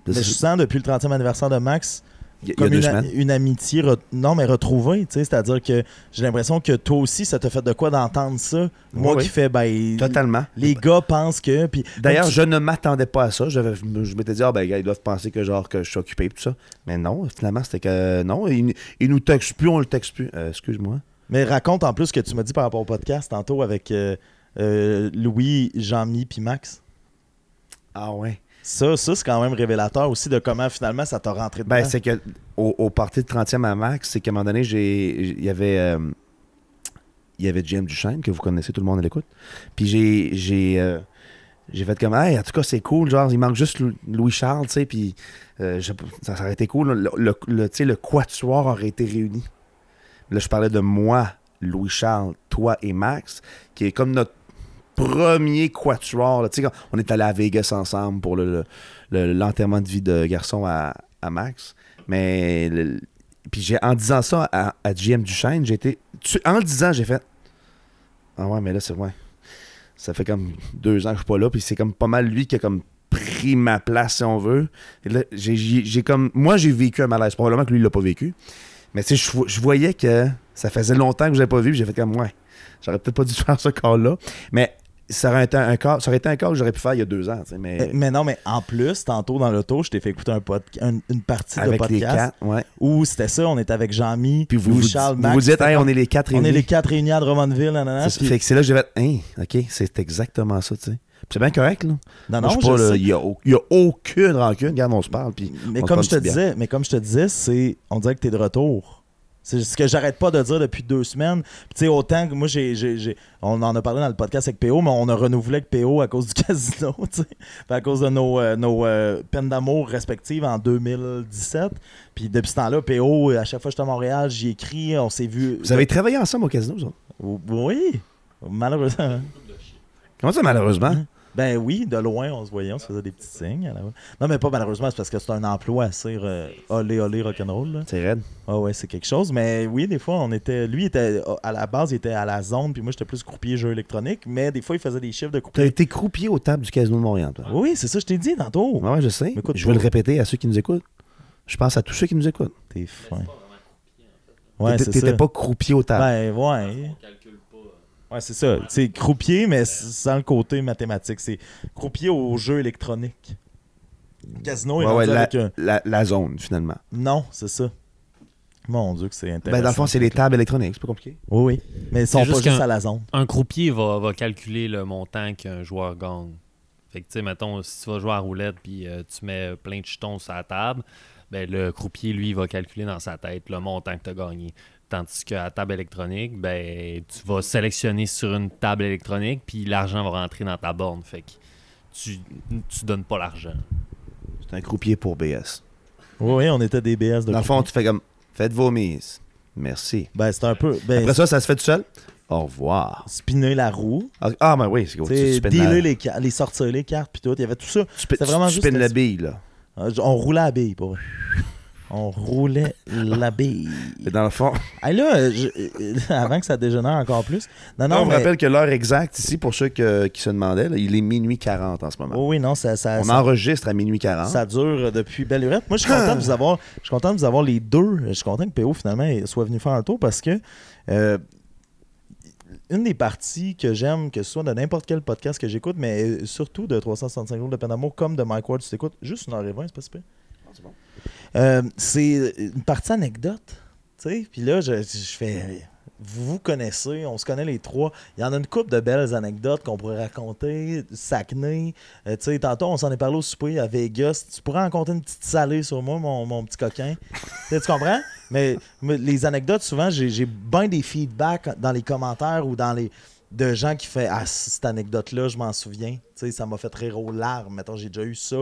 Mais je sens, depuis le 30e anniversaire de Max, Il y a, il y a comme deux une, amitié, re- non, mais retrouvée. tu sais, C'est-à-dire que j'ai l'impression que toi aussi, ça t'a fait de quoi d'entendre ça. Moi Oui, qui oui. fais, ben. Totalement. Les gars pensent que. Puis, D'ailleurs, tu- je ne m'attendais pas à ça. J'avais- Je m'étais dit, ah ben, gars, ils doivent penser que genre que je suis occupé et tout ça. Mais non, finalement, c'était que non, ils, ils nous textent plus, on le texte plus. Euh, Excuse-moi. Mais raconte en plus ce que tu m'as dit par rapport au podcast tantôt avec euh, euh, Louis, Jean-Mi puis Max. Ah ouais. Ça, ça c'est quand même révélateur aussi de comment finalement ça t'a rentré dedans. Ben, c'est que au, au party de 30e à Max, c'est qu'à un moment donné, il y avait euh, il y avait James Duchesne que vous connaissez, tout le monde l'écoute. Puis j'ai j'ai euh, fait comme hey, en tout cas, c'est cool, genre il manque juste Lou- Louis Charles, tu sais, puis euh, ça, aurait été cool, le, le, le- quatuor aurait été réuni. Là, je parlais de moi, Louis Charles, toi et Max, qui est comme notre premier quatuor. Tu sais, on est allé à Vegas ensemble pour le- le- l'enterrement de vie de garçon à, à Max. Mais le- puis en disant ça à, à GM Duchesne, j'ai été. tu- en le disant, j'ai fait. Ah ouais, mais là, c'est ouais. Ça fait comme deux ans que je suis pas là, puis c'est comme pas mal lui qui a comme pris ma place, si on veut. J'ai- comme. Moi, j'ai vécu un malaise. Probablement que lui, il l'a pas vécu. Mais tu sais, je, vo- je voyais que ça faisait longtemps que je l'avais pas vu, j'ai fait comme ouais. J'aurais peut-être pas dû faire ce corps-là. Mais ça aurait été un cas, ça aurait été un cas que j'aurais pu faire il y a deux ans, tu mais Mais non, mais en plus, tantôt dans l'auto, je t'ai fait écouter un une partie de avec les podcast quatre, ouais. où c'était ça, on était avec Jean-Mi, Puis vous Charles, vous Max. vous dites, hey, on est les quatre on est réunis. les quatre réunis à Drummondville, nanana, C'est puis- fait que c'est là que j'ai fait, hein, ok, c'est exactement ça, tu sais. C'est bien correct, là. Non, Moi, non, pas, je il y a, aucune rancune. Regarde, on se parle, puis Mais comme je te disais, mais comme je te disais, c'est on dirait que t'es de retour. C'est ce que j'arrête pas de dire depuis deux semaines. Tu sais, autant que moi, j'ai, on en a parlé dans le podcast avec PO, mais on a renouvelé avec PO à cause du casino, tu sais. À cause de nos, euh, nos euh, peines d'amour respectives en 2017. Puis depuis ce temps-là, PO, à chaque fois que j'étais à Montréal, j'y écris, on s'est vu. Vous avez travaillé ensemble au casino, ça? Oui, malheureusement. Comment ça, malheureusement? Ben oui, de loin, on se voyait, on se faisait des petits signes. Non, mais pas malheureusement, c'est parce que c'est un emploi assez euh, olé olé rock'n'roll. là. C'est raide. Ah ouais, c'est quelque chose. Mais oui, des fois, on était. Lui, il était à la base, il était à la zone, puis moi, j'étais plus croupier jeu électronique. Mais des fois, il faisait des chiffres de T'as croupier. été croupier aux tables du casino de Montréal, toi? Oui, c'est ça, je t'ai dit tantôt. Ouais, je sais. Écoute, je vais le répéter à ceux qui nous écoutent. Je pense à tous ceux qui nous écoutent. T'es fin. Ouais, T'étais- pas croupier aux tables. Ben, ouais. Ouais, c'est ça. C'est croupier, mais sans le côté mathématique. C'est croupier au jeu électronique. Casino, il Ouais, est ouais, rendu la, avec un- la- la zone, finalement. Non, c'est ça. Mon Dieu, que c'est intéressant. Ben, dans le fond, c'est les tables électroniques. C'est pas compliqué. Oui, oui. Mais ils sont juste pas juste à la zone. Un croupier va, va calculer le montant qu'un joueur gagne. Fait que, tu sais, mettons, si tu vas jouer à roulette puis euh, tu mets plein de jetons sur la table, ben, le croupier, lui, va calculer dans sa tête le montant que tu as gagné. Tandis qu'à la table électronique, ben, tu vas sélectionner sur une table électronique puis l'argent va rentrer dans ta borne. Fait que tu, tu donnes pas l'argent. C'est un croupier pour BS. Oui, on était des BS de Dans le fond, tu fais comme faites vos mises. Merci. Ben, c'est un peu. Ben, Après ça, ça se fait tout seul? Au revoir. spinner la roue. Ah, Ah, ben oui, c'est cool. tu Tu dealer la- les, ca- les sortir les cartes, puis tout. Il y avait tout ça. tu spins- c'était vraiment tu juste la- la bille, là. Euh, On roulait la bille, pour vrai. On roulait la bille. Dans le fond, là, euh, je- euh, avant que ça dégénère encore plus. Non, non, on me rappelle que l'heure exacte ici, pour ceux que- qui se demandaient, là, il est minuit 40 en ce moment. Oh oui, non, ça, ça, on ça, enregistre à minuit 40. ça dure depuis belle lurette. Moi, je suis content de vous avoir. Je suis content de vous avoir les deux. Je suis content que PO finalement soit venu faire un tour parce que euh, une des parties que j'aime, que ce soit de n'importe quel podcast que j'écoute, mais euh, surtout de 365 jours de peine d'amour, comme de Mike Ward, tu t'écoutes juste une heure et vingt, c'est pas super. c'est bon. Euh, c'est une partie anecdote. Puis là, je, je fais. Vous vous connaissez, on se connaît les trois. Il y en a une couple de belles anecdotes qu'on pourrait raconter. Saguenay. Euh, tu sais, tantôt, on s'en est parlé au souper à Vegas. Tu pourrais raconter une petite salée sur moi, mon, mon petit coquin. Tu comprends? Mais, les anecdotes, souvent, j'ai j'ai bien des feedbacks dans les commentaires ou dans les de gens qui font Ah, cette anecdote-là, je m'en souviens. Tu sais, ça m'a fait rire aux larmes. Mettons, j'ai déjà eu ça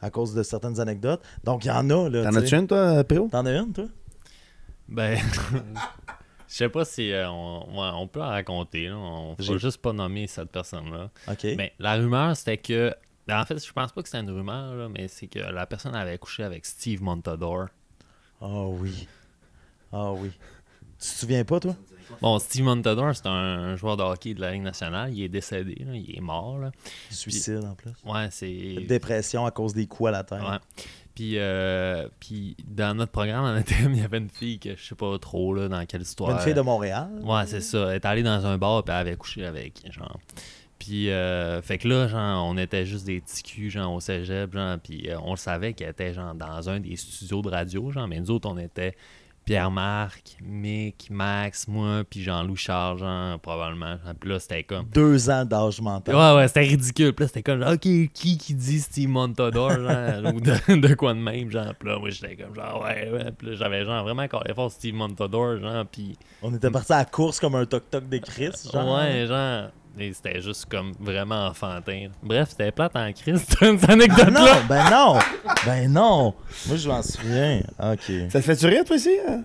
à cause de certaines anecdotes. Donc, il y en a. là, T'en as-tu une, toi, Péo? T'en as une, toi? Ben, je sais pas si euh, on, ouais, on peut en raconter. Là. On faut juste pas nommer cette personne-là. OK. Ben, la rumeur, c'était que. ben, en fait, je pense pas que c'était une rumeur, là, mais c'est que la personne avait couché avec Steve Montador. Ah oui. Ah oui. Tu te souviens pas, toi? Bon, Steve Montador, c'est un, joueur de hockey de la Ligue nationale. Il est décédé, là, il est mort. Là. Suicide, en plus. Ouais, c'est. Dépression à cause des coups à la tête. Ouais. Puis, euh, puis dans notre programme en ATM, il y avait une fille que je sais pas trop là, dans quelle histoire. Une fille de Montréal. Ouais, c'est ça. Elle est allée dans un bar puis elle avait couché avec, genre. Puis, euh, fait que là, genre, on était juste des petits culs, genre, au cégep, genre, puis euh, on le savait qu'elle était, genre, dans un des studios de radio, genre, mais nous autres, on était Pierre-Marc, Mick, Max, moi, puis Jean-Louis Charles, genre, probablement. Puis là, c'était comme... Deux ans d'âge mental. Ouais, ouais, c'était ridicule. Puis là, c'était comme, genre, OK, qui qui dit Steve Montador, genre, ou de, de quoi de même, genre. Puis là, moi, j'étais comme, genre, ouais, ouais. Puis là, j'avais, genre, vraiment collé fort Steve Montador, genre, puis... On était parti à la course comme un toc-toc des Chris. Genre. Ouais, genre. Et c'était juste comme vraiment enfantin. Bref, c'était plate en crise, cette Ah anecdote-là. non, ben non, ben non. Moi, je m'en souviens. OK. Ça te fait-tu rire, toi, ici? hein?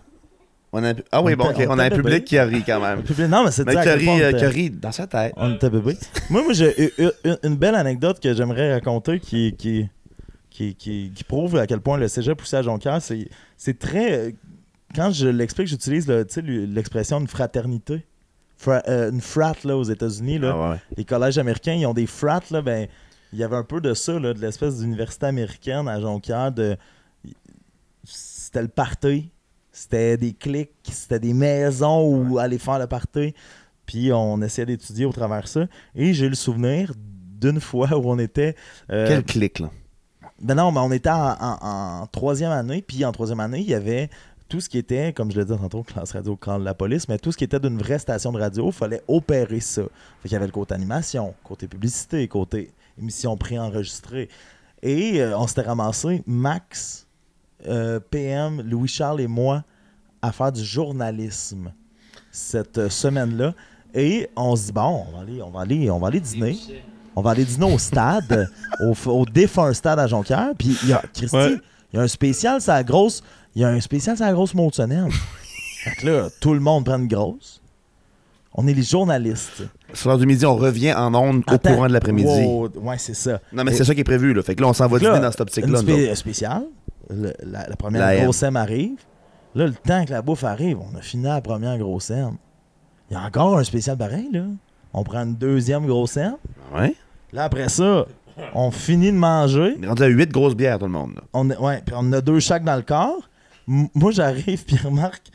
On a... Ah oui, On bon, on On a un public bébé. qui a ri quand même. Puis, Non, mais c'est Mais qui à a quel ri, point on euh, ri dans sa tête. On était bébé. moi, moi j'ai une belle anecdote que j'aimerais raconter qui, qui, qui, qui, qui prouve à quel point le cégep poussé à Jonquière, c'est, c'est très... euh, Quand je l'explique, j'utilise le- tu sais, l'expression une fraternité. Fra- euh, une frat là, aux États-Unis. Là. Ah ouais. Les collèges américains, ils ont des frats. Là, ben, il y avait un peu de ça, là, de l'espèce d'université américaine à Jonquière. De... C'était le party. C'était des clics, c'était des maisons où aller faire le party. puis on essayait d'étudier au travers ça. Et j'ai le souvenir d'une fois où on était. euh, Quel clic, là? ben non, mais on était en, en- en troisième année, puis en troisième année, il y avait tout ce qui était, comme je le disais tantôt, classe radio, quand la police, mais tout ce qui était d'une vraie station de radio, il fallait opérer ça. Fait qu'il y avait le côté animation, côté publicité, côté émission pré-enregistrée. Et euh, on s'était ramassé, Max, euh, PM, Louis-Charles et moi, à faire du journalisme cette euh, semaine-là. Et on se dit, bon, on va aller, on va aller, on va aller dîner. On va aller dîner au stade, au, au défunt stade à Jonquière. Puis il y a, Christy, Ouais. il y a un spécial, c'est la grosse. Il y a un spécial, c'est la grosse Molsonenne. fait que là, tout le monde prend une grosse. On est les journalistes. Sur l'heure du midi, on revient en ondes au courant de l'après-midi. Wow, ouais, c'est ça. Non, mais c'est ça qui est prévu, là. Fait que là, on s'en va dîner dans cette optique-là. spé-. Le- la, la première La grosse M arrive. Là, le temps que la bouffe arrive, on a fini la première grosse M. Il y a encore un spécial pareil, là. On prend une deuxième grosse M. Ouais. Là, après ça, on finit de manger. On est rendu à 8 grosses bières, tout le monde. là. On, ouais, puis on en a deux chaque dans le corps. Moi, j'arrive, puis remarque,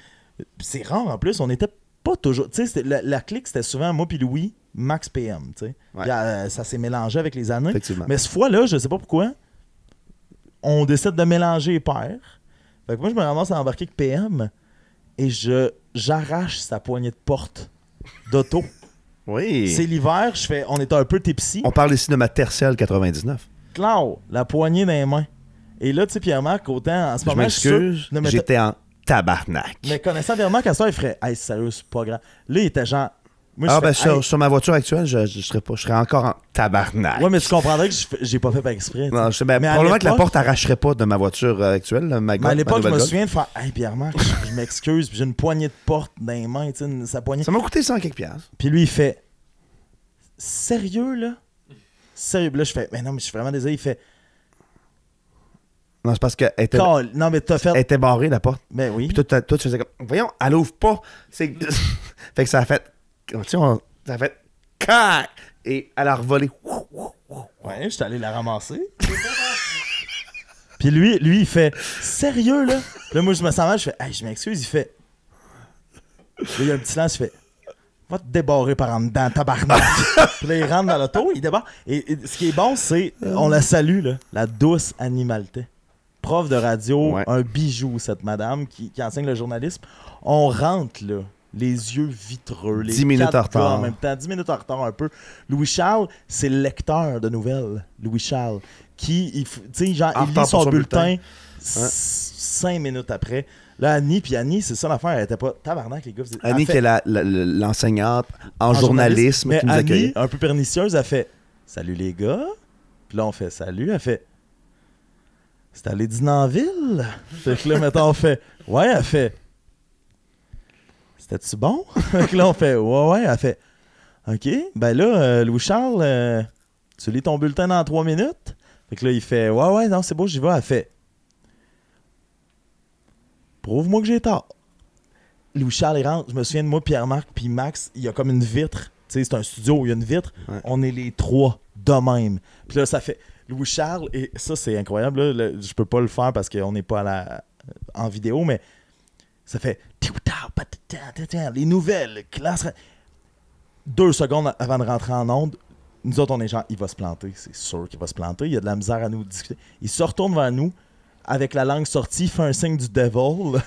c'est rare en plus, on était pas toujours. Tu sais, la, la clique, c'était souvent moi puis Louis, Max PM. Tu sais. Ouais. Euh, ça s'est mélangé avec les années. Mais cette fois-là, je sais pas pourquoi, on décide de mélanger les paires. Fait que moi, je me ramasse à embarquer avec PM et je j'arrache sa poignée de porte d'auto. Oui. C'est l'hiver, je fais, on était un peu tipsy. On parle ici de ma tertielle 99. Clau, la poignée dans les mains. Et là, tu sais, Pierre-Marc, autant en ce Je moment, sûr- m'excuse, j'étais en tabarnak. Mais connaissant Pierre-Marc, à ça, il ferait Hey, sérieux, c'est pas grave. Là, il était genre. Moi, Ah, je ben sur, Hey. sur ma voiture actuelle, je, je, serais pas, je serais encore en tabarnak. Ouais, mais tu comprendrais que je j'ai pas fait par exprès. Non, je sais, ben, Mais probablement que la porte arracherait pas de ma voiture euh, actuelle, ma Mais à l'époque, je me souviens de faire Hey, Pierre-Marc, je, je m'excuse, puis j'ai une poignée de porte dans les mains, tu sais, sa poignée. Ça m'a coûté 100 quelques piastres. Puis lui, il fait Sérieux, là? Sérieux. Là, je fais Mais non, mais je suis vraiment désolé. Il fait Non, c'est parce qu'elle était, Call. Non, mais t'as fait. elle était barrée, la porte. Ben oui. Puis toi, tu faisais comme, voyons, elle ouvre pas. C'est... fait que ça a fait, tu sais, on- ça a fait, cac! Et elle a revolé. Ouais, je suis allé la ramasser. Puis lui, lui, il fait Sérieux, là? Là, moi, je me sens mal. Je fais Hey, je m'excuse. Il fait Là, il y a un petit silence. Il fait Va te débarrer par en dedans, tabarnak. Puis là, il rentre dans l'auto, il débarre. Et, et ce qui est bon, c'est on la salue, là, la douce animalité. Prof de radio, Ouais. un bijou, cette madame qui, qui enseigne le journalisme. On rentre, là, les yeux vitreux, les 10 minutes en retard. En même temps, 10 minutes en retard un peu. Louis-Charles, c'est le lecteur de nouvelles, Louis-Charles, qui, il, f- tu sais, genre, En il lit son son bulletin, bulletin. c- cinq minutes après. Là, Annie, puis Annie, c'est ça l'affaire, elle était pas tabarnak, les gars. Annie, fait- qui est l'enseignante en, en journalisme, qui nous Annie, accueille. un peu pernicieuse, elle fait Salut les gars. Puis là, on fait Salut. Elle fait C'est allé dîner en ville? Fait que là, maintenant, on fait Ouais, elle fait C'était-tu bon? fait que là, on fait Ouais, ouais. Elle fait OK. Ben là, euh, Louis-Charles, euh, tu lis ton bulletin dans trois minutes? Fait que là, il fait Ouais, ouais, non, c'est beau, j'y vais. Elle fait Prouve-moi que j'ai tort. Louis-Charles, il rentre. Je me souviens de moi, Pierre-Marc, puis Max, il y a comme une vitre. Tu sais, c'est un studio où il y a une vitre. Ouais. On est les trois de même. Puis là, ça fait. Louis-Charles, et ça, c'est incroyable. Là, le- je peux pas le faire parce qu'on n'est pas en vidéo, mais ça fait. Les nouvelles, classe. Deux secondes avant de rentrer en onde, nous autres, on est genre, il va se planter. C'est sûr qu'il va se planter. Il y a de la misère à nous discuter. Il se retourne vers nous, avec la langue sortie, il fait un signe du devil.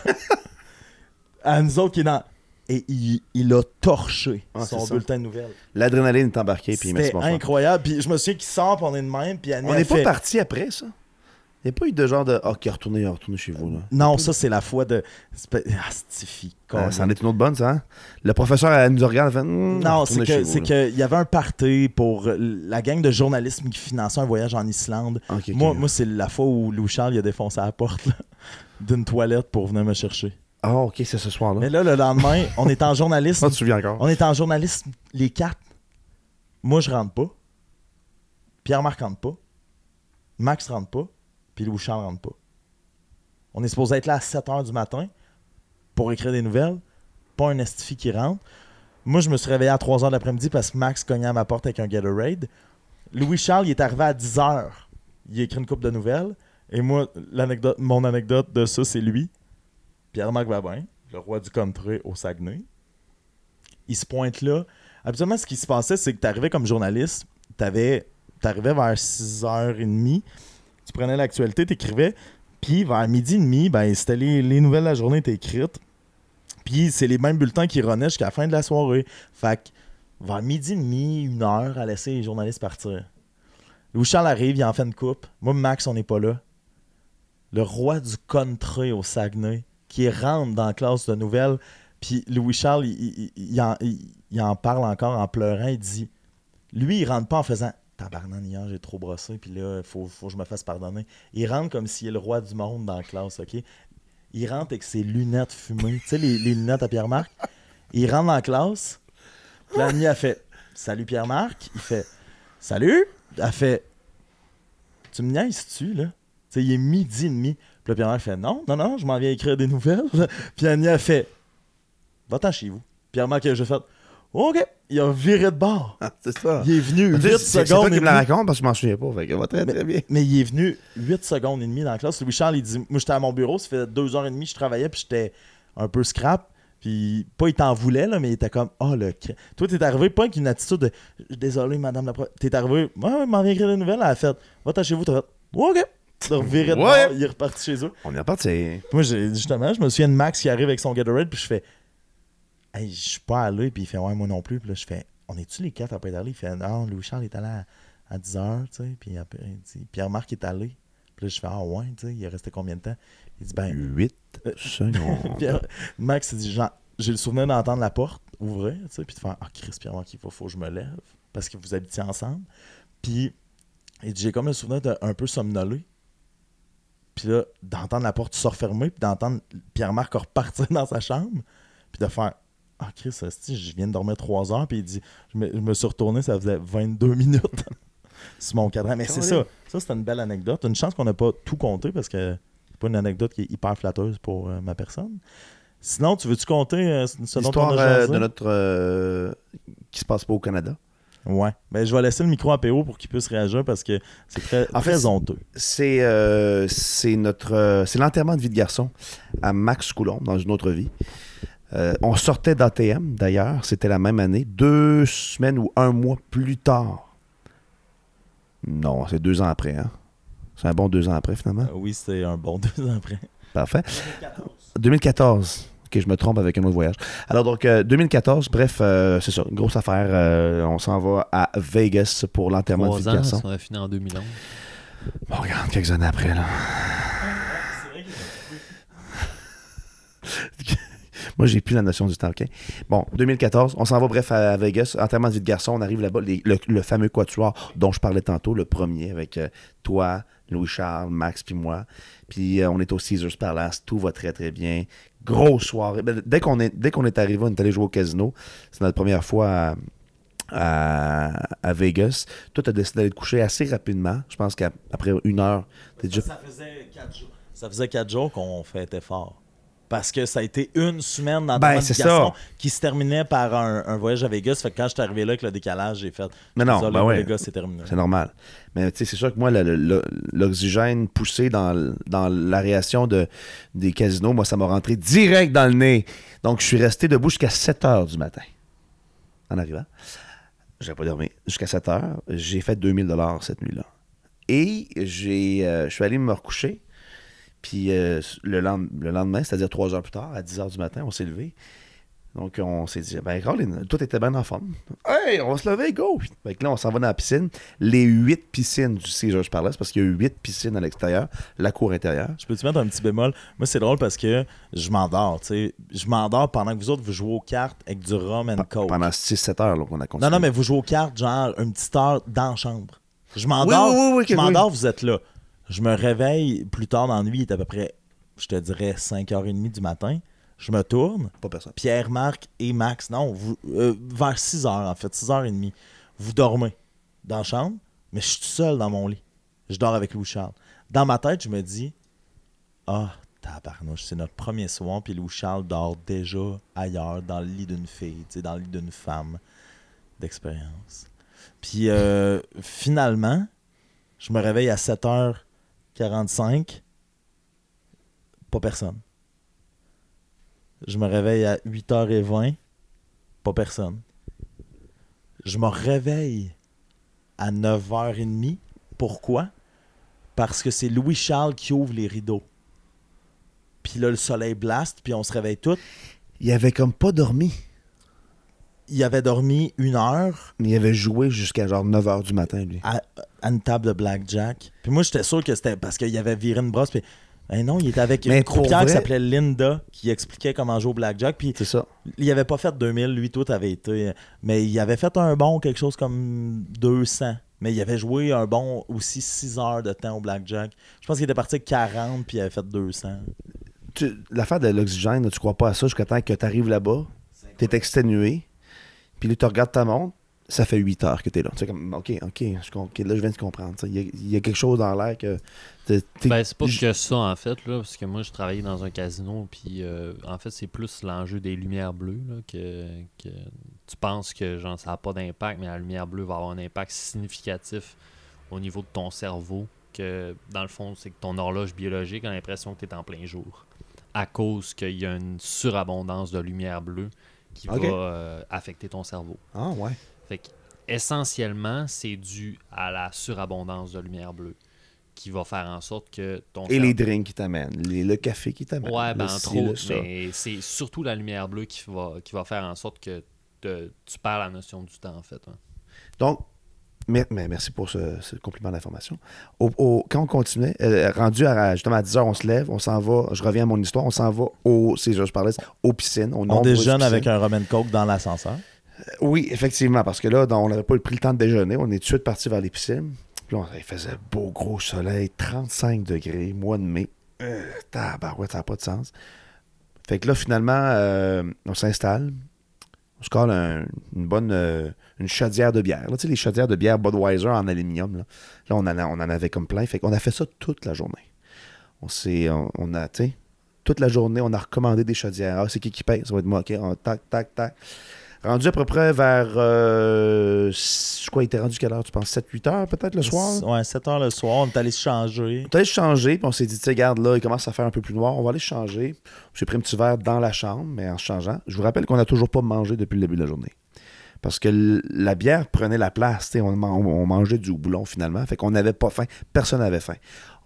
à nous autres qui est dans. Et il, il a torché Ah, son bulletin de nouvelles. L'adrénaline est embarquée, puis C'était incroyable. Puis je me souviens qu'il sort, puis on est de même. Puis On n'est pas parti après, ça? Il n'y a pas eu de genre de. Ah, qui retournez, retournez chez vous, là. Non, ça, c'est la fois de. Ah, Ah, con. ça en est une autre bonne, ça, hein? Le professeur, elle nous regarde, elle fait. Hmm, Non, c'est que c'est qu'il y avait un party pour la gang de journalistes qui finançait un voyage en Islande. Ok. Moi, moi c'est la fois où Louis Charles il a défoncé la porte d'une toilette pour venir me chercher. Ah, ok, c'est ce soir-là. Mais là, le lendemain, on est en journalisme. Ah, tu te souviens encore? On est en journalisme, les quatre. Moi, je rentre pas. Pierre-Marc rentre pas. Max rentre pas. Puis Louis Charles rentre pas. On est supposé être là à 7 h du matin pour écrire des nouvelles. Pas un estifi qui rentre. Moi, je me suis réveillé à 3 h de l'après-midi parce que Max cognait à ma porte avec un Gatorade. Louis Charles, il est arrivé à 10 h. Il a écrit une coupe de nouvelles. Et moi, l'anecdote, mon anecdote de ça, c'est lui. Pierre-Marc Babin, le roi du country au Saguenay. il se pointe là. Habituellement, ce qui se passait, c'est que tu arrivais comme journaliste, tu arrivais vers 6h30, tu prenais l'actualité, tu écrivais, puis vers midi et demi, ben, c'était les, les nouvelles de la journée étaient écrites. Puis c'est les mêmes bulletins qui renaient jusqu'à la fin de la soirée. Fait que vers midi et demi, une heure, à laisser les journalistes partir. Louis Charles arrive, il en fait une coupe. Moi, Max, on n'est pas là. Le roi du country au Saguenay, qui rentre dans la classe de nouvelles. Puis Louis Charles, il, en, parle encore en pleurant. Il dit Lui, il rentre pas en faisant Tabarnan, hier, j'ai trop brossé, puis là, il faut, que je me fasse pardonner. Il rentre comme s'il est le roi du monde dans la classe, OK? Il rentre avec ses lunettes fumées. tu sais, les, lunettes à Pierre-Marc? Il rentre dans la classe. Puis la nuit, a fait Salut Pierre-Marc. Il fait Salut elle fait Tu me niaises-tu, là? Sais, il est midi et demi. Puis le Pierre-Marc fait Non, non, non, je m'en viens écrire des nouvelles. Puis Annie a fait Va-t'en chez vous. Pierre-Marc a fait OK. Il a viré de bord. Ah, c'est ça. Il est venu 8 secondes. C'est toi qui me la raconte parce que je m'en souviens pas. Fait que va très, très bien. Mais il est venu 8 secondes et demie dans la classe. Louis-Charles, il dit Moi, j'étais à mon bureau, ça fait 2 heures et demie, je travaillais, puis j'étais un peu scrap. Puis, pas il t'en voulait, là, mais il était comme, oh, le. Toi, t'es arrivé pas avec une attitude de, désolé, madame la T'es arrivé, ouais, ouais, m'en viens écrire des nouvelles. Elle a fait, va-t'en chez vous, t'as fait, ok. Tu reviré de bord, il est reparti chez eux. On est reparti. Moi, justement, je me souviens de Max qui arrive avec son Gatorade, puis je fais, hey, je suis pas allé, puis il fait, ouais, moi non plus. Puis là, je fais, on est-tu les quatre à pas être allés? Il fait, non, Louis-Charles est allé à, 10h, tu sais, puis après, il dit, Pierre-Marc est allé. Puis là, je fais, ah ouais, tu sais, il est resté combien de temps? Il dit, ben. 8 euh, secondes. Max, il dit, genre, j'ai le souvenir d'entendre la porte ouvrir, tu sais, puis de faire Ah, Chris, Pierre, il faut, faut que je me lève parce que vous habitiez ensemble. Puis j'ai comme le souvenir d'un peu somnolé. Puis là, d'entendre la porte se refermer, puis d'entendre Pierre-Marc repartir dans sa chambre, puis de faire Ah, Chris, je viens de dormir trois heures, puis il dit Je me, suis retourné, ça faisait 22 minutes sur mon cadran. Mais c'est ça. Ça, c'est une belle anecdote. Une chance qu'on n'a pas tout compté parce que c'est pas une anecdote qui est hyper flatteuse pour euh, ma personne. Sinon, tu veux-tu compter euh, ce dont on a euh, de notre euh, qui se passe pas au Canada? Ouais. Ben, je vais laisser le micro à PO pour qu'il puisse réagir parce que c'est très, en fait, honteux. C'est euh, notre c'est l'enterrement de vie de garçon à Max Coulomb dans une autre vie. on sortait d'ATM d'ailleurs, c'était la même année, deux semaines ou un mois plus tard. Non, c'est deux ans après. Hein? C'est un bon deux ans après finalement. oui, c'est un bon deux ans après. Parfait. 2014. Ok, je me trompe avec un autre voyage. Alors, donc, 2014, euh, bref, euh, c'est ça, une grosse affaire. Euh, on s'en va à Vegas pour l'enterrement de vie de garçon. On a fini en 2011. Bon, regarde, quelques années après, là. Moi, j'ai plus la notion du temps, OK? Bon, 2014, on s'en va, bref, à Vegas. Enterrement de vie de garçon, on arrive là-bas. Le, fameux quatuor dont je parlais tantôt, le premier, avec toi, Louis-Charles, Max, puis moi. Puis euh, on est au Caesars Palace, tout va très très bien. Grosse soirée. Ben, dès qu'on est, arrivé, on est allé jouer au casino. C'est notre première fois à, Vegas. Toi, tu as décidé d'aller te coucher assez rapidement. Je pense qu'après une heure, tu déjà. Ça faisait quatre jours. Qu'on fait fort parce que ça a été une semaine dans ben, qui se terminait par un, voyage à Vegas. Fait que quand je suis arrivé là avec le décalage, j'ai fait. Mais non, ben Vegas, c'est terminé. C'est normal. Mais c'est sûr que moi, l'oxygène poussé dans, dans l'aération de, des casinos, moi, ça m'a rentré direct dans le nez. Donc, je suis resté debout jusqu'à 7 heures du matin. En arrivant. J'ai pas dormi. Jusqu'à 7 heures. J'ai fait 2000 cette nuit-là. Et j'ai, euh, je suis allé me recoucher. Puis euh, le, lendemain, c'est-à-dire trois heures plus tard, à 10 heures du matin, on s'est levé. Donc, on s'est dit, ben, Colin, tout était bien en forme. Hey, on va se lever, go! Fait que là, on s'en va dans la piscine. Les huit piscines du Caesars Palace, parce qu'il y a huit piscines à l'extérieur, la cour intérieure. Je peux te mettre un petit bémol? Moi, c'est drôle parce que je m'endors, tu sais. Je m'endors pendant que vous autres, vous jouez aux cartes avec du rum and coke. Pendant 6-7 heures, qu'on a continué. Non, non, mais vous jouez aux cartes, genre, une petite heure dans la chambre. Je m'endors, oui, oui, je m'endors, vous êtes là. Je me réveille plus tard dans la nuit, il est à peu près, je te dirais, 5h30 du matin. Je me tourne. Pas personne. Pierre, Marc et Max, non, vous, euh, vers 6h en fait, 6h30. Vous dormez dans la chambre, mais je suis tout seul dans mon lit. Je dors avec Louis Charles. Dans ma tête, je me dis Ah, tabarnouche, c'est notre premier soir, puis Louis Charles dort déjà ailleurs, dans le lit d'une fille, dans le lit d'une femme d'expérience. Puis euh, finalement, je me réveille à 7 h 45, pas personne. Je me réveille à 8h20, pas personne. Je me réveille à 9h30. Pourquoi? Parce que c'est Louis Charles qui ouvre les rideaux. Puis là, le soleil blast, puis on se réveille tous. Il avait comme pas dormi. Il avait dormi une heure Mais il avait joué jusqu'à genre 9 h du matin, lui. à, à une table de blackjack. Puis moi, j'étais sûr que c'était parce qu'il avait viré une brosse. Puis, ben non, il était avec Mais une croupière qui s'appelait Linda qui expliquait comment jouer au blackjack. Puis C'est ça. il avait pas fait 2000, lui, tout avait été. Mais il avait fait un bon, quelque chose comme 200. Mais il avait joué un bon aussi 6 heures de temps au blackjack. Je pense qu'il était parti avec 40 puis il avait fait 200. Tu- L'affaire de l'oxygène, tu crois pas à ça jusqu'à temps que tu arrives là-bas, tu es exténué, puis là, tu regardes ta montre, ça fait 8 heures que tu es là. Tu sais, comme, OK, OK, je, là, je viens de comprendre. Il y, a- il y a quelque chose dans l'air que. t'es- t'es- Ben, c'est pas que ça, en fait, là, parce que moi, je travaillais dans un casino, puis euh, en fait, c'est plus l'enjeu des lumières bleues, là, que, que tu penses que genre, ça n'a pas d'impact, mais la lumière bleue va avoir un impact significatif au niveau de ton cerveau, que dans le fond, c'est que ton horloge biologique a l'impression que tu es en plein jour, à cause qu'il y a une surabondance de lumière bleue qui va euh, affecter ton cerveau. Ah, ouais. Fait que, essentiellement, c'est dû à la surabondance de lumière bleue qui va faire en sorte que ton Et les drinks qui t'amènent, le café qui t'amène. Ouais, ben entre autres, mais c'est surtout la lumière bleue qui va, qui va faire en sorte que te- tu perds la notion du temps, en fait. hein. Donc, mais, mais merci pour ce, ce compliment d'information. Au- au- quand on continuait, euh, rendu à, justement à 10h, on se lève, on s'en va, je reviens à mon histoire, on s'en va au, c'est je parlais, aux piscines. Aux On déjeune avec un rum and coke dans l'ascenseur? Oui, effectivement, parce que là, on n'avait pas pris le temps de déjeuner, on est tout de suite parti vers les piscines. Puis là, on- il faisait beau gros soleil, 35 degrés, mois de mai. Euh, tabarouette, ça n'a pas de sens. Fait que là, finalement, euh, on s'installe. On se colle un- une bonne euh, une chaudière de bière. Là, tu sais, les chaudières de bière Budweiser en aluminium. Là, Là, on, en a- on en avait comme plein. Fait qu'on a fait ça toute la journée. On s'est. On, on a, tu sais, toute la journée, on a recommandé des chaudières. Ah, c'est qui qui paye? Ça va être moi, OK. On- tac, tac, tac. Rendu à peu près vers. Euh, je crois, il était rendu quelle heure, tu penses? 7-8 heures peut-être le soir? Ouais, 7 heures le soir, on est allé se changer. On est allé se changer, puis on s'est dit, tu sais, regarde, là, il commence à faire un peu plus noir, on va aller se changer. J'ai pris un petit verre dans la chambre, mais en se changeant. Je vous rappelle qu'on n'a toujours pas mangé depuis le début de la journée. Parce que la bière prenait la place, on, on mangeait du houblon finalement, fait qu'on n'avait pas faim, personne n'avait faim.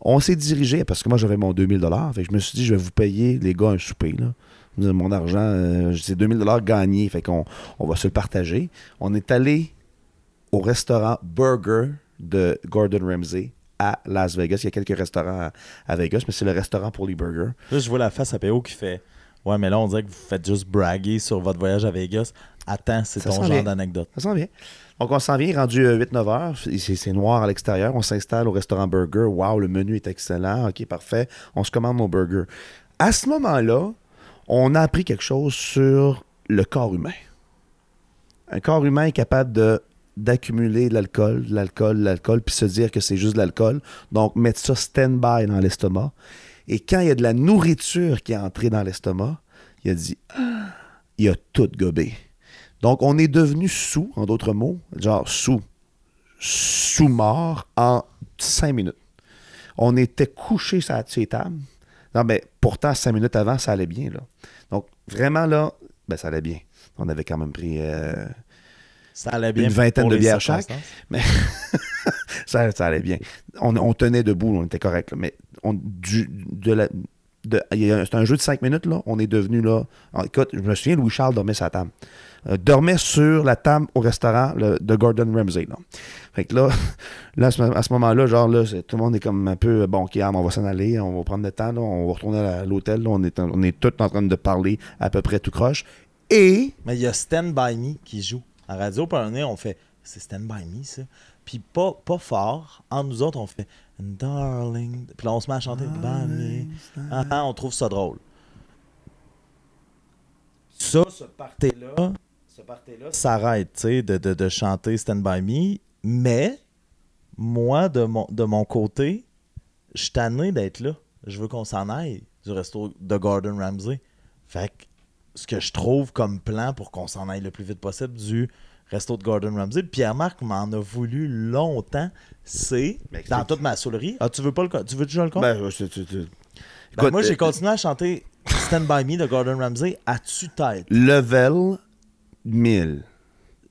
On s'est dirigé, parce que moi j'avais mon 2000 fait que je me suis dit, je vais vous payer, les gars, un souper, là. Mon argent, euh, c'est 2000 gagnés, fait qu'on on va se le partager. On est allé au restaurant Burger de Gordon Ramsay à Las Vegas. Il y a quelques restaurants à, à Vegas, mais c'est le restaurant pour les burgers. Là, je vois la face à PO qui fait Ouais, mais là, on dirait que vous faites juste braguer sur votre voyage à Vegas. Attends, c'est ton genre d'anecdote. Ça s'en vient. Donc, on s'en vient, rendu euh, 8-9 heures. C'est noir à l'extérieur. On s'installe au restaurant Burger. Wow, le menu est excellent. OK, parfait. On se commande nos burgers. À ce moment-là, on a appris quelque chose sur le corps humain. Un corps humain est capable d'accumuler de l'alcool, de l'alcool, de l'alcool, puis se dire que c'est juste de l'alcool. Donc, mettre ça stand-by dans l'estomac. Et quand il y a de la nourriture qui est entrée dans l'estomac, il a dit Ah, il a tout gobé. Donc, on est devenu sous, en d'autres mots, genre sous, sous-mort en cinq minutes. On était couché sur les tables. Non, mais pourtant, cinq minutes avant, ça allait bien. Là. Donc, vraiment, là, ben, ça allait bien. On avait quand même pris. euh, Ça allait bien. Une vingtaine de bières chaque. circonstances. ça, ça allait bien. On, on tenait debout, on était correct. là. Mais on, du, de la. de- c'est un jeu de cinq minutes, là. On est devenu là. Écoute, je me souviens, Louis-Charles dormait la table. Euh, dormait sur la table au restaurant le- de Gordon Ramsay. Là. Fait que là, là à ce, moment-là, genre, là, tout le monde est comme un peu bon, ok, on va s'en aller, on va prendre le temps, là, on va retourner à l'hôtel. là. On est, on est tous en train de parler à peu près tout croche. Et Mais il y a Stand By Me qui joue. En radio, par un nez, on fait c'est Stand By Me, ça. Puis pas, pas fort. Entre nous autres, on fait Darling. Puis là, on se met à chanter By Me. Ah, ah, on trouve ça drôle. Ça, ce party-là, ce party-là s'arrête, tu sais, de, de, de chanter Stand By Me. Mais, moi, de mon, de mon côté, je suis tanné d'être là. Je veux qu'on s'en aille du resto de Gordon Ramsay. Fait que ce que je trouve comme plan pour qu'on s'en aille le plus vite possible du resto de Gordon Ramsay. Pierre-Marc m'en a voulu longtemps. C'est dans toute ma saulerie. Ah, tu veux pas le tu veux déjà le compte? ben, je- je- Ben, écoute, moi, j'ai euh, continué à chanter Stand By Me de Gordon Ramsay à tu-tête. level 1000.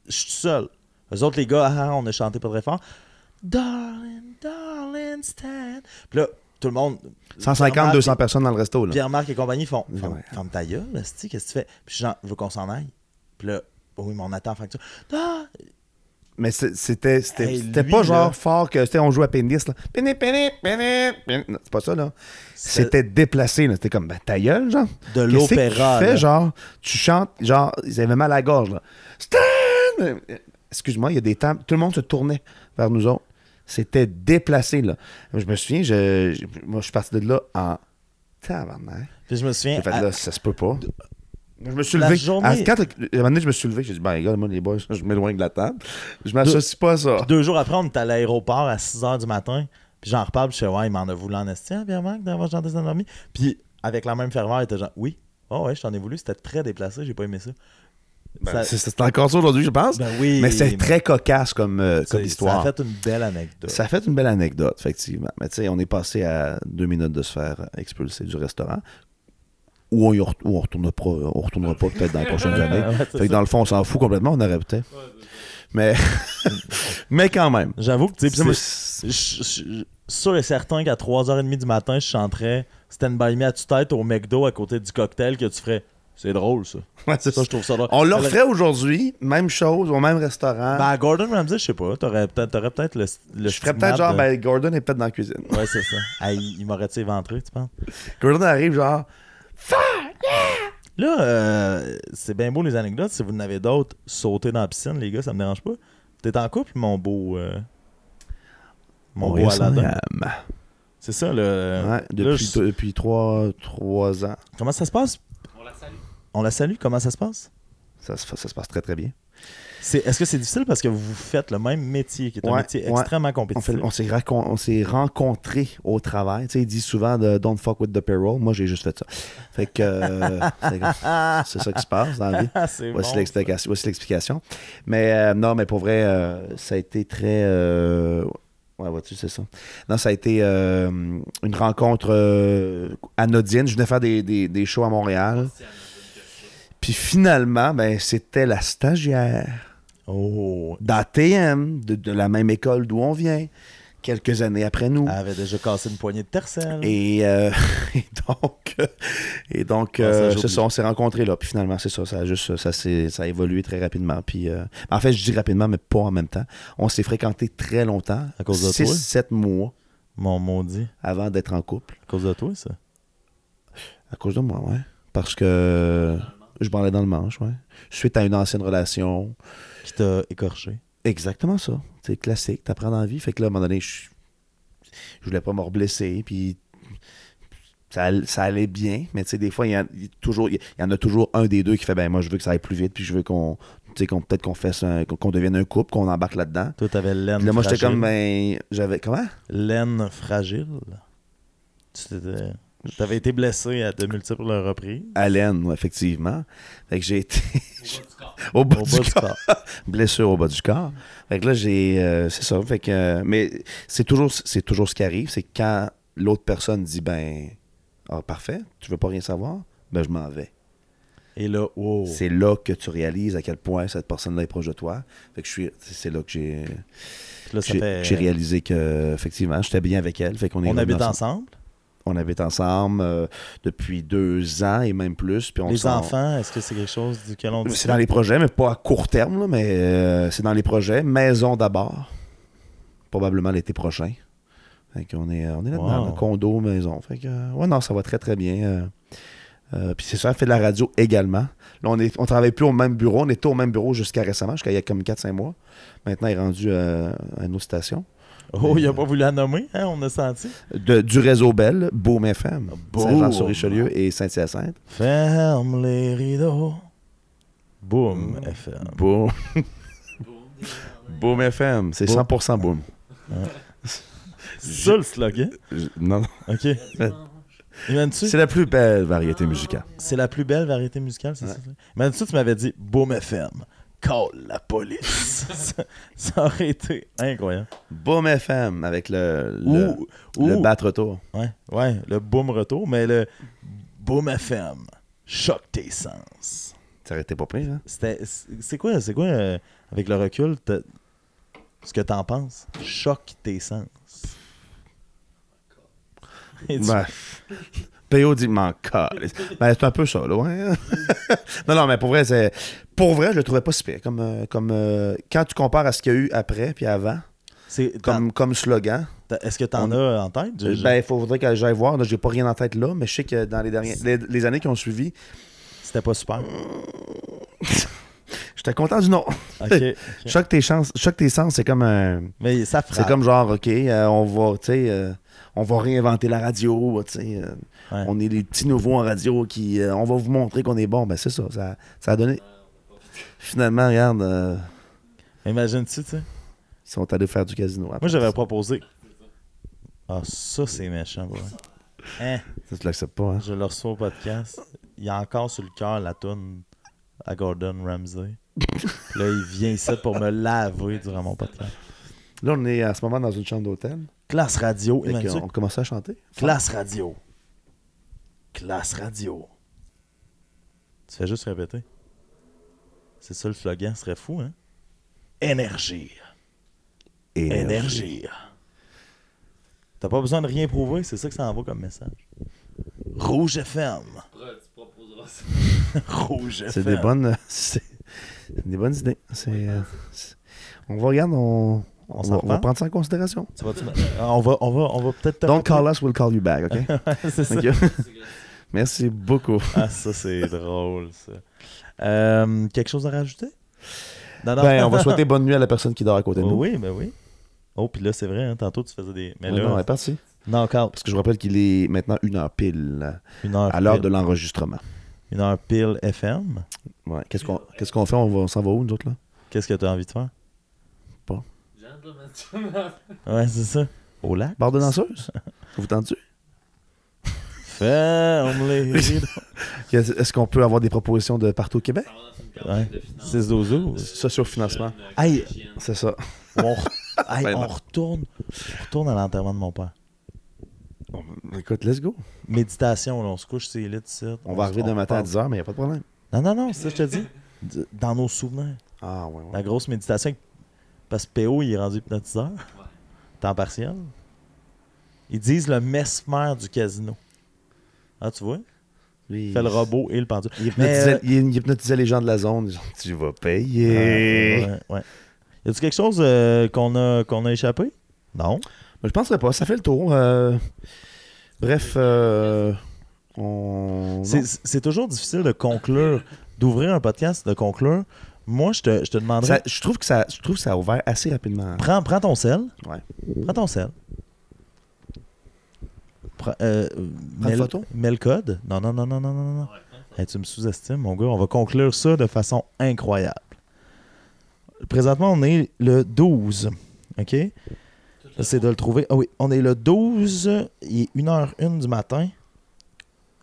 Je suis tout seul. Eux autres, les gars, ah, on a chanté pas très fort. Darling, darling, stand. Puis là, tout le monde. 150, Pierre-Marc 200 et- personnes dans le resto. Là. Pierre-Marc et compagnie font Ferme, Ouais. ferme ta gueule, qu'est-ce que tu fais? Puis je veux qu'on s'en aille. Puis là, oui, mais on attend la facture. Ah! Mais c'était c'était pas là. genre fort que on joue à pénis là. Pénis, pénis, pénis, C'est pas ça là. C'était déplacé là. C'était comme ben ta gueule genre. de l'opéra. tu fais genre? Tu chantes genre ils avaient mal à la gorge là. Excuse-moi, il y a des temps tout le monde se tournait vers nous autres. C'était déplacé là. Je me souviens je, je- moi je suis parti de là en tabarnak. Puis je me souviens. Fait à- là ça se peut pas. Je me suis La levé. journée- À, quand, à un moment donné, je me suis levé. J'ai dit, ben, regarde, moi, les boys, je m'éloigne de la table. Je m'associe pas à ça. Puis deux jours après, on était à l'aéroport à 6 h du matin. Puis j'en reparle, puis je fais, ouais, il m'en a voulu en esti, hein, Pierre-Marc, d'avoir chanté des endormis. Puis avec la même ferveur, il était genre, oui, oh ouais, je t'en ai voulu, c'était très déplacé, j'ai pas aimé ça. Ben, Ça- c'est encore ça aujourd'hui, je pense. Ben oui. mais c'est très cocasse comme, euh, comme histoire. Ça a fait une belle anecdote. Ça a fait une belle anecdote, effectivement. Mais tu sais, on est passé à deux minutes de se faire expulser du restaurant. Ou on, y re- ou on retournera pas, on retournera pas peut-être dans les prochaines années. Ouais, Fait que dans le fond, on s'en fout complètement, on aurait peut-être. Mais, mais quand même. J'avoue que, tu sais, puis moi, C'est- je suis sûr et certain qu'à 3h30 du matin, je chanterais Stand By Me à tue-tête au McDo à côté du cocktail que tu ferais. C'est drôle, ça. Ouais, c'est Ça, ça. je trouve ça drôle. On le referait aujourd'hui, même chose, au même restaurant. Ben, Gordon Ramsay, je sais pas. T'aurais peut-être le, le je ferais peut-être genre, de- ben, Gordon est peut-être dans la cuisine. Ouais, c'est ça. Il il m'aurait-tu éventré, tu penses? Gordon arrive genre, Là, euh, c'est bien beau les anecdotes. Si vous en avez d'autres, sautez dans la piscine, les gars, ça me dérange pas. T'es en couple, mon beau. euh, mon on beau Aladdin? C'est ça, le. Ouais, là, depuis, je- depuis trois, trois ans. Comment ça se passe? On la salue. On la salue Comment ça se passe? Ça, se- ça se passe très très bien. C'est- Est-ce que c'est difficile parce que vous faites le même métier, qui est un métier ouais. extrêmement On, compétitif? fait- on s'est racon- on s'est rencontrés au travail. Tu sais, il dit souvent de Don't fuck with the payroll. Moi, j'ai juste fait ça. Fait que euh, c'est c'est ça qui se passe dans la vie. Ah, c'est Voici bon, l'explication. Voici l'explication. Mais euh, non, mais pour vrai, euh, ça a été très. euh, ouais, vois-tu, c'est ça. Non, ça a été euh, une rencontre euh, anodine. Je venais faire des, des- des shows à Montréal. Puis finalement, ben, c'était la stagiaire. Oh, d'ATM, de, de la même école d'où on vient, quelques années après nous. elle avait déjà cassé une poignée de tercelle. Et, euh, et donc, euh, et donc Ah, euh, c'est ça, on s'est rencontrés là. Puis finalement, c'est ça, ça a juste, ça, s'est- ça a évolué très rapidement. Puis, euh, en fait, je dis rapidement, mais pas en même temps. On s'est fréquentés très longtemps, À cause de toi? 6-7 mois Mon maudit. avant d'être en couple. À cause de toi, ça? À cause de moi, ouais. Parce que je parlais dans le manche, ouais. Suite à une ancienne relation. Qui t'a écorché. Exactement ça. C'est classique, t'apprends dans la vie. Fait que là, à un moment donné, je, je voulais pas me reblesser, puis ça, ça allait bien. Mais tu sais, des fois, il y, il a toujours- il y en a toujours un des deux qui fait, ben moi, je veux que ça aille plus vite, puis je veux qu'on, tu sais, qu'on peut-être qu'on fasse un- qu'on devienne un couple, qu'on embarque là-dedans. Toi, t'avais laine Puis là, moi, j'étais fragile. comme, ben, j'avais, comment? Laine fragile. Tu t'étais- T'avais été blessé à de multiples reprises. Haleine, ouais, effectivement. Fait que j'ai été au bas Au du bas du corps. corps. blessure au bas du corps. Fait que là, j'ai. euh, c'est ça. Fait que. euh, mais c'est toujours, c'est toujours ce qui arrive. C'est quand l'autre personne dit ben. Ah, parfait, tu veux pas rien savoir? Ben, je m'en vais. Et là, wow. C'est là que tu réalises à quel point cette personne-là est proche de toi. Fait que je suis. C'est là que j'ai. Fait- j'ai réalisé que, effectivement, j'étais bien avec elle. Fait qu'on est On habite ensemble. ensemble? On habite ensemble euh, depuis deux ans et même plus. Puis on Les enfants, est-ce que c'est quelque chose duquel on C'est dans les projets, mais pas à court terme, là, mais euh, c'est dans les projets. Maison d'abord. Probablement l'été prochain. Fait qu'on est, on est là-dedans, Wow. condo, maison. Fait que, euh, ouais, non, ça va très, très bien. puis c'est ça, elle fait de la radio également. Là, on est, on travaille plus au même bureau. On était au même bureau jusqu'à récemment, jusqu'à il y a comme 4-5 mois. Maintenant, il est rendu euh, à une autre station. Oh, il a pas voulu la nommer, hein, on a senti. De- du réseau Bell, Beaume FM. Saint-Jean-sur-Richelieu et Saint-Hyacinthe. Ferme les rideaux. Boum, FM. Boom. Boom FM, c'est Boom. 100% Boom. C'est ça le slogan? Je- Non, non. OK. C'est la plus belle variété musicale. C'est la plus belle variété musicale, c'est ça? Imagine-tu, tu m'avais dit Boom FM. Call la police. ça, ça aurait été incroyable. Boom FM avec le, le, le battre retour. ouais, ouais, le boom retour, mais le Boom FM choque tes sens. Ça aurait été pas pire, hein? C'était- C'est quoi, c'est quoi euh, avec le recul, ce que t'en penses? Choque tes sens. Et tu- Ben, PO dit m'en. Ben, c'est un peu ça, là, ouais. non, non, mais pour vrai, c'est. Pour vrai, je le trouvais pas si pire. Comme, euh, comme euh, quand tu compares à ce qu'il y a eu après puis avant, c'est- comme, comme slogan, Est-ce que t'en on- as en tête? Je- ben, il faudrait que j'aille voir. J'ai pas rien en tête là, mais je sais que dans les, derniers, les, les années qui ont suivi, C'était pas super. j'étais content du nom. Ok. ok. Choque tes chances, tes sens, c'est comme un. Mais ça C'est comme genre, OK, euh, on va, tu sais, euh, on va réinventer la radio, tu sais. euh, Ouais. On est les petits nouveaux en radio qui. euh, on va vous montrer qu'on est bon. Ben, c'est ça, ça. Ça a donné. Finalement, regarde, euh, Imagine-tu, tu sais. ils sont allés faire du casino. après. Moi, j'avais proposé. Ah, ça, c'est méchant, ouais. Hein, Ça, tu l'acceptes pas, hein? je le reçois au podcast. Il y a encore sur le cœur la toune à Gordon Ramsay. Là, il vient ici pour me laver durant mon podcast. Là, on est à ce moment dans une chambre d'hôtel. Classe radio. Qu'on- on commençait à chanter. Classe radio. Classe radio. Tu fais juste répéter. C'est ça le slogan, ce serait fou, hein? Énergie. Énergie. T'as pas besoin de rien prouver, c'est ça que ça envoie comme message. Rouge FM. Rouge C'est FM. des bonnes. C'est c'est des bonnes idées. C'est. euh, c'est- on va regarder, on, on, va, on va reparle? prendre ça en considération. Tu Ah, on va, on va, on va peut-être te Don't call us, we'll call you back, OK? c'est ça. Thank you. Merci beaucoup. Ah, ça, c'est drôle, ça. Euh, quelque chose à rajouter? Non, non. Ben, on va souhaiter bonne nuit à la personne qui dort à côté de nous. Oui, ben oui. Oh, puis là, c'est vrai, hein, tantôt, tu faisais des. Mais là, non, elle est partie. knockout. Parce que je vous rappelle qu'il est maintenant une heure pile Une heure à l'heure de l'enregistrement. Une heure pile FM. Ouais. Qu'est-ce qu'on qu'est-ce qu'on fait? On, va- on s'en va où, nous autres, là? Qu'est-ce que tu as envie de faire? Ouais, c'est ça. Au lac? Barre de danseuse? Vous tendu? Est-ce qu'on peut avoir des propositions de partout au Québec? Ouais. 6 dozo. Sociofinancement. Hey, C'est ça. on, re- hey, Ben on retourne. On retourne à l'enterrement de mon père. Bon, écoute, let's go. Méditation, là, on se couche les lits ici. On va arriver demain matin à parle. 10h, mais il n'y a pas de problème. Non, non, non, c'est ça que je te dis. Dans nos souvenirs. Ah, ouais, ouais. La grosse méditation. Parce que PO, il est rendu hypnotiseur. Temps partiel. Ils disent le mesmer du casino. Ah, tu vois? Il fait le robot et le pendule. Il hypnotisait, euh, il hypnotisait les gens de la zone. Tu vas payer. Ouais, ouais, ouais. Y a-tu quelque chose euh, qu'on a, qu'on a échappé? Non. Mais je penserais pas. Ça fait le tour. euh, Bref, euh, on. C'est- toujours difficile de conclure, d'ouvrir un podcast, de conclure. Moi, je te, je te demanderais. Ça- je, trouve que ça, je trouve que ça a ouvert assez rapidement. Prends, prends ton sel. Ouais. Prends ton sel. Euh, le- photo? mets le code? Non, non, non, non, non, non, non. Hey, tu me sous-estimes, mon gars. On va conclure ça de façon incroyable. Présentement, on est le 12. OK? C'est de le trouver. Ah oui, on est le 12. Il est 1h01 du matin.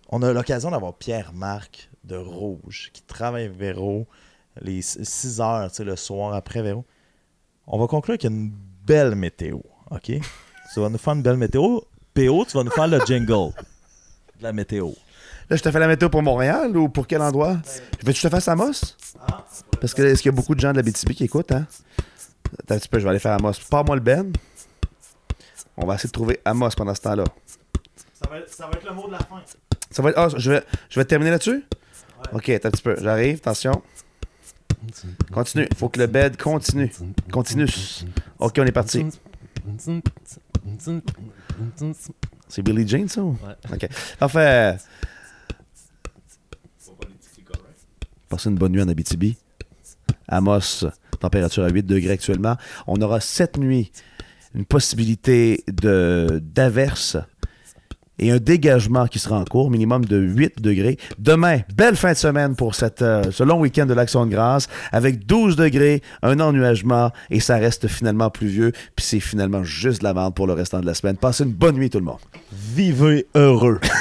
On a l'occasion d'avoir Pierre-Marc de Rouge qui travaille avec Véro les 6 heures, tu sais, le soir après Véro. On va conclure qu'il y a une belle météo. OK? tu vas nous faire une belle météo. PO, tu vas nous faire le jingle de la météo. Là, je te fais la météo pour Montréal ou pour quel endroit? Veux-tu que je te fasse Amos? Parce que est-ce qu'il y a beaucoup de gens de la BTB qui écoutent, hein? Attends un petit peu, je vais aller faire Amos. Pars-moi le Ben. On va essayer de trouver Amos pendant ce temps-là. Ça va, être, le mot de la fin. Ça va être. Ah, je vais, je vais terminer là-dessus? Ok, attends un petit peu. J'arrive, attention. Continue. Faut que le bed continue. Continue. Ok, on est parti. C'est Billy Jean, ça? Ou? Ouais. Ok. Parfait. Passez une bonne nuit en Abitibi. Amos, température à 8 degrés actuellement. On aura cette nuit une possibilité de d'averse et un dégagement qui sera en cours, minimum de 8 degrés. Demain, belle fin de semaine pour cette, euh, ce long week-end de l'Action de grâce, avec 12 degrés, un ennuagement, et ça reste finalement pluvieux, puis c'est finalement juste la merde pour le restant de la semaine. Passez une bonne nuit tout le monde. Vivez heureux.